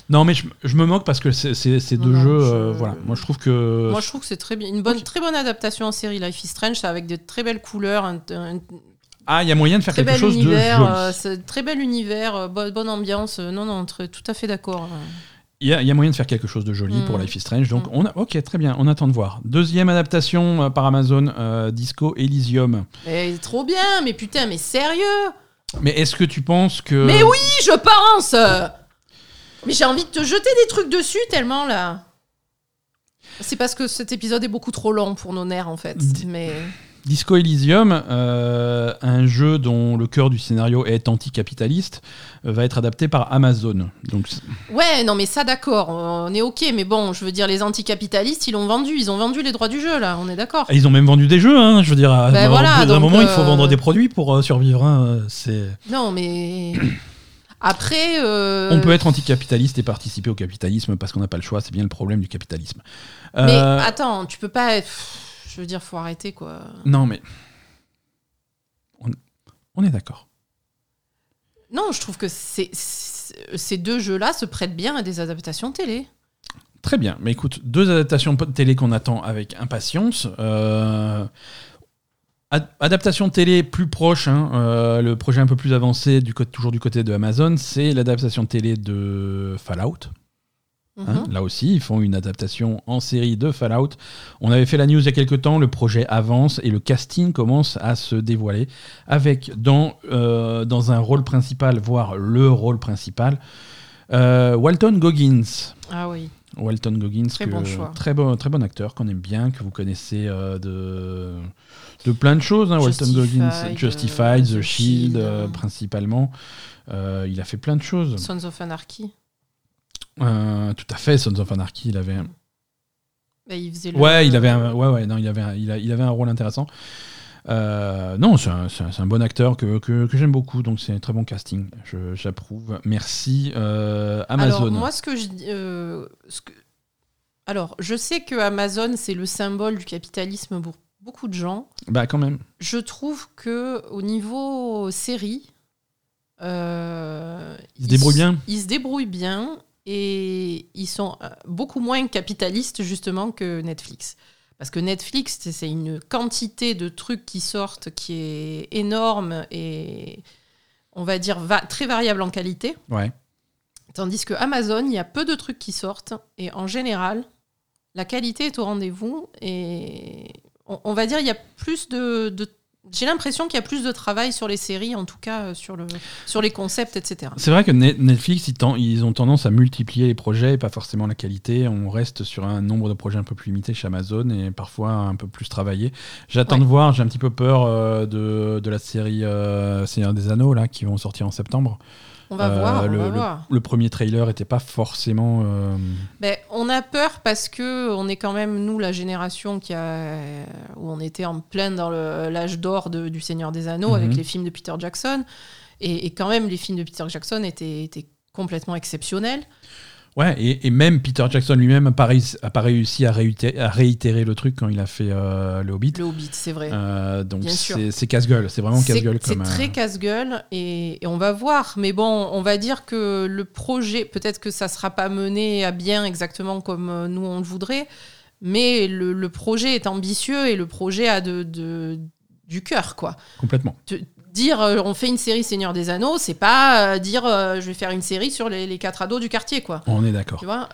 non, mais je, je me moque parce que c'est- c'est- ces deux non, jeux, je- euh, voilà. Moi, je trouve que. Moi, je trouve que c'est très bien. Une bonne, très bonne adaptation en série Life is Strange, avec de très belles couleurs, un, un Ah, il y a moyen de faire très quelque bel chose de univers, joli. euh, très bel univers, euh, bonne, bonne ambiance. Non, non, très- tout à fait d'accord. Il y, a, il y a moyen de faire quelque chose de joli Mm. pour Life is Strange. Donc, Mm. on a, ok, très bien, on attend de voir. Deuxième adaptation euh, par Amazon, euh, Disco Elysium. Mais trop bien, mais putain, mais sérieux? Mais est-ce que tu penses que. Mais oui, je pense. Mais j'ai envie de te jeter des trucs dessus tellement là. C'est parce que cet épisode est beaucoup trop long pour nos nerfs en fait. Mais Disco Elysium, euh, un jeu dont le cœur du scénario est anticapitaliste, euh, va être adapté par Amazon. Donc, ouais, non mais ça d'accord, on est ok. Mais bon, je veux dire, les anticapitalistes, ils l'ont vendu, ils ont vendu les droits du jeu là. On est d'accord. ils ont même vendu des jeux, hein, je veux dire. à- Ben voilà, d'un donc, moment, il faut euh, vendre des produits pour survivre. hein, c'est... Non mais après. euh, On peut être anticapitaliste et participer au capitalisme parce qu'on n'a pas le choix, c'est bien le problème du capitalisme. Mais attends, tu peux pas. être- Je veux dire, faut arrêter quoi. Non, mais. On, on est d'accord. Non, je trouve que c'est- ces deux jeux-là se prêtent bien à des adaptations télé. Très bien. Mais écoute, deux adaptations télé qu'on attend avec impatience. Euh, ad- adaptation télé plus proche, hein, euh, le projet un peu plus avancé, du toujours du côté de Amazon, c'est l'adaptation télé de Fallout. Hein. Mhm. Là aussi, ils font une adaptation en série de Fallout. On avait fait la news il y a quelques temps, le projet avance et le casting commence à se dévoiler avec dans, euh, dans un rôle principal, voire le rôle principal, Euh, Walton Goggins. Ah oui. Walton Goggins, Très que- bon choix. très bon, très bon acteur qu'on aime bien, que vous connaissez euh, de, de plein de choses. hein, Walton Goggins, Justified, The The Shield, Shield, euh. principalement. Il a fait plein de choses. Sons of Anarchy. Euh, tout à fait, Sons of Anarchy, il avait. un- Bah, il faisait le- Ouais, il avait un, ouais, ouais, non, il avait, un- il, a- il avait un rôle intéressant. Euh, non, c'est un, un- un bon acteur que, que, que j'aime beaucoup, donc c'est un très bon casting. J'approuve. Merci euh, Amazon. Alors, moi, ce que je. euh, ce que... Alors, je sais que Amazon, c'est le symbole du capitalisme pour beaucoup de gens. Bah quand même. Je trouve que au niveau série, Il se débrouille se bien et ils sont euh, beaucoup moins capitalistes justement que Netflix. Parce que Netflix, c'est- c'est une quantité de trucs qui sortent qui est énorme et on va dire va- très variable en qualité. Ouais. Tandis que Amazon, il y a peu de trucs qui sortent et en général, la qualité est au rendez-vous et on, on va dire il y a plus de, de- j'ai l'impression qu'il y a plus de travail sur les séries, en tout cas euh, sur, le, sur les concepts, etc. C'est vrai que Net- Netflix, ils, ten- ils ont tendance à multiplier les projets et pas forcément la qualité. On reste sur un nombre de projets un peu plus limité chez Amazon et parfois un peu plus travaillé. J'attends Ouais. de voir, j'ai un petit peu peur euh, de, de la série euh, Seigneur des Anneaux là, qui vont sortir en septembre. On va Euh, voir, on le, va le- voir. le premier trailer était pas forcément. euh, Ben, on a peur parce que on est quand même nous la génération qui a où on était en plein dans l'âge d'or du Seigneur des Anneaux Mhm. avec les films de Peter Jackson et, et quand même les films de Peter Jackson étaient, étaient complètement exceptionnels. Ouais, et, et même Peter Jackson lui-même n'a pas, réussi- a pas réussi à réitérer, à réitérer le truc quand il a fait euh, le Hobbit. Le Hobbit, c'est vrai. Euh, donc c'est casse-gueule, c'est vraiment casse-gueule c'est comme. très euh, casse-gueule et, et on va voir. Mais bon, on va dire que le projet, peut-être que ça sera pas mené à bien exactement comme euh, nous on le voudrait, mais le, le projet est ambitieux et le projet a de, de- du cœur, quoi. complètement. Te- dire euh, on fait une série Seigneur des Anneaux, c'est pas euh, dire euh, je vais faire une série sur les, les quatre ados du quartier, quoi. On est d'accord. Tu vois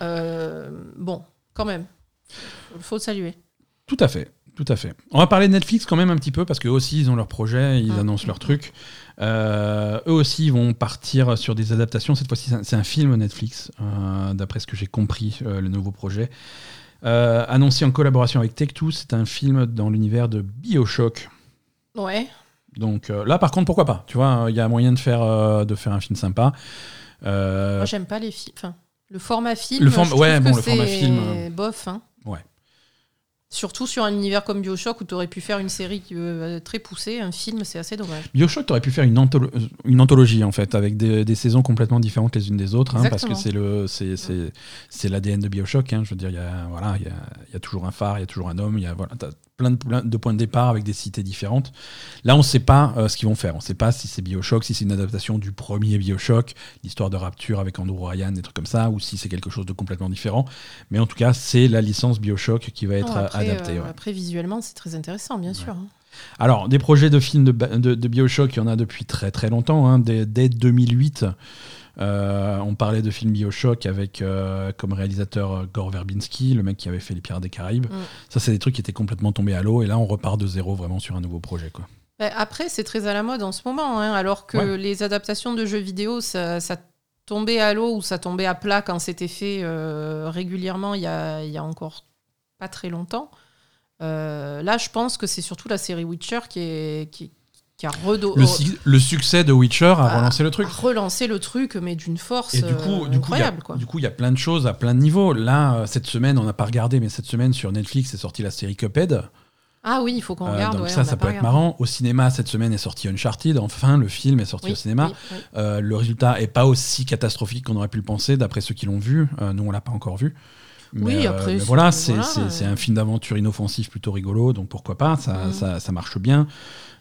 Bon, quand même. Il faut saluer. Tout à fait, tout à fait. On va parler de Netflix quand même un petit peu parce qu'eux aussi ils ont leur projet, ils Mm. annoncent leur truc. Euh, eux aussi ils vont partir sur des adaptations. Cette fois-ci c'est un- film Netflix, euh, d'après ce que j'ai compris, euh, le nouveau projet. Annoncé en collaboration avec Tech2, c'est un film dans l'univers de Bioshock. Ouais. Donc euh, là par contre pourquoi pas Tu vois, il y a moyen de faire, euh, de faire un film sympa. Euh, Moi, j'aime pas les films. Enfin, le format film. Le form- je ouais, bon, que le format film, Bof. hein. Ouais. Surtout sur un univers comme Bioshock où tu aurais pu faire une série très poussée, un film, c'est assez dommage. Bioshock, tu aurais pu faire une, antholo- une anthologie en fait, avec des, des saisons complètement différentes les unes des autres, hein, parce que c'est le l'ADN de Bioshock. hein, je veux dire, il y a voilà, il y a, y a toujours un phare, il y a toujours un homme, il y a voilà, plein de plein de points de départ avec des cités différentes. Là, on ne sait pas euh, ce qu'ils vont faire. On ne sait pas si c'est Bioshock, si c'est une adaptation du premier Bioshock, l'histoire de Rapture avec Andrew Ryan, des trucs comme ça, ou si c'est quelque chose de complètement différent. Mais en tout cas, c'est la licence Bioshock qui va être euh, après, adaptée. euh, ouais. après, visuellement, c'est très intéressant, bien sûr. hein. Alors, des projets de films de, ba- de, de Bioshock, il y en a depuis très très longtemps. hein. Dès, dès 2008, euh, on parlait de films Bioshock avec euh, comme réalisateur euh, Gore Verbinski, le mec qui avait fait Les Pirates des Caraïbes. Mm. Ça, c'est des trucs qui étaient complètement tombés à l'eau. Et là, on repart de zéro vraiment sur un nouveau projet. Quoi. Ben, après, c'est très à la mode en ce moment, hein, alors que Ouais. les adaptations de jeux vidéo, ça, ça tombait à l'eau ou ça tombait à plat quand c'était fait euh, régulièrement il y, a, il y a encore pas très longtemps. Là, je pense que c'est surtout la série Witcher qui, est, qui, qui a redo- Le, succès de Witcher a relancé le truc. a relancé le truc, mais d'une force Et du coup, euh, du coup, a- incroyable. quoi. du coup, il y a plein de choses à plein de niveaux. Là, euh, cette semaine, on n'a pas regardé, mais cette semaine sur Netflix est sortie la série Cuphead. Ah oui, il faut qu'on Euh, regarde. donc ouais, ça, ça peut être marrant. Au cinéma, cette semaine est sorti Uncharted. Enfin, le film est sorti Oui, au cinéma. oui, oui. Euh, le résultat est pas aussi catastrophique qu'on aurait pu le penser, d'après ceux qui l'ont vu. Nous, on l'a pas encore vu. Oui, après, mais voilà, c'est voilà, euh. un film d'aventure inoffensif plutôt rigolo, donc pourquoi pas, ça, ça, ça marche bien.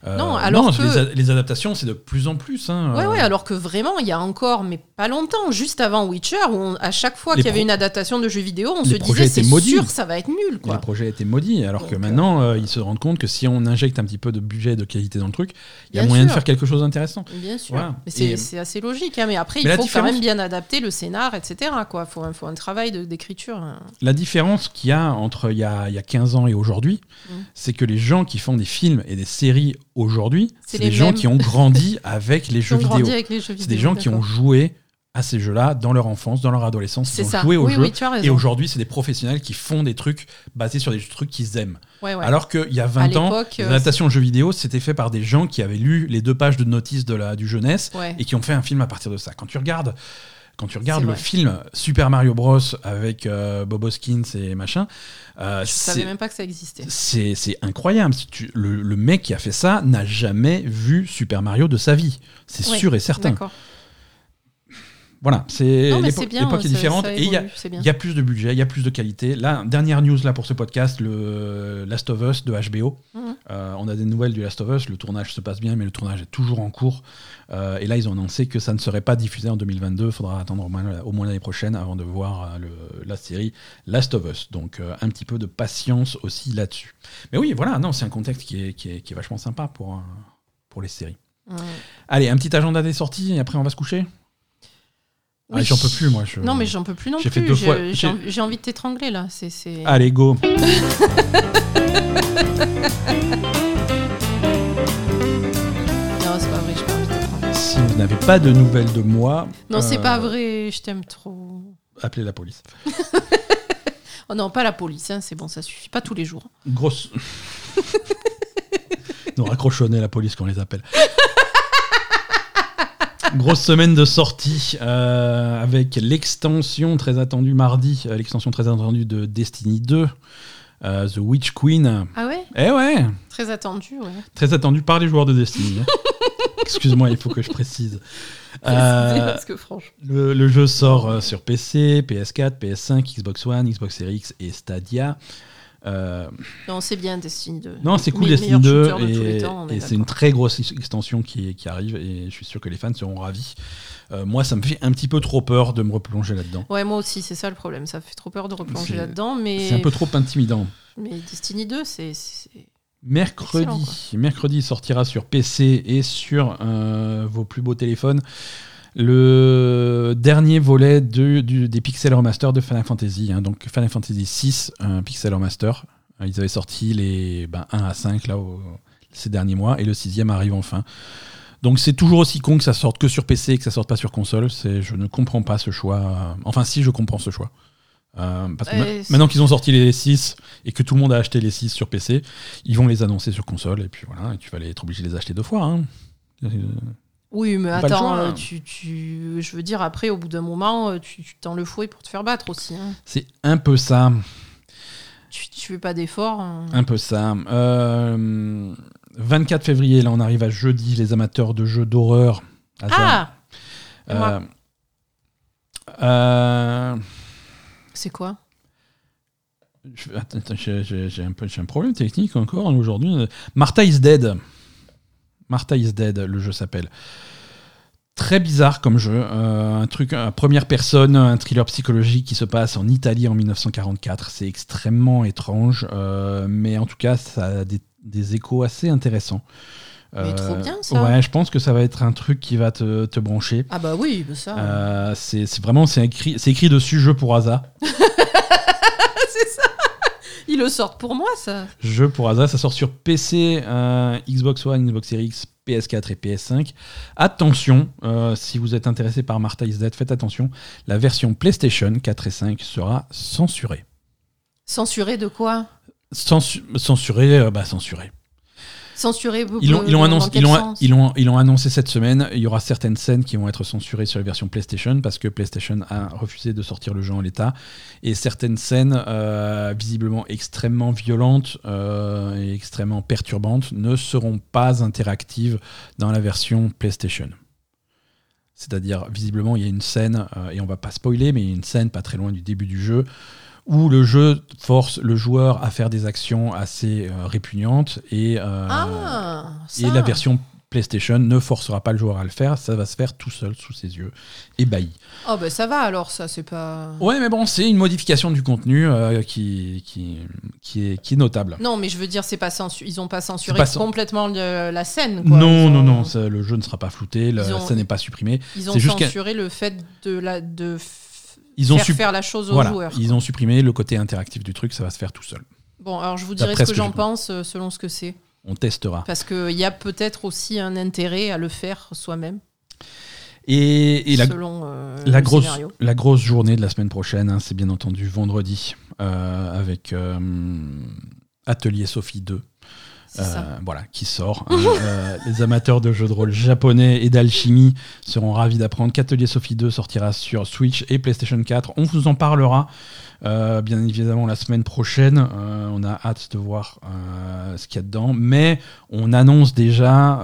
Euh, Non, alors que- les, a- les adaptations, c'est de plus en plus. Hein, Ouais, euh, ouais, alors que vraiment, il y a encore, mais pas longtemps, juste avant Witcher, où on- à chaque fois Les qu'il y avait une adaptation de jeu vidéo, on les se disait c'est sûr, ça va être nul, Les quoi. projets étaient maudits, alors que Donc, maintenant, euh, ils se rendent compte que si on injecte un petit peu de budget et de qualité dans le truc, il y a moyen de faire quelque chose d'intéressant. Bien sûr. Voilà. Mais c'est Et- assez logique, hein, mais après, Mais il faut différence- quand même bien adapter le scénar, etc. Il faut, un- faut un travail d'écriture. hein. La différence qu'il y a entre il y a, y a 15 ans et aujourd'hui, Mm. c'est que les gens qui font des films et des séries aujourd'hui, C'est des gens qui ont grandi avec les jeux vidéo. C'est des gens qui ont joué à ces jeux-là dans leur enfance, dans leur adolescence. C'est Ils ont ça. joué aux oui, jeux. oui. Et aujourd'hui, c'est des professionnels qui font des trucs basés sur des trucs qu'ils aiment. Ouais, ouais. Alors qu'il y a À 20 ans, euh, adaptations de jeux vidéo, c'était fait par des gens qui avaient lu les deux pages de notice de la, du jeunesse Ouais. et qui ont fait un film à partir de ça. Quand tu regardes, quand tu regardes le film Super Mario Bros avec euh, Bob Hoskins et machin, euh, Je savais même pas que ça existait. c'est incroyable. Tu- le, le mec qui a fait ça n'a jamais vu Super Mario de sa vie. C'est Oui, sûr et certain. D'accord. Voilà, c'est l'époque est différente ça et il y a, évolue, c'est bien. il y a plus de budget, il y a plus de qualité. Là, dernière news là pour ce podcast, le Last of Us de HBO. Mhm. Euh, on a des nouvelles du Last of Us. Le tournage se passe bien, mais le tournage est toujours en cours. Euh, et là, ils ont annoncé que ça ne serait pas diffusé en 2022. Il faudra attendre au moins, au moins l'année prochaine avant de voir euh, le- la série Last of Us. Donc, euh, un petit peu de patience aussi là-dessus. Mais oui, voilà, non, c'est un contexte qui est, qui est, qui est vachement sympa pour, pour les séries. Allez, un petit agenda des sorties et après on va se coucher? Ah. J'en peux plus, moi. Je... Non, mais j'en peux plus non plus. fois- J'ai- j'ai- J'ai envie- de t'étrangler là. C'est- Allez, go. Non, c'est pas vrai. J'ai pas envie de t'étrangler. Si vous n'avez pas de nouvelles de moi, Non, c'est euh, pas vrai. Je t'aime trop. Appelez la police. Oh non, pas la police. hein, c'est bon, ça suffit. Pas tous les jours. Grosse. Nous raccrochonner la police quand on les appelle. Grosse semaine de sortie euh, avec l'extension très attendue mardi, euh, l'extension très attendue de Destiny 2, euh, The Witch Queen. Ah ouais? Eh ouais, Très attendu. Ouais. très attendue par les joueurs de Destiny. hein. Excuse-moi, il faut que je précise. Parce que franchement. le, le jeu sort sur PC, PS4, PS5, Xbox One, Xbox Series X et Stadia. Euh, Non, c'est bien Destiny 2. non, c'est cool Destiny meilleur 2 shooter de tous les et, c'est une très grosse ex- extension qui, qui arrive et je suis sûr que les fans seront ravis. Euh, moi, ça me fait un petit peu trop peur de me replonger là-dedans. Ouais, moi aussi, c'est ça le problème. Ça fait trop peur de replonger là-dedans, mais. C'est un peu trop intimidant. Mais Destiny 2, c'est. Mercredi, mercredi sortira sur PC et sur euh, vos plus beaux téléphones le dernier volet de- du- des Pixel Remaster de Final Fantasy. hein. donc Final Fantasy 6, un Pixel Remaster. Euh, Ils avaient sorti les ben, 1 à 5 là, au- ces derniers mois et le sixième arrive enfin. Donc c'est toujours aussi con que ça sorte que sur PC et que ça sorte pas sur console. Je ne comprends pas ce choix. Enfin si, je comprends ce choix. Euh, parce que Ouais, ma- c'est- maintenant qu'ils ont sorti les 6 et que tout le monde a acheté les 6 sur PC, ils vont les annoncer sur console et puis voilà, et tu vas les- être obligé de les acheter deux fois. hein. Euh, Oui, mais attends, choix, euh, hein. tu, tu- je veux dire, après, au bout d'un moment, euh, tu tu tends le fouet pour te faire battre aussi. hein. C'est un peu ça, Tu, tu fais pas d'efforts. hein. un peu ça. Euh, 24 février, là on arrive à jeudi, les amateurs de jeux d'horreur. Ah Euh, euh, C'est quoi? Attends, j'ai un, peu- un problème technique encore aujourd'hui. Martha is Dead. Martha is Dead, le jeu s'appelle. Très bizarre comme jeu, euh, un truc à première personne, un thriller psychologique qui se passe en Italie en 1944. C'est extrêmement étrange, euh, mais en tout cas, ça a des, des échos assez intéressants. Euh, Mais trop bien, ça. Ouais, je pense que ça va être un truc qui va te, te brancher. Ah bah oui, bah ça. Euh, c'est vraiment c'est écrit, c'est écrit dessus jeu pour hasard. Ils le sortent pour moi, ça. Jeu pour hasard, ça sort sur PC, euh, Xbox One, Xbox Series X, PS4 et PS5. Attention, euh, si vous êtes intéressé par Martha is Dead, faites attention, la version PlayStation 4 et 5 sera censurée. Censuré de quoi? Censu- censurée, euh, bah censurée. Censuré Ils l'ont ils l'ont dans annoncé, ils ils ils annoncé cette semaine. Il y aura certaines scènes qui vont être censurées sur la version PlayStation parce que PlayStation a refusé de sortir le jeu en l'état. Et certaines scènes, euh, visiblement extrêmement violentes euh, et extrêmement perturbantes, ne seront pas interactives dans la version PlayStation. C'est-à-dire, visiblement, il y a une scène, euh, et on va pas spoiler, mais il y a une scène pas très loin du début du jeu, où le jeu force le joueur à faire des actions assez euh, répugnantes et, euh, Ah et la version PlayStation ne forcera pas le joueur à le faire, ça va se faire tout seul sous ses yeux, ébahi. Oh bah ça va alors, ça, c'est pas. Ouais, mais bon, c'est une modification du contenu euh, qui, qui, qui, est, qui est notable. Non, mais je veux dire, c'est pas censu- ils ont pas censuré pas complètement le- la scène. Quoi. Non, non, non, ça, le jeu ne sera pas flouté, ont- ça n'est pas supprimé. Ils ont censuré le fait de, la, de Ils ont, faire la chose aux voilà, joueurs. ils ont supprimé le côté interactif du truc, ça va se faire tout seul. Bon, alors je vous dirai ce que j'en pense euh, selon ce que c'est. On testera. Parce qu'il y a peut-être aussi un intérêt à le faire soi-même. Et, et la, selon euh, la, grosse, scénario. la grosse journée de la semaine prochaine, hein, c'est bien entendu vendredi, euh, avec euh, Atelier Sophie 2. Euh, voilà, qui sort. hein. Euh, les amateurs de jeux de rôle japonais et d'alchimie seront ravis d'apprendre qu'Atelier Sophie 2 sortira sur Switch et PlayStation 4. On vous en parlera euh, bien évidemment la semaine prochaine. On a hâte de voir ce qu'il y a dedans. Mais on annonce déjà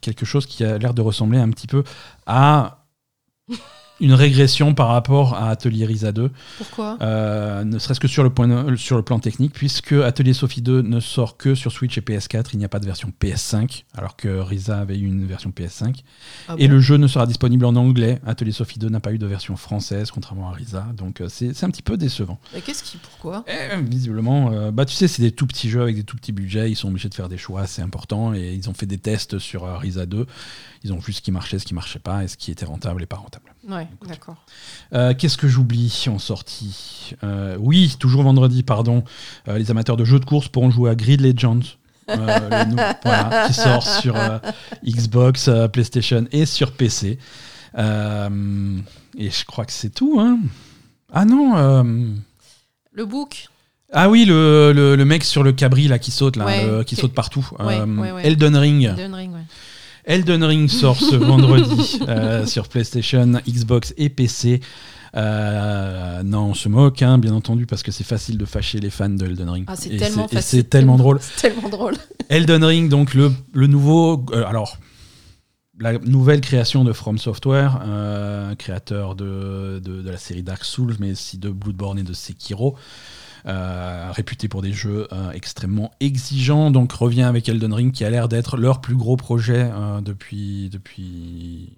quelque chose qui a l'air de ressembler un petit peu à une régression par rapport à Atelier Risa 2. Pourquoi? Euh, ne serait-ce que sur le, point, sur le plan technique, puisque Atelier Sophie 2 ne sort que sur Switch et PS4, il n'y a pas de version PS5, alors que Risa avait eu une version PS5. Ah et bon? le jeu ne sera disponible en anglais. Atelier Sophie 2 n'a pas eu de version française, contrairement à Risa, donc euh, c'est un petit peu décevant. Mais qu'est-ce qui Pourquoi? Et, visiblement, euh, bah, tu sais, c'est des tout petits jeux avec des tout petits budgets, ils sont obligés de faire des choix assez importants, et ils ont fait des tests sur Risa 2. Ils ont vu ce qui marchait, ce qui marchait pas, et ce qui était rentable et pas rentable. Ouais, d'accord. Euh, Qu'est-ce que j'oublie en sortie? Euh, Oui, toujours vendredi, pardon. euh, les amateurs de jeux de course pourront jouer à Grid Legends. le voilà, qui sort sur Xbox, PlayStation et sur PC. Et je crois que c'est tout. Hein. Ah non. Le book Ah oui, le, le- le mec sur le cabri là qui saute là, Ouais, qui saute partout. Ouais, Euh, ouais, ouais. Elden Ring. Elden Ring. Elden Ring sort ce vendredi euh, sur PlayStation, Xbox et PC. Euh, non, on se moque, hein, bien entendu, parce que c'est facile de fâcher les fans de Elden Ring. Ah, c'est tellement facile. c'est tellement drôle. C'est tellement drôle. Elden Ring, donc le, le nouveau. euh, alors, la nouvelle création de From Software, créateur de, de, de la série Dark Souls, mais aussi de Bloodborne et de Sekiro. Euh, réputé pour des jeux euh, extrêmement exigeants, donc revient avec Elden Ring qui a l'air d'être leur plus gros projet euh, depuis, depuis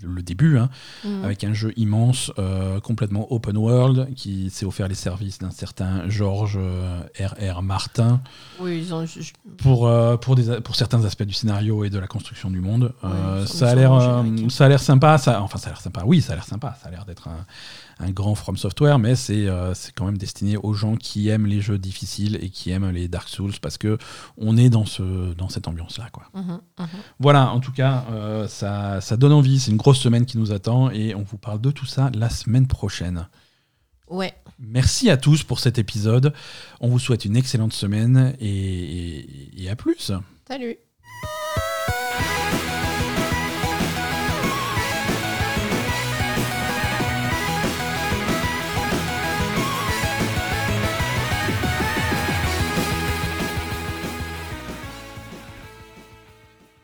le début, hein, Mhm. avec un jeu immense, euh, complètement open world, qui s'est offert les services d'un certain Georges euh, R.R. Martin Oui, ils ont. ju- pour, euh, pour, des, pour certains aspects du scénario et de la construction du monde. Ouais, ça, a l'air, ça a l'air sympa. Ça, enfin, ça a l'air sympa. Oui, ça a l'air sympa. Ça a l'air d'être un, un grand From Software, mais c'est, euh, c'est quand même destiné aux gens qui aiment les jeux difficiles et qui aiment les Dark Souls parce que on est dans, ce, dans cette ambiance-là. Quoi. Mhm, mhm. Voilà, en tout cas, euh, ça, ça donne envie. C'est une grosse semaine qui nous attend et on vous parle de tout ça la semaine prochaine. Ouais. Merci à tous pour cet épisode. On vous souhaite une excellente semaine et, et- et à plus. Salut.